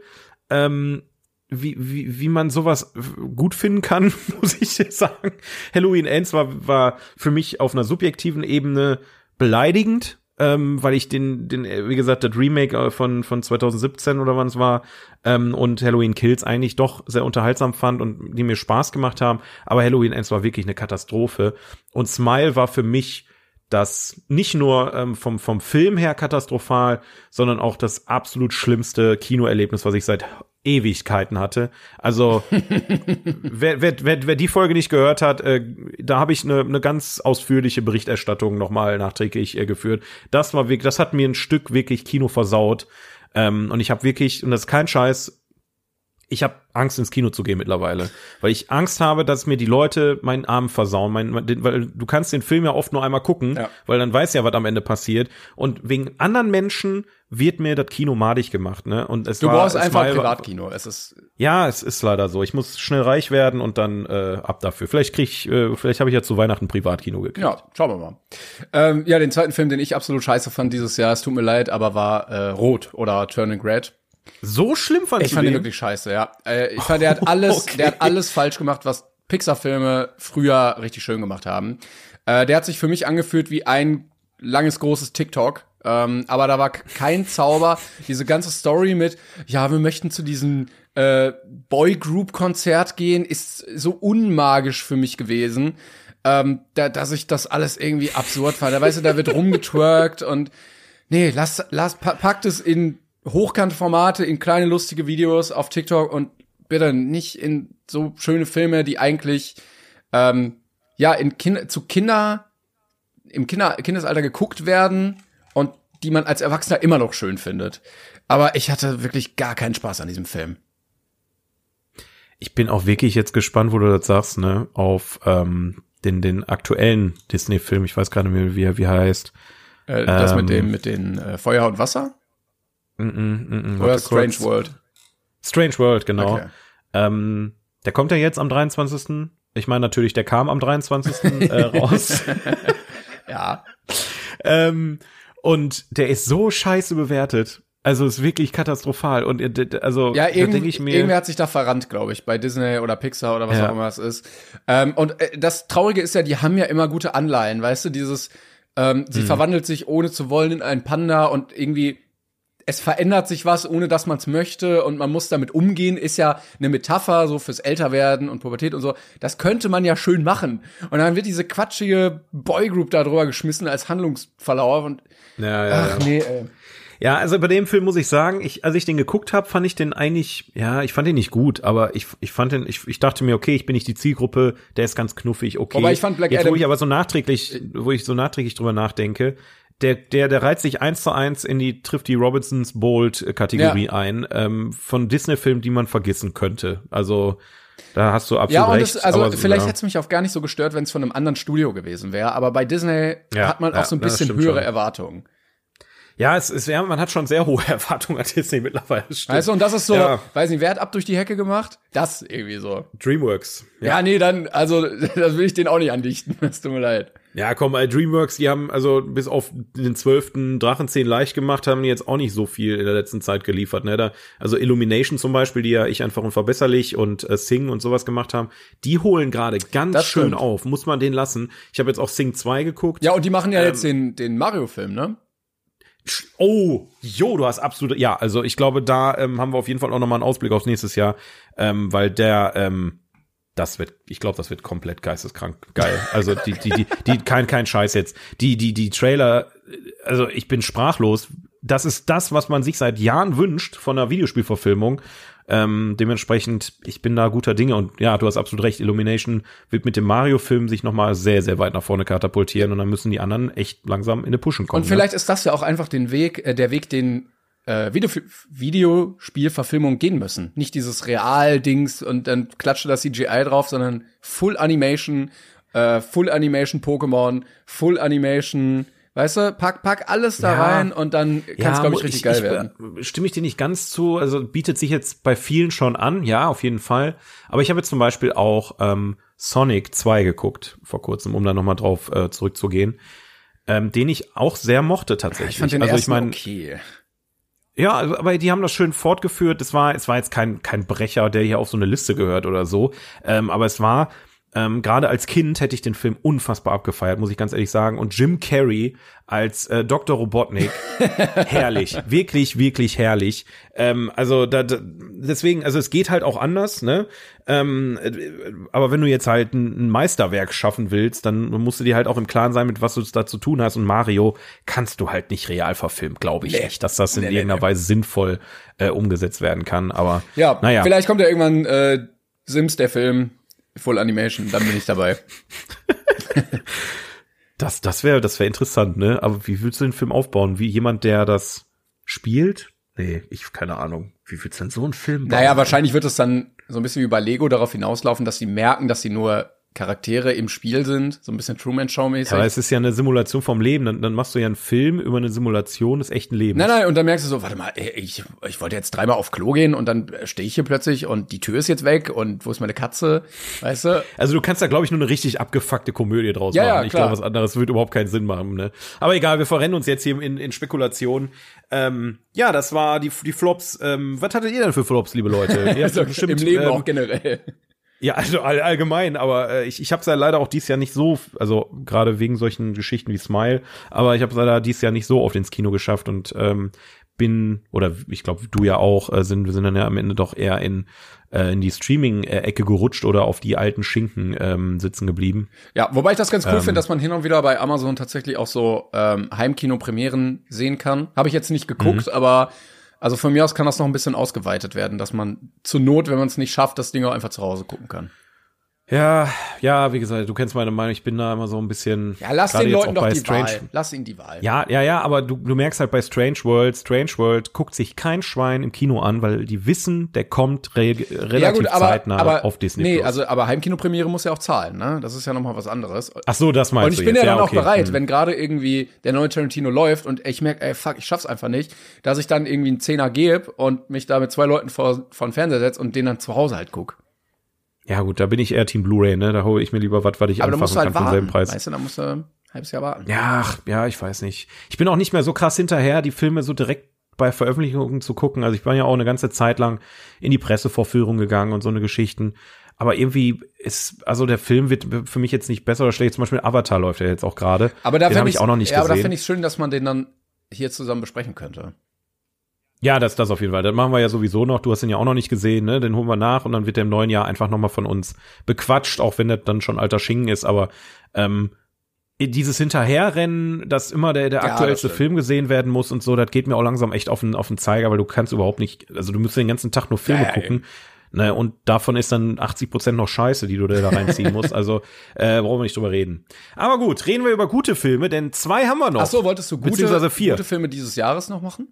S1: ähm, wie, wie, wie man sowas gut finden kann, muss ich sagen. Halloween Ends war, war für mich auf einer subjektiven Ebene beleidigend, ähm, weil ich den, den, äh, wie gesagt, das Remake äh, von, von 2017 oder wann es war, ähm, und Halloween Kills eigentlich doch sehr unterhaltsam fand und die mir Spaß gemacht haben. Aber Halloween Ends war wirklich eine Katastrophe. Und Smile war für mich das nicht nur ähm, vom, vom Film her katastrophal, sondern auch das absolut schlimmste Kinoerlebnis, was ich seit Ewigkeiten hatte. Also wer, wer, wer, wer die Folge nicht gehört hat, äh, da habe ich eine, eine ganz ausführliche Berichterstattung nochmal nachträglich äh, geführt. Das war wirklich, das hat mir ein Stück wirklich Kino versaut. Ähm, und ich habe wirklich, und das ist kein Scheiß, ich habe Angst ins Kino zu gehen mittlerweile, weil ich Angst habe, dass mir die Leute meinen Arm versauen, mein, den, weil du kannst den Film ja oft nur einmal gucken,
S2: Ja.
S1: weil dann weiß ja, was am Ende passiert und wegen anderen Menschen wird mir das Kino madig gemacht, ne? Und es
S2: du
S1: war,
S2: brauchst
S1: es
S2: einfach ein Privatkino. Es ist
S1: Ja, es ist leider so. Ich muss schnell reich werden und dann äh, ab dafür. Vielleicht krieg ich, äh, vielleicht habe ich ja zu Weihnachten ein Privatkino gekriegt.
S2: ja, schauen wir mal. Ähm, ja, den zweiten Film, den ich absolut scheiße fand dieses Jahr, es tut mir leid, aber war äh, Rot oder Turning Red.
S1: So schlimm fand
S2: Ich fand den wirklich scheiße, ja. Äh, ich fand, der hat alles,
S1: Okay.
S2: der hat alles falsch gemacht, was Pixar-Filme früher richtig schön gemacht haben. Äh, der hat sich für mich angefühlt wie ein langes, großes TikTok. Ähm, aber da war kein Zauber. Diese ganze Story mit, ja, wir möchten zu diesem äh, Boy-Group-Konzert gehen, ist so unmagisch für mich gewesen. Ähm, da, dass ich das alles irgendwie absurd fand. Da weißt du, da wird rumgetwerkt und Nee, lass, lass, pa- packt es in hochkante Formate, in kleine lustige Videos auf TikTok und bitte nicht in so schöne Filme, die eigentlich ähm, ja in kind zu Kinder im Kinder Kindesalter geguckt werden und die man als Erwachsener immer noch schön findet. Aber ich hatte wirklich gar keinen Spaß an diesem Film.
S1: Ich bin auch wirklich jetzt gespannt, wo du das sagst, ne, auf ähm, den den aktuellen Disney-Film. Ich weiß gerade nicht mehr, wie er wie heißt.
S2: Äh, das
S1: Ähm.
S2: mit dem mit den äh, Feuer und Wasser
S1: Mm -mm, mm -mm,
S2: oder
S1: warte
S2: Strange
S1: kurz.
S2: World.
S1: Strange World, genau.
S2: Okay.
S1: Ähm, der kommt ja jetzt am 23. Ich meine natürlich, der kam am 23. äh, raus.
S2: Ja.
S1: ähm, und der ist so scheiße bewertet. Also ist wirklich katastrophal. Und äh, also
S2: Ja,
S1: denke ich mir.
S2: irgendwer hat sich da verrannt, glaube ich, bei Disney oder Pixar oder was
S1: Ja.
S2: auch immer es ist. Ähm, und äh, das Traurige ist ja, die haben ja immer gute Anleihen, weißt du, dieses, ähm, sie verwandelt sich ohne zu wollen in einen Panda und irgendwie es verändert sich was, ohne dass man es möchte und man muss damit umgehen, ist ja eine Metapher so fürs Älterwerden und Pubertät und so. Das könnte man ja schön machen. Und dann wird diese quatschige Boygroup da drüber geschmissen als Handlungsverlauf und
S1: ja, ja,
S2: ach
S1: ja.
S2: nee, ey.
S1: ja, also bei dem Film muss ich sagen, ich, als ich den geguckt habe, fand ich den eigentlich, ja, ich fand den nicht gut, aber ich, ich fand den, ich, ich dachte mir, okay, ich bin nicht die Zielgruppe, der ist ganz knuffig, okay.
S2: Wobei ich fand Black
S1: Jetzt,
S2: Adam-
S1: wo ich aber so nachträglich, wo ich so nachträglich drüber nachdenke, der, der, der reiht sich eins zu eins in die trifft die Robinsons Bold Kategorie
S2: Ja.
S1: ein, ähm, von Disney-Filmen, die man vergessen könnte. Also, da hast du absolut
S2: Ja, und
S1: recht.
S2: es, also
S1: aber,
S2: vielleicht
S1: ja.
S2: hätte es mich auch gar nicht so gestört, wenn es von einem anderen Studio gewesen wäre. Aber bei Disney
S1: Ja,
S2: hat man auch
S1: ja,
S2: so ein
S1: das
S2: bisschen höhere
S1: schon.
S2: Erwartungen.
S1: Ja, es ist, ja, man hat schon sehr hohe Erwartungen an Disney mittlerweile. das stimmt.
S2: Weißt du, und das ist so,
S1: Ja.
S2: weiß nicht, wer hat ab durch die Hecke gemacht? Das irgendwie so.
S1: Dreamworks.
S2: Ja, nee, dann, also, das will ich den auch nicht andichten. Es tut mir leid.
S1: Ja, komm, äh, Dreamworks, die haben also bis auf den zwölften Drachenzehn leicht gemacht, haben die jetzt auch nicht so viel in der letzten Zeit geliefert. Ne? Da, also Illumination zum Beispiel, die ja ich einfach unverbesserlich und äh, Sing und sowas gemacht haben, die holen gerade ganz
S2: Das
S1: schön
S2: stimmt.
S1: auf. Muss man den lassen. Ich habe jetzt auch Sing 2 geguckt.
S2: Ja, und die machen ja
S1: Ähm,
S2: jetzt den, den Mario-Film, ne?
S1: Oh, jo, du hast absolut, ja, also ich glaube, da ähm, haben wir auf jeden Fall auch nochmal einen Ausblick aufs nächstes Jahr, ähm, weil der, ähm, das wird, ich glaube, das wird komplett geisteskrank geil. Also die, die, die, die, kein, kein Scheiß jetzt. Die, die, die Trailer, also ich bin sprachlos. Das ist das, was man sich seit Jahren wünscht von einer Videospielverfilmung. Ähm, dementsprechend, ich bin da guter Dinge und ja, du hast absolut recht. Illumination wird mit dem Mario-Film sich nochmal sehr, sehr weit nach vorne katapultieren und dann müssen die anderen echt langsam in eine Pushen kommen.
S2: Und vielleicht ist das ja auch einfach den Weg, äh, der Weg, den äh, Video Videospielverfilmungen gehen müssen. Nicht dieses Real-Dings und dann klatsche das CGI drauf, sondern Full Animation, äh, Full Animation Pokémon, Full Animation, weißt du, pack, pack alles da
S1: Ja.
S2: rein und dann kann es, glaube ich, richtig geil werden.
S1: äh, Stimme ich dir nicht ganz zu. Also bietet sich jetzt bei vielen schon an, ja, auf jeden Fall. Aber ich habe jetzt zum Beispiel auch ähm, Sonic 2 geguckt vor kurzem, um da nochmal drauf äh, zurückzugehen. Ähm, den ich auch sehr mochte tatsächlich.
S2: Ich fand den
S1: also ich meine,
S2: okay.
S1: Ja, also, aber die haben das schön fortgeführt. Es war, es war jetzt kein, kein Brecher, der hier auf so eine Liste gehört oder so. Ähm, aber es war, ähm, gerade als Kind hätte ich den Film unfassbar abgefeiert, muss ich ganz ehrlich sagen. Und Jim Carrey als äh, Dr. Robotnik, herrlich, wirklich, wirklich herrlich. Ähm, also da, da, deswegen, also es geht halt auch anders, ne? Ähm, äh, aber wenn du jetzt halt ein, ein Meisterwerk schaffen willst, dann musst du dir halt auch im Klaren sein, mit was du da zu tun hast. Und Mario kannst du halt nicht real verfilmen, glaube ich
S2: Nee.
S1: nicht, dass das in
S2: Nee, nee,
S1: irgendeiner
S2: nee.
S1: Weise sinnvoll äh, umgesetzt werden kann. Aber
S2: Ja,
S1: naja.
S2: vielleicht kommt ja irgendwann äh, Sims, der Film, Full Animation, dann bin ich dabei.
S1: Das, das wäre, das wäre interessant, ne? Aber wie willst du den Film aufbauen? Wie jemand, der das spielt? Nee, ich keine Ahnung. Wie willst du denn so einen Film bauen?
S2: Naja, wahrscheinlich wird es dann so ein bisschen wie bei Lego darauf hinauslaufen, dass sie merken, dass sie nur Charaktere im Spiel sind, so ein bisschen Truman Show mäßig.
S1: Aber es ist ja eine Simulation vom Leben. Dann, dann machst du ja einen Film über eine Simulation des echten Lebens.
S2: Nein, nein, und dann merkst du so, warte mal, ich, ich wollte jetzt dreimal auf Klo gehen und dann stehe ich hier plötzlich und die Tür ist jetzt weg und wo ist meine Katze? Weißt du?
S1: Also du kannst da, glaube ich, nur eine richtig abgefuckte Komödie draus
S2: Ja, ja,
S1: machen. ich
S2: klar.
S1: glaube, was anderes würde überhaupt keinen Sinn machen. Ne? Aber egal, wir verrennen uns jetzt hier in, in Spekulationen. Ähm, ja, das war die, die Flops. Ähm, was hattet ihr denn für Flops, liebe Leute? Ihr habt
S2: Also
S1: bestimmt,
S2: Im Leben
S1: ähm,
S2: auch generell.
S1: Ja, also all, allgemein, aber äh, ich, ich habe es ja leider auch dieses Jahr nicht so, also gerade wegen solchen Geschichten wie Smile, aber ich habe es leider dieses Jahr nicht so oft ins Kino geschafft und ähm, bin, oder ich glaube, du ja auch, äh, sind, wir sind dann ja am Ende doch eher in, äh, in die Streaming-Ecke gerutscht oder auf die alten Schinken ähm, sitzen geblieben.
S2: Ja, wobei ich das ganz cool
S1: Ähm.
S2: finde, dass man hin und wieder bei Amazon tatsächlich auch so ähm, Heimkino-Premieren sehen kann. Habe ich jetzt nicht geguckt,
S1: Mhm.
S2: aber also von mir aus kann das noch ein bisschen ausgeweitet werden, dass man zur Not, wenn man es nicht schafft, das Ding auch einfach zu Hause gucken kann.
S1: Ja, ja, wie gesagt, du kennst meine Meinung, ich bin da immer so ein bisschen.
S2: Ja, lass den Leuten
S1: auch
S2: doch die
S1: Strange,
S2: Wahl. Lass ihnen die Wahl.
S1: Ja, ja, ja, aber du, du merkst halt bei Strange World, Strange World guckt sich kein Schwein im Kino an, weil die wissen, der kommt re relativ zeitnah auf Disney.
S2: Nee,
S1: Plus.
S2: also aber Heimkinopremiere muss ja auch zahlen, ne? Das ist ja nochmal was anderes.
S1: Ach so, das meinst
S2: Und ich
S1: du
S2: bin
S1: jetzt.
S2: ja dann auch
S1: okay.
S2: bereit,
S1: Hm.
S2: wenn gerade irgendwie der neue Tarantino läuft und ich merke, ey, fuck, ich schaff's einfach nicht, dass ich dann irgendwie einen Zehner gebe und mich da mit zwei Leuten vor, vor den Fernseher setze und den dann zu Hause halt guck.
S1: Ja gut, da bin ich eher Team Blu-ray, ne? Da hole ich mir lieber was, was ich
S2: Aber
S1: anfassen
S2: halt
S1: kann
S2: warten,
S1: Preis.
S2: weißt du, da musst du ein halbes Jahr warten.
S1: Ja, ach, ja, ich weiß nicht. Ich bin auch nicht mehr so krass hinterher, die Filme so direkt bei Veröffentlichungen zu gucken. Also ich war ja auch eine ganze Zeit lang in die Pressevorführung gegangen und so eine Geschichten. Aber irgendwie ist, also der Film wird für mich jetzt nicht besser oder schlecht. Zum Beispiel Avatar läuft ja jetzt auch gerade.
S2: Aber da
S1: habe ich auch noch nicht
S2: ja, aber da
S1: gesehen.
S2: finde ich schön, dass man den dann hier zusammen besprechen könnte.
S1: Ja, das, das auf jeden Fall. Das machen wir ja sowieso noch. Du hast ihn ja auch noch nicht gesehen, ne? Den holen wir nach und dann wird der im neuen Jahr einfach nochmal von uns bequatscht, auch wenn das dann schon alter Schinken ist. Aber ähm, dieses Hinterherrennen, dass immer der, der
S2: Ja,
S1: aktuellste. Film gesehen werden muss und so, das geht mir auch langsam echt auf den, auf den Zeiger, weil du kannst überhaupt nicht, also du musst den ganzen Tag nur Filme
S2: Ja, ja,
S1: gucken. Ne, und davon ist dann 80 Prozent noch Scheiße, die du da reinziehen musst. Also äh, brauchen wir nicht drüber reden. Aber gut, reden wir über gute Filme, denn zwei haben wir noch.
S2: Ach so, wolltest du gute,
S1: Beziehungsweise vier.
S2: gute Filme dieses Jahres noch machen?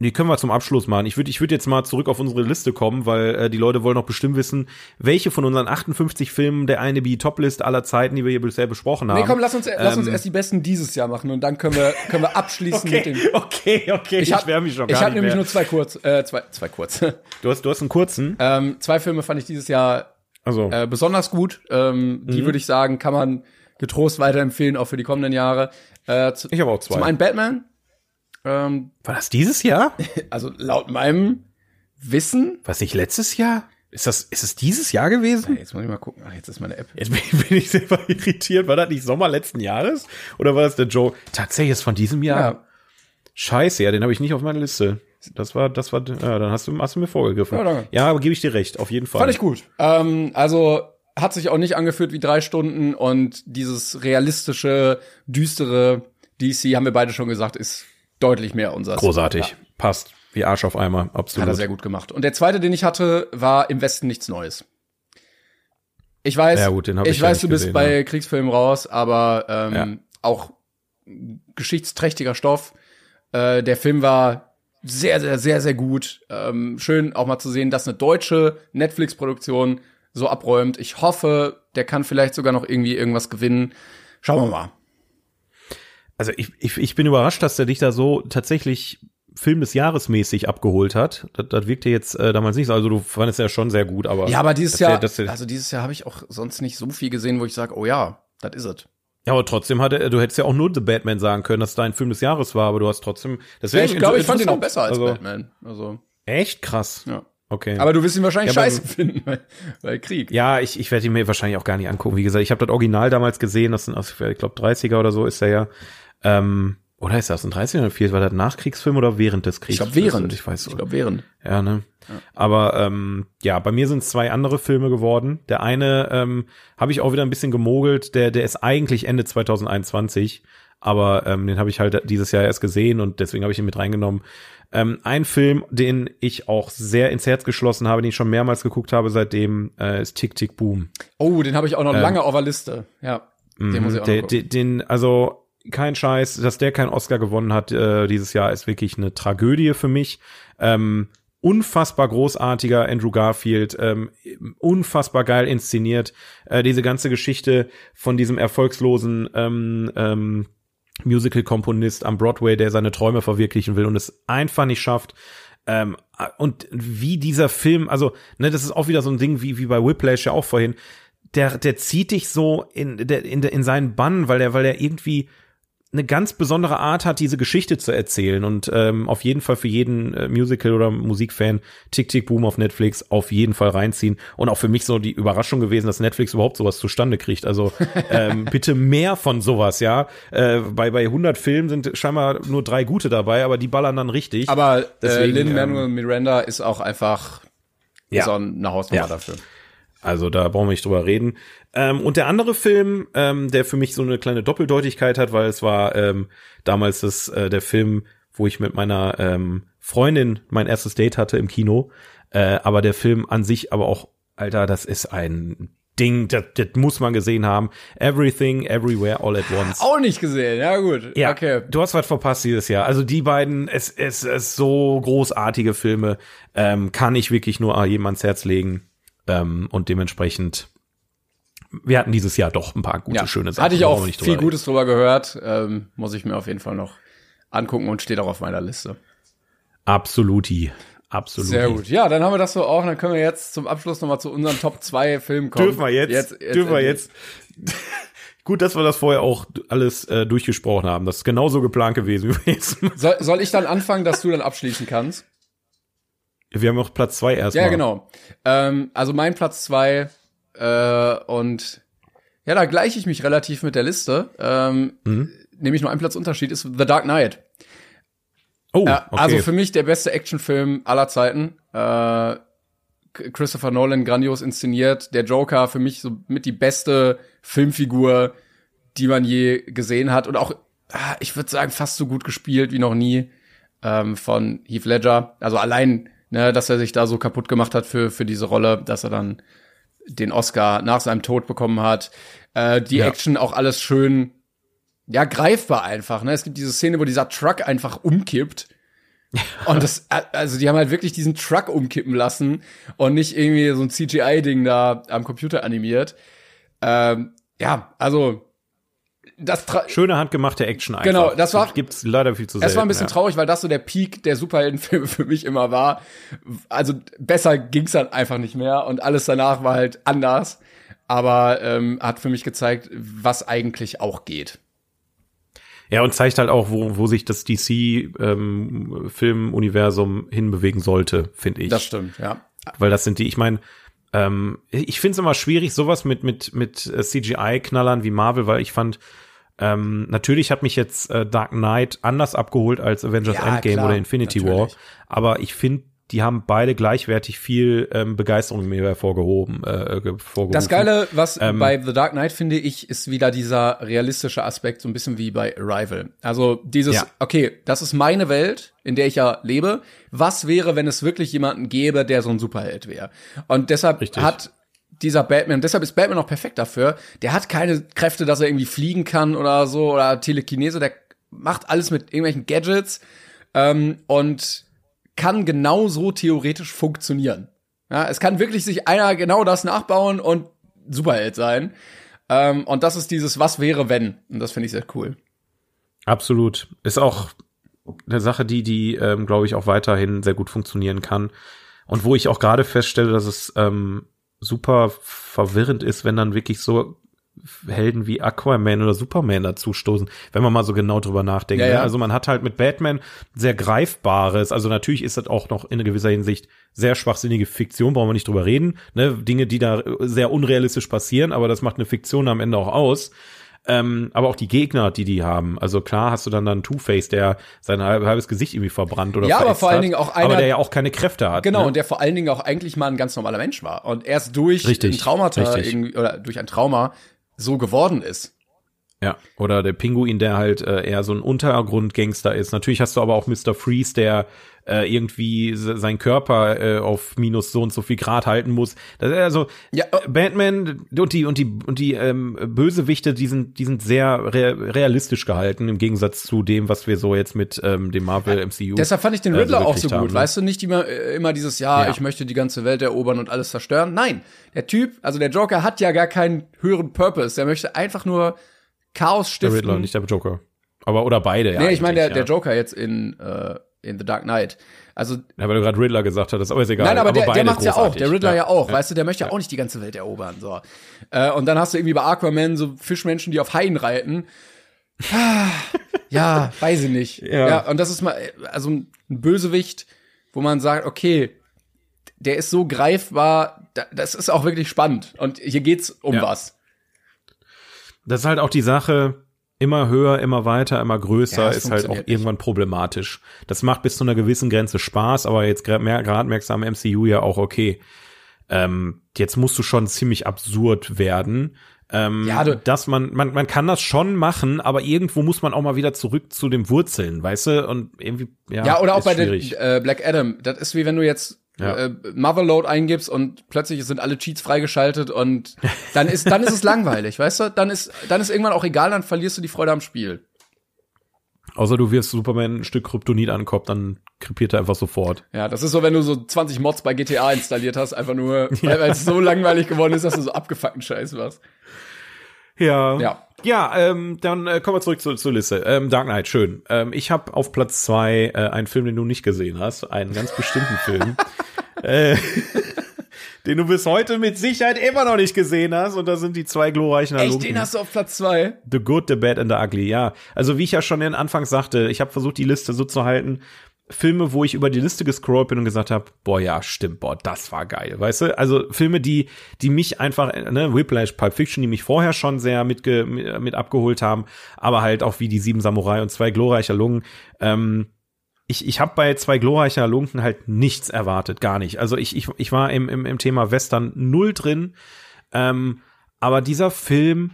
S1: Die können wir zum Abschluss machen. Ich würde ich würd jetzt mal zurück auf unsere Liste kommen, weil äh, die Leute wollen noch bestimmt wissen, welche von unseren 58 Filmen der eine die Top-List aller Zeiten, die wir hier bisher besprochen haben.
S2: Nee, komm, lass uns, lass uns
S1: Ähm,
S2: erst die besten dieses Jahr machen und dann können wir, können wir abschließen mit dem.
S1: okay, okay, ich,
S2: hab-
S1: wär mich schon
S2: ich
S1: gar
S2: hab
S1: nicht
S2: nämlich
S1: mehr.
S2: nur zwei kurz, äh, zwei, zwei kurz.
S1: du hast, du hast einen kurzen.
S2: ähm, zwei Filme fand ich dieses Jahr
S1: Also,
S2: äh, besonders gut. Ähm, Die
S1: Mhm.
S2: würde ich sagen, kann man getrost weiterempfehlen, auch für die kommenden Jahre. Äh, zu,
S1: ich habe auch zwei.
S2: zum einen Batman. Ähm,
S1: War das dieses Jahr?
S2: also laut meinem Wissen.
S1: Was nicht letztes Jahr? Ist das, ist es dieses Jahr gewesen?
S2: Jetzt muss ich mal gucken. Ach, jetzt ist meine App.
S1: Jetzt bin ich, bin ich selber irritiert. War das nicht Sommer letzten Jahres? Oder war das der Joe? Tatsächlich ist von diesem Jahr.
S2: Ja,
S1: Scheiße, ja, den habe ich nicht auf meiner Liste. Das war, das war, ja, dann hast du, hast du mir vorgegriffen.
S2: Ja, danke.
S1: ja aber gebe ich dir recht, auf jeden Fall.
S2: Fand ich gut. Ähm, also hat sich auch nicht angefühlt wie drei Stunden und dieses realistische, düstere DC, haben wir beide schon gesagt, ist deutlich mehr unser.
S1: Großartig.
S2: Ja,
S1: Passt. Wie Arsch auf Eimer.
S2: hat
S1: Absolut.
S2: er sehr gut gemacht. Und der zweite, den ich hatte, war im Westen nichts Neues. Ich weiß,
S1: Ja, gut, den
S2: ich
S1: ich
S2: weiß, du bist
S1: gesehen,
S2: bei
S1: ja.
S2: Kriegsfilmen raus, aber ähm,
S1: Ja.
S2: auch geschichtsträchtiger Stoff. Äh, der Film war sehr, sehr, sehr, sehr gut. Ähm, schön auch mal zu sehen, dass eine deutsche Netflix-Produktion so abräumt. Ich hoffe, der kann vielleicht sogar noch irgendwie irgendwas gewinnen. Schauen wir mal.
S1: Also ich, ich, ich bin überrascht, dass der dich da so tatsächlich Film des Jahres mäßig abgeholt hat. Das, das wirkte jetzt äh, damals nicht so. Also du fandest ja schon sehr gut, aber.
S2: Ja, aber dieses Jahr,
S1: der-
S2: also dieses Jahr habe ich auch sonst nicht so viel gesehen, wo ich sage, oh ja, das is ist es.
S1: ja, aber trotzdem hatte, du hättest ja auch nur The Batman sagen können, dass dein Film des Jahres war, aber du hast trotzdem. Deswegen
S2: ich glaube, ich fand ihn auch besser als
S1: also,
S2: Batman. Also,
S1: Echt krass.
S2: ja.
S1: Okay.
S2: Aber du wirst ihn wahrscheinlich
S1: Ja,
S2: scheiße finden, weil, weil Krieg.
S1: Ja, ich, ich werde ihn mir wahrscheinlich auch gar nicht angucken. Wie gesagt, ich habe das Original damals gesehen, das sind, aus, ich glaube, 30er oder so ist er ja. Ähm, oder ist das ein 30er oder 40? War das Nachkriegsfilm oder während des
S2: ich
S1: Kriegs?
S2: glaube während.
S1: Ich weiß
S2: Ich glaube während.
S1: Ja, ne? Aber ähm, ja, bei mir sind es zwei andere Filme geworden. Der eine ähm, habe ich auch wieder ein bisschen gemogelt, der, der ist eigentlich Ende 2021, aber ähm, den habe ich halt dieses Jahr erst gesehen und deswegen habe ich ihn mit reingenommen. Ähm, ein Film, den ich auch sehr ins Herz geschlossen habe, den ich schon mehrmals geguckt habe seitdem, äh, ist Tick Tick Boom.
S2: Oh, den habe ich auch noch
S1: Ähm,
S2: lange auf der Liste. Ja, den muss ich auch noch gucken.
S1: der, den, also kein Scheiß, dass der keinen Oscar gewonnen hat äh, dieses Jahr, ist wirklich eine Tragödie für mich. Ähm, unfassbar großartiger Andrew Garfield, ähm, unfassbar geil inszeniert. Äh, diese ganze Geschichte von diesem erfolgslosen ähm, ähm, Musical-Komponist am Broadway, der seine Träume verwirklichen will und es einfach nicht schafft. Ähm, und wie dieser Film, also, ne, das ist auch wieder so ein Ding wie, wie bei Whiplash ja auch vorhin, der, der zieht dich so in, der, in, in seinen Bann, weil der, weil der irgendwie eine ganz besondere Art hat, diese Geschichte zu erzählen und ähm, auf jeden Fall für jeden äh, Musical- oder Musikfan Tick Tick Boom auf Netflix auf jeden Fall reinziehen und auch für mich so die Überraschung gewesen, dass Netflix überhaupt sowas zustande kriegt. Also ähm, bitte mehr von sowas, ja. Äh, bei bei 100 Filmen sind scheinbar nur drei gute dabei, aber die ballern dann richtig.
S2: Aber äh,
S1: Deswegen,
S2: Lin
S1: ähm,
S2: Manuel Miranda ist auch einfach
S1: Ja.
S2: auch eine Hausnummer
S1: Ja.
S2: dafür.
S1: Also da brauchen wir nicht drüber reden. Ähm, und der andere Film, ähm, der für mich so eine kleine Doppeldeutigkeit hat, weil es war ähm, damals das, äh, der Film, wo ich mit meiner ähm, Freundin mein erstes Date hatte im Kino. Äh, aber der Film an sich aber auch, Alter, das ist ein Ding, das, das muss man gesehen haben. Everything, Everywhere, All at Once.
S2: Auch nicht gesehen, ja gut.
S1: Ja,
S2: okay.
S1: du hast was verpasst dieses Jahr. Also die beiden, es, es, es so großartige Filme, ähm, kann ich wirklich nur jedem ans Herz legen. Ähm, und dementsprechend, wir hatten dieses Jahr doch ein paar gute,
S2: Ja.
S1: schöne Sachen.
S2: Hatte ich auch viel Gutes drüber gehört. Ähm, muss ich mir auf jeden Fall noch angucken und steht auch auf meiner Liste.
S1: Absoluti. Absolut.
S2: Sehr gut. Ja, dann haben wir das so auch. Dann können wir jetzt zum Abschluss nochmal zu unseren Top 2 Filmen kommen.
S1: Dürfen wir jetzt, dürfen wir jetzt. Gut, dass wir das vorher auch alles äh, durchgesprochen haben. Das ist genauso geplant gewesen. jetzt-
S2: Soll, soll ich dann anfangen, dass du dann abschließen kannst?
S1: Wir haben noch Platz zwei erstmal.
S2: Ja, genau. Ähm, also mein Platz zwei äh, und ja, da gleiche ich mich relativ mit der Liste. Ähm,
S1: Mhm.
S2: Nämlich nur ein Platz Unterschied ist The Dark Knight.
S1: Oh,
S2: Äh,
S1: okay.
S2: Also für mich der beste Actionfilm aller Zeiten. Äh, Christopher Nolan grandios inszeniert. Der Joker für mich so mit die beste Filmfigur, die man je gesehen hat und auch, ah, ich würde sagen, fast so gut gespielt wie noch nie ähm, von Heath Ledger. Also allein, ne, dass er sich da so kaputt gemacht hat für für diese Rolle, dass er dann den Oscar nach seinem Tod bekommen hat. Äh, die
S1: Ja.
S2: Action auch alles schön, ja, greifbar einfach. Ne? Es gibt diese Szene, wo dieser Truck einfach umkippt. Und das, also die haben halt wirklich diesen Truck umkippen lassen und nicht irgendwie so ein CGI-Ding da am Computer animiert. Ähm, ja, also das
S1: Schöne handgemachte Action einfach.
S2: Genau, das war-
S1: gibt's leider viel zu selten.
S2: es war ein bisschen
S1: ja.
S2: traurig, weil das so der Peak der Superheldenfilme für mich immer war. Also besser ging's dann einfach nicht mehr und alles danach war halt anders. Aber ähm, hat für mich gezeigt, was eigentlich auch geht.
S1: Ja, und zeigt halt auch, wo, wo sich das DC-Filmuniversum hinbewegen sollte, finde ich.
S2: Das stimmt, ja.
S1: Weil das sind die, ich meine, ähm, ich finde es immer schwierig, sowas mit, mit, mit CGI-Knallern wie Marvel, weil ich fand, ähm, natürlich hat mich jetzt äh, Dark Knight anders abgeholt als Avengers
S2: Ja,
S1: Endgame
S2: klar,
S1: oder Infinity War,
S2: natürlich.
S1: aber ich finde, die haben beide gleichwertig viel ähm, Begeisterung in mir hervorgehoben. Äh, ge- hervorgerufen.
S2: Das Geile, was
S1: Ähm,
S2: bei The Dark Knight finde ich, ist wieder dieser realistische Aspekt, so ein bisschen wie bei Arrival. Also dieses,
S1: Ja.
S2: okay, das ist meine Welt, in der ich ja lebe. Was wäre, wenn es wirklich jemanden gäbe, der so ein Superheld wäre? Und deshalb
S1: Richtig.
S2: hat dieser Batman, deshalb ist Batman auch perfekt dafür. Der hat keine Kräfte, dass er irgendwie fliegen kann oder so oder Telekinese. Der macht alles mit irgendwelchen Gadgets ähm, und kann genauso theoretisch funktionieren. Ja, es kann wirklich sich einer genau das nachbauen und Superheld sein. Ähm, und das ist dieses Was wäre, wenn. Und das finde ich sehr cool.
S1: Absolut. Ist auch eine Sache, die, die, ähm, glaube ich, auch weiterhin sehr gut funktionieren kann. Und wo ich auch gerade feststelle, dass es ähm, super verwirrend ist, wenn dann wirklich so Helden wie Aquaman oder Superman dazustoßen, wenn man mal so genau drüber nachdenkt.
S2: Ja,
S1: ne?
S2: ja.
S1: Also man hat halt mit Batman sehr greifbares, also natürlich ist das auch noch in gewisser Hinsicht sehr schwachsinnige Fiktion, brauchen wir nicht drüber reden, ne? Dinge, die da sehr unrealistisch passieren, aber das macht eine Fiktion am Ende auch aus. Ähm, aber auch die Gegner, die die haben. Also klar hast du dann dann Two-Face, der sein halb- halbes Gesicht irgendwie verbrannt oder
S2: Ja, aber vor allen
S1: hat,
S2: Dingen auch einer-
S1: aber der ja auch keine Kräfte hat.
S2: Genau,
S1: ne?
S2: und der vor allen Dingen auch eigentlich mal ein ganz normaler Mensch war. Und erst durch
S1: Richtig,
S2: ein Traumata oder durch ein Trauma so geworden ist.
S1: Ja, oder der Pinguin, der halt äh, eher so ein Untergrundgangster ist. Natürlich hast du aber auch Mr. Freeze, der äh, irgendwie se- seinen Körper äh, auf minus so und so viel Grad halten muss. Das ist also
S2: Ja,
S1: äh, Batman und die und die und die ähm, Bösewichte, die sind die sind sehr re realistisch gehalten im Gegensatz zu dem, was wir so jetzt mit ähm, dem Marvel MCU.
S2: Deshalb fand ich den
S1: äh,
S2: Riddler auch
S1: verwirklicht
S2: so gut.
S1: haben, ne?
S2: Weißt du, nicht immer, äh, immer dieses, ja,
S1: Ja.
S2: ich möchte die ganze Welt erobern und alles zerstören. Nein, der Typ, also der Joker hat ja gar keinen höheren Purpose. Der möchte einfach nur Chaos
S1: Der
S2: stiften.
S1: Riddler, nicht der Joker. Aber oder beide, ja.
S2: nee, ich meine der,
S1: eigentlich,
S2: der
S1: ja.
S2: Joker jetzt in, äh, in The Dark Knight. Also,
S1: Ja, weil du gerade Riddler gesagt hattest, aber ist egal.
S2: nein, aber, der, der
S1: beide
S2: macht's ja auch, der Riddler ja, auch,
S1: Ja.
S2: weißt du, der möchte ja auch nicht die ganze Welt erobern, so. Äh, und dann hast du irgendwie bei Aquaman so Fischmenschen, die auf Haien reiten. Ah, ja, weiß ich nicht.
S1: Ja.
S2: ja, und das ist mal, also ein Bösewicht, wo man sagt, okay, der ist so greifbar, da, das ist auch wirklich spannend. Und hier geht's um
S1: Ja.
S2: was.
S1: Das ist halt auch die Sache, immer höher, immer weiter, immer größer,
S2: Ja,
S1: ist halt auch irgendwann problematisch. Das macht bis zu einer gewissen Grenze Spaß, aber jetzt gerade merkst du am MCU ja auch, okay, ähm, jetzt musst du schon ziemlich absurd werden. Ähm,
S2: Ja, du-
S1: dass man, man, man kann das schon machen, aber irgendwo muss man auch mal wieder zurück zu den Wurzeln, weißt du? Und irgendwie, ja.
S2: Ja, oder auch bei
S1: schwierig.
S2: der äh, Black Adam. Das ist wie wenn du jetzt ja. äh, Motherload eingibst und plötzlich sind alle Cheats freigeschaltet und dann ist dann ist es langweilig, weißt du? Dann ist dann ist irgendwann auch egal, dann verlierst du die Freude am Spiel.
S1: Außer du wirst Superman ein Stück Kryptonit ankommt, dann krepiert er einfach sofort.
S2: Ja, das ist so, wenn du so 20 Mods bei GTA installiert hast, einfach nur, weil, weil es so langweilig geworden ist, dass du so abgefuckten Scheiß machst.
S1: Ja.
S2: Ja.
S1: Ja, ähm, dann äh, kommen wir zurück zu, zur Liste. Ähm, Dark Knight, schön. Ähm, ich habe auf Platz zwei äh, einen Film, den du nicht gesehen hast, einen ganz bestimmten Film, äh, den du bis heute mit Sicherheit immer noch nicht gesehen hast. Und da sind die zwei glorreichen
S2: Echt,
S1: Halunken.
S2: den hast du auf Platz zwei?
S1: The Good, The Bad and The Ugly, ja. Also wie ich ja schon in Anfangs sagte, ich habe versucht, die Liste so zu halten, Filme, wo ich über die Liste gescrollt bin und gesagt habe, boah, ja, stimmt, boah, das war geil, weißt du? Also Filme, die die mich einfach, ne, Whiplash, Pulp Fiction, die mich vorher schon sehr mitge mit abgeholt haben, aber halt auch wie die Sieben Samurai und zwei glorreicher Lungen. Ähm, ich, ich habe bei zwei glorreicher Lunken halt nichts erwartet, gar nicht. Also ich, ich, ich war im, im, im Thema Western null drin, ähm, aber dieser Film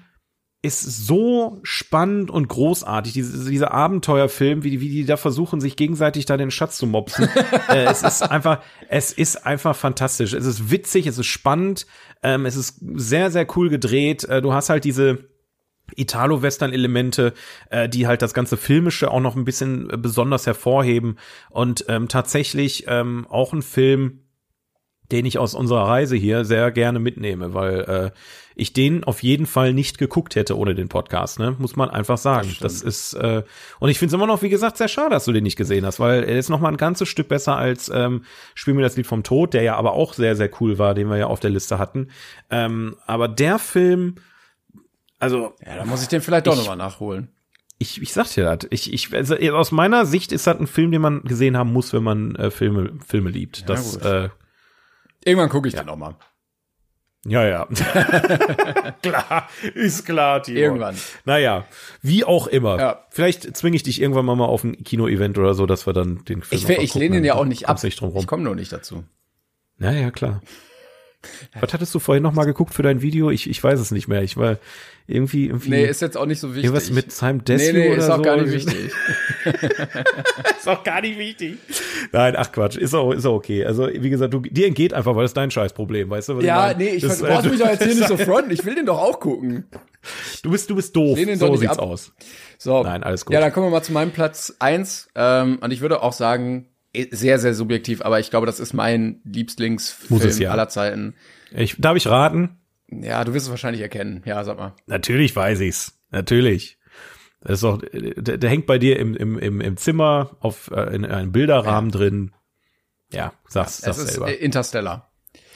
S1: ist so spannend und großartig, diese, dieser Abenteuerfilm, wie die, wie die da versuchen, sich gegenseitig da den Schatz zu mopsen. äh, es ist einfach, es ist einfach fantastisch. Es ist witzig, es ist spannend, ähm, es ist sehr, sehr cool gedreht. Äh, du hast halt diese Italo-Western-Elemente, äh, die halt das ganze Filmische auch noch ein bisschen äh, besonders hervorheben. Und ähm, tatsächlich ähm, auch ein Film, den ich aus unserer Reise hier sehr gerne mitnehme, weil äh, ich den auf jeden Fall nicht geguckt hätte ohne den Podcast, ne? Muss man einfach sagen. Das, das ist äh, und ich finde es immer noch, wie gesagt, sehr schade, dass du den nicht gesehen hast, weil er ist noch mal ein ganzes Stück besser als ähm, Spiel mir das Lied vom Tod, der ja aber auch sehr sehr cool war, den wir ja auf der Liste hatten. Ähm, aber der Film, also
S2: Ja, da muss ich den vielleicht doch nochmal nachholen.
S1: ich, ich sag dir das. Ich, ich, also aus meiner Sicht ist das ein Film, den man gesehen haben muss, wenn man äh, Filme, Filme liebt. Das,
S2: gut.
S1: äh,
S2: Irgendwann gucke ich den nochmal.
S1: ja, ja. klar, ist klar, Timo.
S2: Irgendwann.
S1: Naja, wie auch immer.
S2: Ja.
S1: Vielleicht zwinge ich dich irgendwann mal, mal auf ein Kino-Event oder so, dass wir dann den Film
S2: Ich, ich lehne den ja auch
S1: Dann
S2: nicht ab.
S1: Nicht drum rum.
S2: Ich komme nur nicht dazu.
S1: Ja, ja, klar. Was hattest du vorhin noch mal geguckt für dein Video? Ich, ich weiß es nicht mehr. Ich war irgendwie, irgendwie
S2: Nee, ist jetzt auch nicht so wichtig.
S1: irgendwas mit Simon Desue
S2: Nee, nee, ist auch
S1: so.
S2: gar nicht wichtig.
S1: ist auch gar nicht wichtig. Nein, ach Quatsch, ist auch, ist auch okay. Also, wie gesagt, du, dir entgeht einfach, weil das ist dein Scheißproblem, weißt du? was
S2: Ja,
S1: meine?
S2: nee, ich,
S1: Das,
S2: du
S1: äh,
S2: brauchst mich doch jetzt hier nicht so fronten. Ich will den doch auch gucken.
S1: Du bist, du bist doof. So sieht's
S2: ab.
S1: aus.
S2: So.
S1: Nein, alles gut.
S2: Ja, dann kommen wir mal zu meinem Platz eins. Ähm, und ich würde auch sagen, sehr, sehr subjektiv, aber ich glaube, das ist mein Lieblingsfilm
S1: es ja.
S2: aller Zeiten.
S1: Ich, darf ich raten?
S2: Ja, du wirst es wahrscheinlich erkennen. Ja, sag mal.
S1: Natürlich weiß ich's. Natürlich. Das ist doch, der, der hängt bei dir im, im, im, im Zimmer auf, äh, in einem Bilderrahmen drin. Ja, sag's,
S2: Es
S1: sag's
S2: ist
S1: selber.
S2: äh, Interstellar.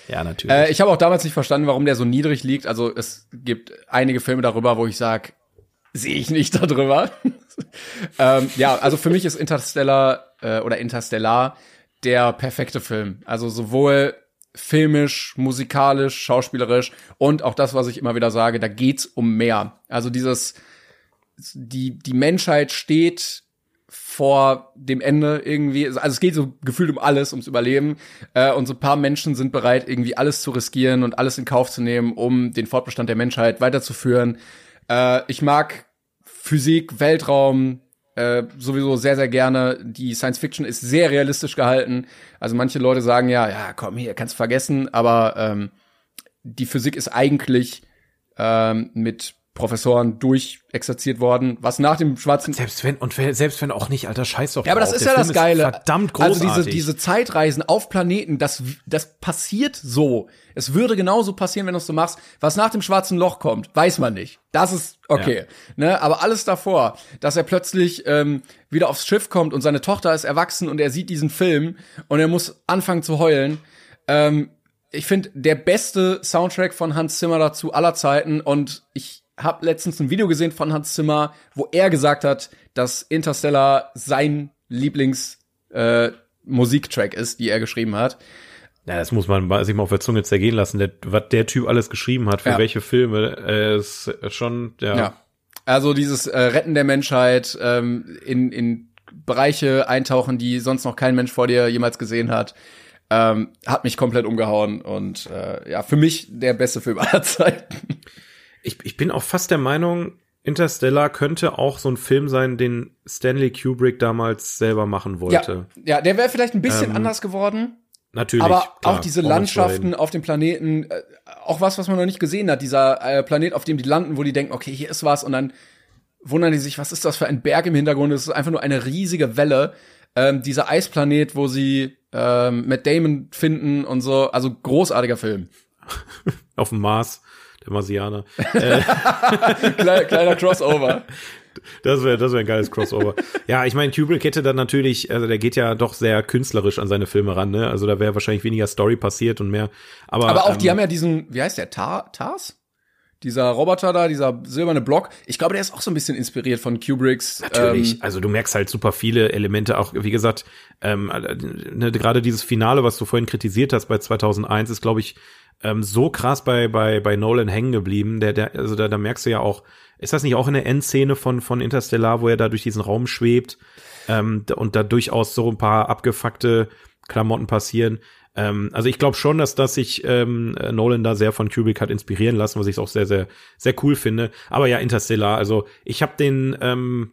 S1: ja, natürlich.
S2: Äh, ich habe auch damals nicht verstanden, warum der so niedrig liegt. Also es gibt einige Filme darüber, wo ich sag, sehe ich nicht darüber. ähm, ja, also für mich ist Interstellar äh, oder Interstellar der perfekte Film. Also sowohl filmisch, musikalisch, schauspielerisch und auch das, was ich immer wieder sage, da geht's um mehr. Also dieses die die Menschheit steht vor dem Ende irgendwie, also es geht so gefühlt um alles, ums Überleben. Äh, und so ein paar Menschen sind bereit, irgendwie alles zu riskieren und alles in Kauf zu nehmen, um den Fortbestand der Menschheit weiterzuführen. Äh, ich mag Physik, Weltraum äh, sowieso sehr, sehr gerne. Die Science Fiction ist sehr realistisch gehalten. Also manche Leute sagen ja, ja, komm hier, kannst vergessen, aber ähm, die Physik ist eigentlich ähm, mit Professoren durchexerziert worden, was nach dem schwarzen
S1: selbst wenn, und selbst wenn auch nicht, alter Scheiß doch
S2: ja, aber das
S1: drauf.
S2: ist
S1: Der
S2: ja
S1: Film
S2: das Geile.
S1: verdammt großartig.
S2: Also diese, diese Zeitreisen auf Planeten, das, das passiert so. Es würde genauso passieren, wenn du es so machst. Was nach dem schwarzen Loch kommt, weiß man nicht. Das ist okay. Ne? Aber alles davor, dass er plötzlich ähm, wieder aufs Schiff kommt und seine Tochter ist erwachsen und er sieht diesen Film und er muss anfangen zu heulen. Ähm, ich finde, der beste Soundtrack von Hans Zimmer dazu aller Zeiten und ich habe letztens ein Video gesehen von Hans Zimmer, wo er gesagt hat, dass Interstellar sein Lieblings äh, Musiktrack ist, die er geschrieben hat.
S1: Ja, das muss man sich mal auf der Zunge zergehen lassen. Der, was der Typ alles geschrieben hat, für
S2: Ja.
S1: welche Filme, äh, ist schon, ja.
S2: Ja. Also dieses äh, Retten der Menschheit, ähm, in, in Bereiche eintauchen, die sonst noch kein Mensch vor dir jemals gesehen hat, ähm, hat mich komplett umgehauen und äh, ja, für mich der beste Film aller Zeiten.
S1: Ich, ich bin auch fast der Meinung, Interstellar könnte auch so ein Film sein, den Stanley Kubrick damals selber machen wollte.
S2: Ja, ja der wäre vielleicht ein bisschen
S1: Ähm,
S2: anders geworden.
S1: Natürlich.
S2: Aber
S1: klar,
S2: auch diese Landschaften auf dem Planeten, äh, auch was, was man noch nicht gesehen hat, dieser äh, Planet, auf dem die landen, wo die denken, okay, hier ist was und dann wundern die sich, was ist das für ein Berg im Hintergrund? Es ist einfach nur eine riesige Welle. Ähm, dieser Eisplanet, wo sie ähm, Matt Damon finden und so, also großartiger Film.
S1: Auf dem Mars, der Marsianer.
S2: Kleiner, kleiner Crossover.
S1: Das wäre das wär ein geiles Crossover. ja, ich meine, Kubrick hätte dann natürlich, also der geht ja doch sehr künstlerisch an seine Filme ran, ne? Also da wäre wahrscheinlich weniger Story passiert und mehr. Aber,
S2: Aber auch,
S1: ähm,
S2: die haben ja diesen, wie heißt der, Tar Tars? Dieser Roboter da, dieser silberne Block. Ich glaube, der ist auch so ein bisschen inspiriert von Kubricks.
S1: Natürlich,
S2: Ähm,
S1: also du merkst halt super viele Elemente, auch wie gesagt, ähm, ne, gerade dieses Finale, was du vorhin kritisiert hast bei 2001, ist glaube ich ähm, so krass bei bei bei Nolan hängen geblieben. Der der also da, da merkst du ja auch, ist das nicht auch in der Endszene von von Interstellar, wo er da durch diesen Raum schwebt ähm, und da durchaus so ein paar abgefuckte Klamotten passieren. Ähm, also ich glaube schon, dass dass sich ähm, Nolan da sehr von Kubrick hat inspirieren lassen, was ich auch sehr sehr sehr cool finde. Aber ja, Interstellar, also ich habe den ähm,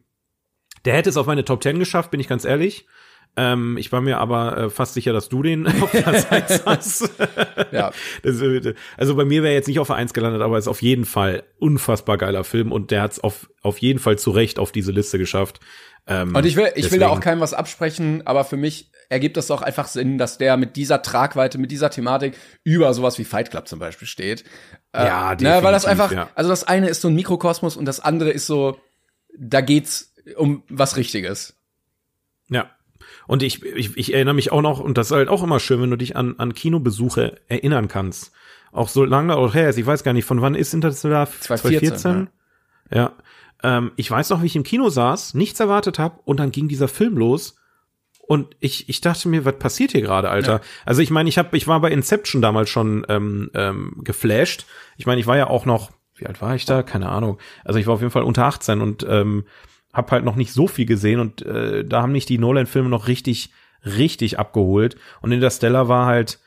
S1: der hätte es auf meine Top 10 geschafft, bin ich ganz ehrlich. Ähm, ich war mir aber äh, fast sicher, dass du den auf Platz 1 hast.
S2: ja.
S1: Das, äh, also bei mir wäre jetzt nicht auf der 1 gelandet, aber ist auf jeden Fall unfassbar geiler Film und der hat es auf, auf jeden Fall zu Recht auf diese Liste geschafft. Ähm,
S2: Und ich will, ich will da
S1: deswegen-
S2: auch keinem was absprechen, aber für mich ergibt es doch einfach Sinn, dass der mit dieser Tragweite, mit dieser Thematik über sowas wie Fight Club zum Beispiel steht. Äh,
S1: Ja,
S2: ne, weil das einfach,
S1: ja.
S2: also das eine ist so ein Mikrokosmos und das andere ist so, da geht's um was Richtiges.
S1: Ja. Und ich, ich, ich erinnere mich auch noch, und das ist halt auch immer schön, wenn du dich an, an Kinobesuche erinnern kannst. Auch so lange auch her ist, ich weiß gar nicht, von wann ist Interstellar?
S2: 2014,
S1: Ja. Ähm, ich weiß noch, wie ich im Kino saß, nichts erwartet habe und dann ging dieser Film los und ich, ich dachte mir, was passiert hier gerade, Alter?
S2: Ja.
S1: Also ich meine, ich habe, ich war bei Inception damals schon ähm, ähm, geflasht. Ich meine, ich war ja auch noch, wie alt war ich da? Keine Ahnung. Also ich war auf jeden Fall unter 18 und ähm, habe halt noch nicht so viel gesehen und äh, da haben mich die Nolan-Filme noch richtig, richtig abgeholt. Und Interstellar war halt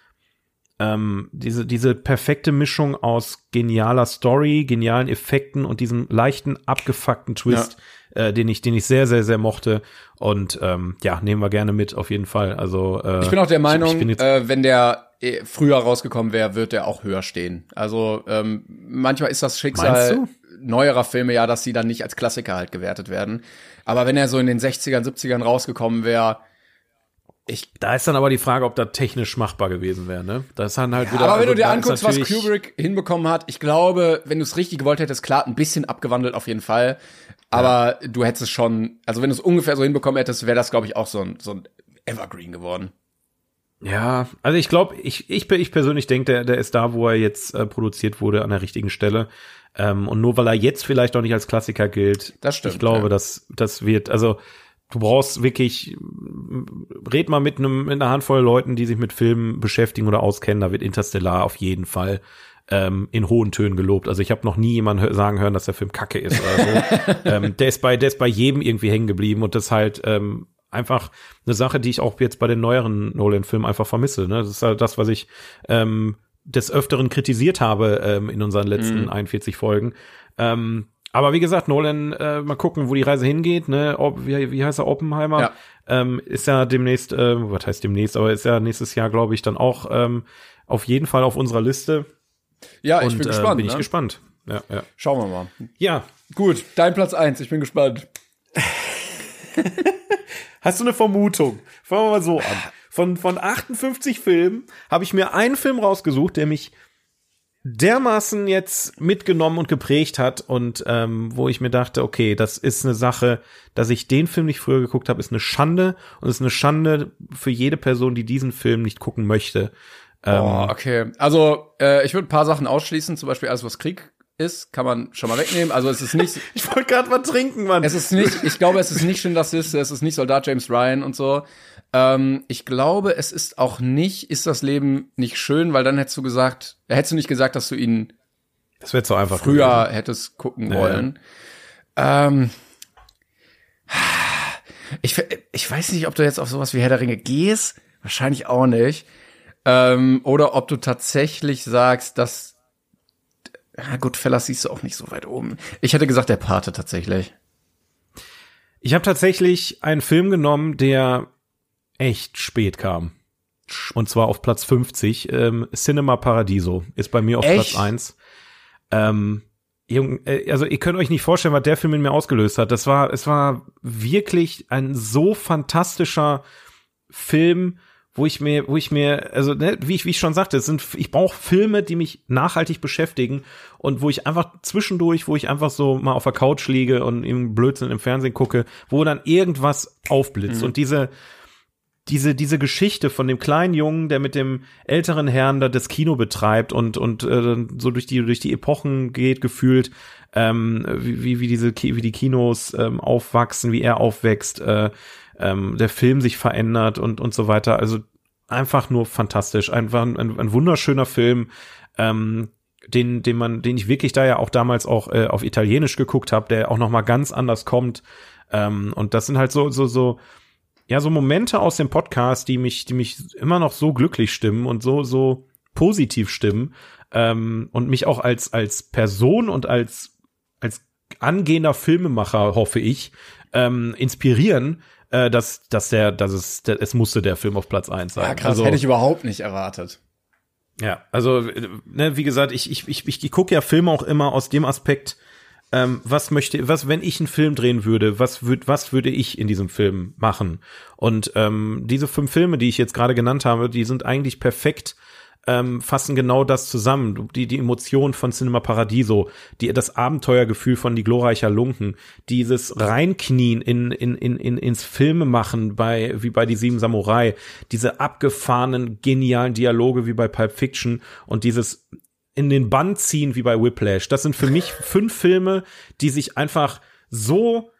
S1: ähm, diese, diese perfekte Mischung aus genialer Story, genialen Effekten und diesem leichten, abgefuckten Twist, äh, den ich, den ich sehr, sehr, sehr mochte. Und ähm, ja, nehmen wir gerne mit, auf jeden Fall. Also äh,
S2: Ich bin auch der Meinung,
S1: ich jetzt-
S2: äh, wenn der äh, früher rausgekommen wäre, wird der auch höher stehen. Also ähm, manchmal ist das Schicksal neuerer Filme ja, dass sie dann nicht als Klassiker halt gewertet werden. Aber wenn er so in den 60ern, 70ern rausgekommen wäre, ich
S1: Da ist dann aber die Frage, ob das technisch machbar gewesen wäre, ne? Das ist dann halt wieder.
S2: aber wenn
S1: also
S2: du dir
S1: da
S2: anguckst, was Kubrick hinbekommen hat, ich glaube, wenn du es richtig gewollt hättest, klar, ein bisschen abgewandelt auf jeden Fall. Aber du hättest es schon, also wenn du es ungefähr so hinbekommen hättest, wäre das, glaube ich, auch so ein, so ein Evergreen geworden.
S1: Ja, also ich glaube, ich, ich, ich persönlich denke, der, der ist da, wo er jetzt äh, produziert wurde, an der richtigen Stelle. Ähm, und nur weil er jetzt vielleicht noch nicht als Klassiker gilt,
S2: Das stimmt,
S1: ich glaube,
S2: ja.
S1: das, das wird, also du brauchst wirklich, red mal mit einem, mit einer Handvoll Leuten, die sich mit Filmen beschäftigen oder auskennen, da wird Interstellar auf jeden Fall ähm, in hohen Tönen gelobt. Also ich habe noch nie jemanden sagen hören, dass der Film kacke ist oder so. ähm, der ist bei, der ist bei jedem irgendwie hängen geblieben und das ist halt ähm, einfach eine Sache, die ich auch jetzt bei den neueren Nolan-Filmen einfach vermisse. Ne? Das ist halt das, was ich ähm, des Öfteren kritisiert habe ähm, in unseren letzten 41 Folgen. Ähm, aber wie gesagt, Nolan, äh, mal gucken, wo die Reise hingeht. Ne? Ob, wie, wie heißt er, Oppenheimer?
S2: Ja.
S1: Ähm, ist ja demnächst, äh, was heißt demnächst, aber ist ja nächstes Jahr, glaube ich, dann auch ähm, auf jeden Fall auf unserer Liste.
S2: Ja, ich
S1: Und
S2: bin
S1: äh,
S2: gespannt.
S1: bin ich
S2: ne?
S1: gespannt. Ja, ja.
S2: Schauen wir mal.
S1: ja,
S2: Gut, dein Platz eins. ich bin gespannt.
S1: Hast du eine Vermutung? Fangen wir mal so an. Von, von 58 Filmen habe ich mir einen Film rausgesucht, der mich dermaßen jetzt mitgenommen und geprägt hat und ähm, wo ich mir dachte, okay, das ist eine Sache, dass ich den Film nicht früher geguckt habe, ist eine Schande und ist eine Schande für jede Person, die diesen Film nicht gucken möchte. Ähm,
S2: Oh, okay. Also, äh, ich würde ein paar Sachen ausschließen, zum Beispiel alles, was Krieg ist, kann man schon mal wegnehmen. Also es ist nicht,
S1: Ich wollte gerade was trinken, Mann.
S2: es ist nicht, ich glaube, es ist nicht schön, dass es ist, es ist nicht Soldat James Ryan und so. Ähm, ich glaube, es ist auch nicht, ist das Leben nicht schön, weil dann hättest du gesagt, hättest du nicht gesagt, dass du ihn
S1: das wäre so einfach.
S2: früher
S1: gewesen.
S2: hättest gucken
S1: Ja,
S2: wollen. Ähm, ich, ich weiß nicht, ob du jetzt auf sowas wie Herr der Ringe gehst. Wahrscheinlich auch nicht. Ähm, oder ob du tatsächlich sagst, dass. Ja, gut, Fellas siehst du auch nicht so weit oben. Ich hätte gesagt, der Pate tatsächlich.
S1: Ich habe tatsächlich einen Film genommen, der echt spät kam. Und zwar auf Platz 50. Ähm, Cinema Paradiso ist bei mir auf
S2: Echt?
S1: Platz 1. Ähm, äh, also ihr könnt euch nicht vorstellen, was der Film in mir ausgelöst hat. Das war, es war wirklich ein so fantastischer Film, wo ich mir, wo ich mir, also ne, wie ich, wie ich schon sagte, es sind, ich brauche Filme, die mich nachhaltig beschäftigen und wo ich einfach zwischendurch, wo ich einfach so mal auf der Couch liege und im Blödsinn im Fernsehen gucke, wo dann irgendwas aufblitzt. Und diese diese diese Geschichte von dem kleinen Jungen, der mit dem älteren Herrn da das Kino betreibt und und äh, so durch die durch die Epochen geht gefühlt, ähm, wie, wie diese wie die Kinos ähm, aufwachsen, wie er aufwächst, äh, ähm, der Film sich verändert und und so weiter. Also einfach nur fantastisch, einfach ein, ein, wunderschöner Film. Ähm, den, den man, den ich wirklich da ja auch damals auch äh, auf Italienisch geguckt habe, der auch noch mal ganz anders kommt. Ähm, und das sind halt so, so, so, ja, so Momente aus dem Podcast, die mich, die mich immer noch so glücklich stimmen und so, so positiv stimmen ähm, und mich auch als, als Person und als, als angehender Filmemacher, hoffe ich, ähm, inspirieren, äh, dass, dass der, dass es, der, es musste der Film auf Platz eins sein.
S2: Ja, krass,
S1: Also-
S2: hätte ich überhaupt nicht erwartet.
S1: ja, also äh, ne, wie gesagt, ich ich ich, ich gucke ja Filme auch immer aus dem Aspekt, ähm, was möchte, was wenn ich einen Film drehen würde, was würd, was würde ich in diesem Film machen? Und ähm, diese fünf Filme, die ich jetzt gerade genannt habe, die sind eigentlich perfekt. Ähm, fassen genau das zusammen. Die, die Emotion von Cinema Paradiso, die, das Abenteuergefühl von Die glorreicher Lunken, dieses Reinknien in, in, in, in, ins Filme machen bei, wie bei Die Sieben Samurai, diese abgefahrenen, genialen Dialoge wie bei Pulp Fiction und dieses in den Bann ziehen wie bei Whiplash. Das sind für mich fünf Filme, die sich einfach so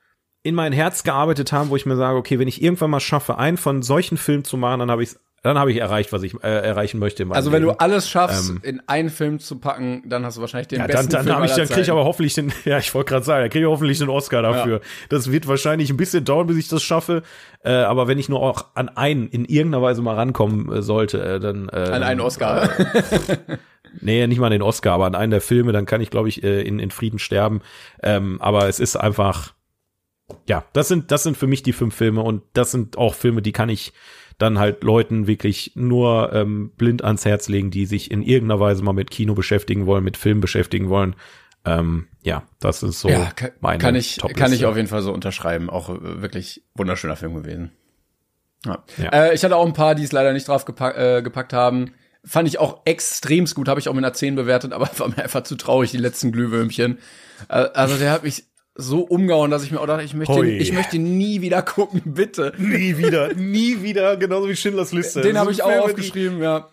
S1: in mein Herz gearbeitet haben, wo ich mir sage, okay, wenn ich irgendwann mal schaffe, einen von solchen Filmen zu machen, dann habe ich dann habe ich erreicht, was ich äh, erreichen möchte.
S2: Also wenn du
S1: Leben.
S2: alles schaffst,
S1: Ähm,
S2: in einen Film zu packen, dann hast du wahrscheinlich den
S1: ja, dann,
S2: besten
S1: dann
S2: Film
S1: habe ich, dann kriege ich aber hoffentlich den, ja, ich wollte gerade sagen, dann kriege ich hoffentlich den Oscar dafür. Das wird wahrscheinlich ein bisschen dauern, bis ich das schaffe. Äh, aber wenn ich nur auch an einen in irgendeiner Weise mal rankommen äh, sollte, äh, dann äh,
S2: an einen Oscar.
S1: Nee, nicht mal an den Oscar, aber an einen der Filme, dann kann ich, glaube ich, äh, in, in Frieden sterben. Ähm, aber es ist einfach, ja, das sind, das sind für mich die fünf Filme und das sind auch Filme, die kann ich dann halt Leuten wirklich nur ähm, blind ans Herz legen, die sich in irgendeiner Weise mal mit Kino beschäftigen wollen, mit Film beschäftigen wollen. Ähm, ja, das ist so
S2: ja, kann,
S1: meine
S2: kann ich kann ich auf jeden Fall so unterschreiben. Auch äh, wirklich wunderschöner Film gewesen. Ja.
S1: Ja.
S2: Äh, ich hatte auch ein paar, die es leider nicht drauf gepack, äh, gepackt haben. Fand ich auch extremst gut, habe ich auch mit einer 10 bewertet, aber war mir einfach zu traurig, die letzten Glühwürmchen. Äh, also der hat mich so umgehauen, dass ich mir auch dachte, ich möchte, ich möchte nie wieder gucken, bitte.
S1: Nie wieder, nie wieder, genauso wie Schindlers Liste.
S2: Den habe ich auch aufgeschrieben, ja.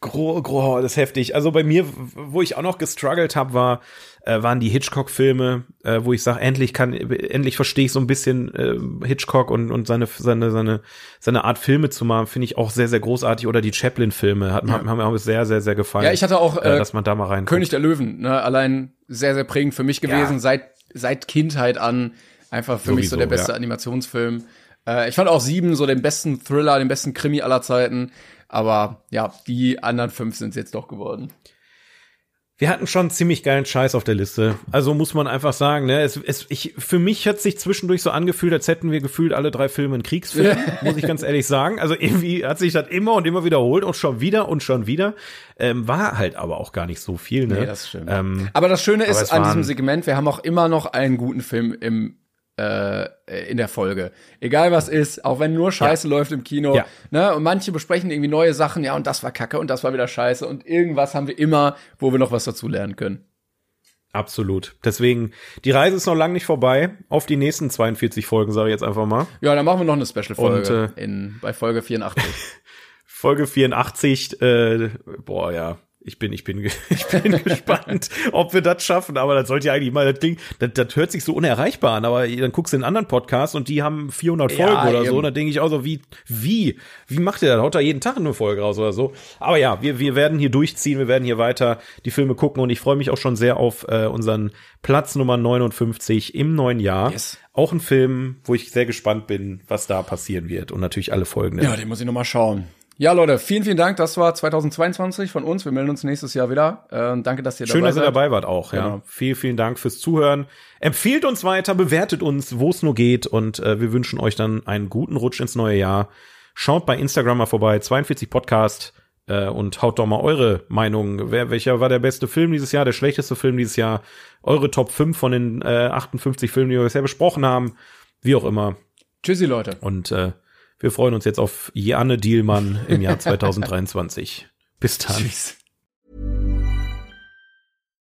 S1: Gro, gro, das ist heftig. Also bei mir, wo ich auch noch gestruggelt habe, war, äh, waren die Hitchcock-Filme, äh, wo ich sage, endlich kann, endlich verstehe ich so ein bisschen äh, Hitchcock und und seine seine seine seine Art Filme zu machen, finde ich auch sehr sehr großartig. Oder die Chaplin-Filme hat, haben, haben mir sehr sehr sehr gefallen.
S2: Ja, ich hatte auch
S1: äh,
S2: äh,
S1: dass man da mal rein.
S2: König der Löwen, ne, allein sehr, sehr prägend für mich gewesen,
S1: Ja.
S2: seit, seit Kindheit an. Einfach für mich so
S1: Sowieso,
S2: der beste
S1: ja.
S2: Animationsfilm. Äh, ich fand auch sieben so den besten Thriller, den besten Krimi aller Zeiten. Aber ja, die anderen fünf sind jetzt doch geworden.
S1: Wir hatten schon ziemlich geilen Scheiß auf der Liste. Also muss man einfach sagen, ne, es, es, ich, für mich hat sich zwischendurch so angefühlt, als hätten wir gefühlt alle drei Filme einen Kriegsfilm, muss ich ganz ehrlich sagen. Also irgendwie hat sich das immer und immer wiederholt und schon wieder und schon wieder. Ähm, war halt aber auch gar nicht so viel, ne?
S2: Nee, das stimmt.
S1: Ähm,
S2: Aber das Schöne ist an diesem Segment, wir haben auch immer noch einen guten Film im äh, in der Folge. Egal was ist, auch wenn nur Scheiße läuft im Kino.
S1: Ja.
S2: Ne? Und manche besprechen irgendwie neue Sachen, ja, und das war Kacke und das war wieder Scheiße. Und irgendwas haben wir immer, wo wir noch was dazu lernen können.
S1: absolut. Deswegen, die Reise ist noch lange nicht vorbei. Auf die nächsten 42 Folgen, sage ich jetzt einfach mal.
S2: Ja, dann machen wir noch eine Special-Folge
S1: äh,
S2: in bei Folge 84.
S1: Folge 84, äh, boah, ja. Ich bin, ich bin, ich bin gespannt, ob wir das schaffen. Aber das sollte ja eigentlich mal das Ding, das, das hört sich so unerreichbar an. Aber dann guckst du in anderen Podcast und die haben 400
S2: Ja,
S1: Folgen oder so.
S2: eben.
S1: Und dann denke ich auch so, wie, wie, wie macht ihr das? Haut da jeden Tag eine Folge raus oder so? Aber ja, wir, wir werden hier durchziehen. Wir werden hier weiter die Filme gucken. Und ich freue mich auch schon sehr auf äh, unseren Platz Nummer 59 im neuen Jahr.
S2: Yes.
S1: Auch ein Film, wo ich sehr gespannt bin, was da passieren wird. Und natürlich alle Folgen.
S2: ja, den muss ich noch mal schauen. Ja, Leute, vielen, vielen Dank. Das war 2022 von uns. Wir melden uns nächstes Jahr wieder. Äh, danke, dass ihr
S1: Schön,
S2: dabei
S1: dass ihr dabei wart auch. Ja.
S2: Genau.
S1: Vielen, vielen Dank fürs Zuhören. Empfehlt uns weiter, bewertet uns, wo es nur geht. Und äh, wir wünschen euch dann einen guten Rutsch ins neue Jahr. Schaut bei Instagram mal vorbei, 42 Podcast äh, und haut doch mal eure Meinung. Wer, welcher war der beste Film dieses Jahr, der schlechteste Film dieses Jahr? Eure Top 5 von den äh, 58 Filmen, die wir bisher besprochen haben. Wie auch immer.
S2: Tschüssi, Leute.
S1: Und äh, wir freuen uns jetzt auf Janne Dielmann im Jahr 2023. Bis dann. Tschüss.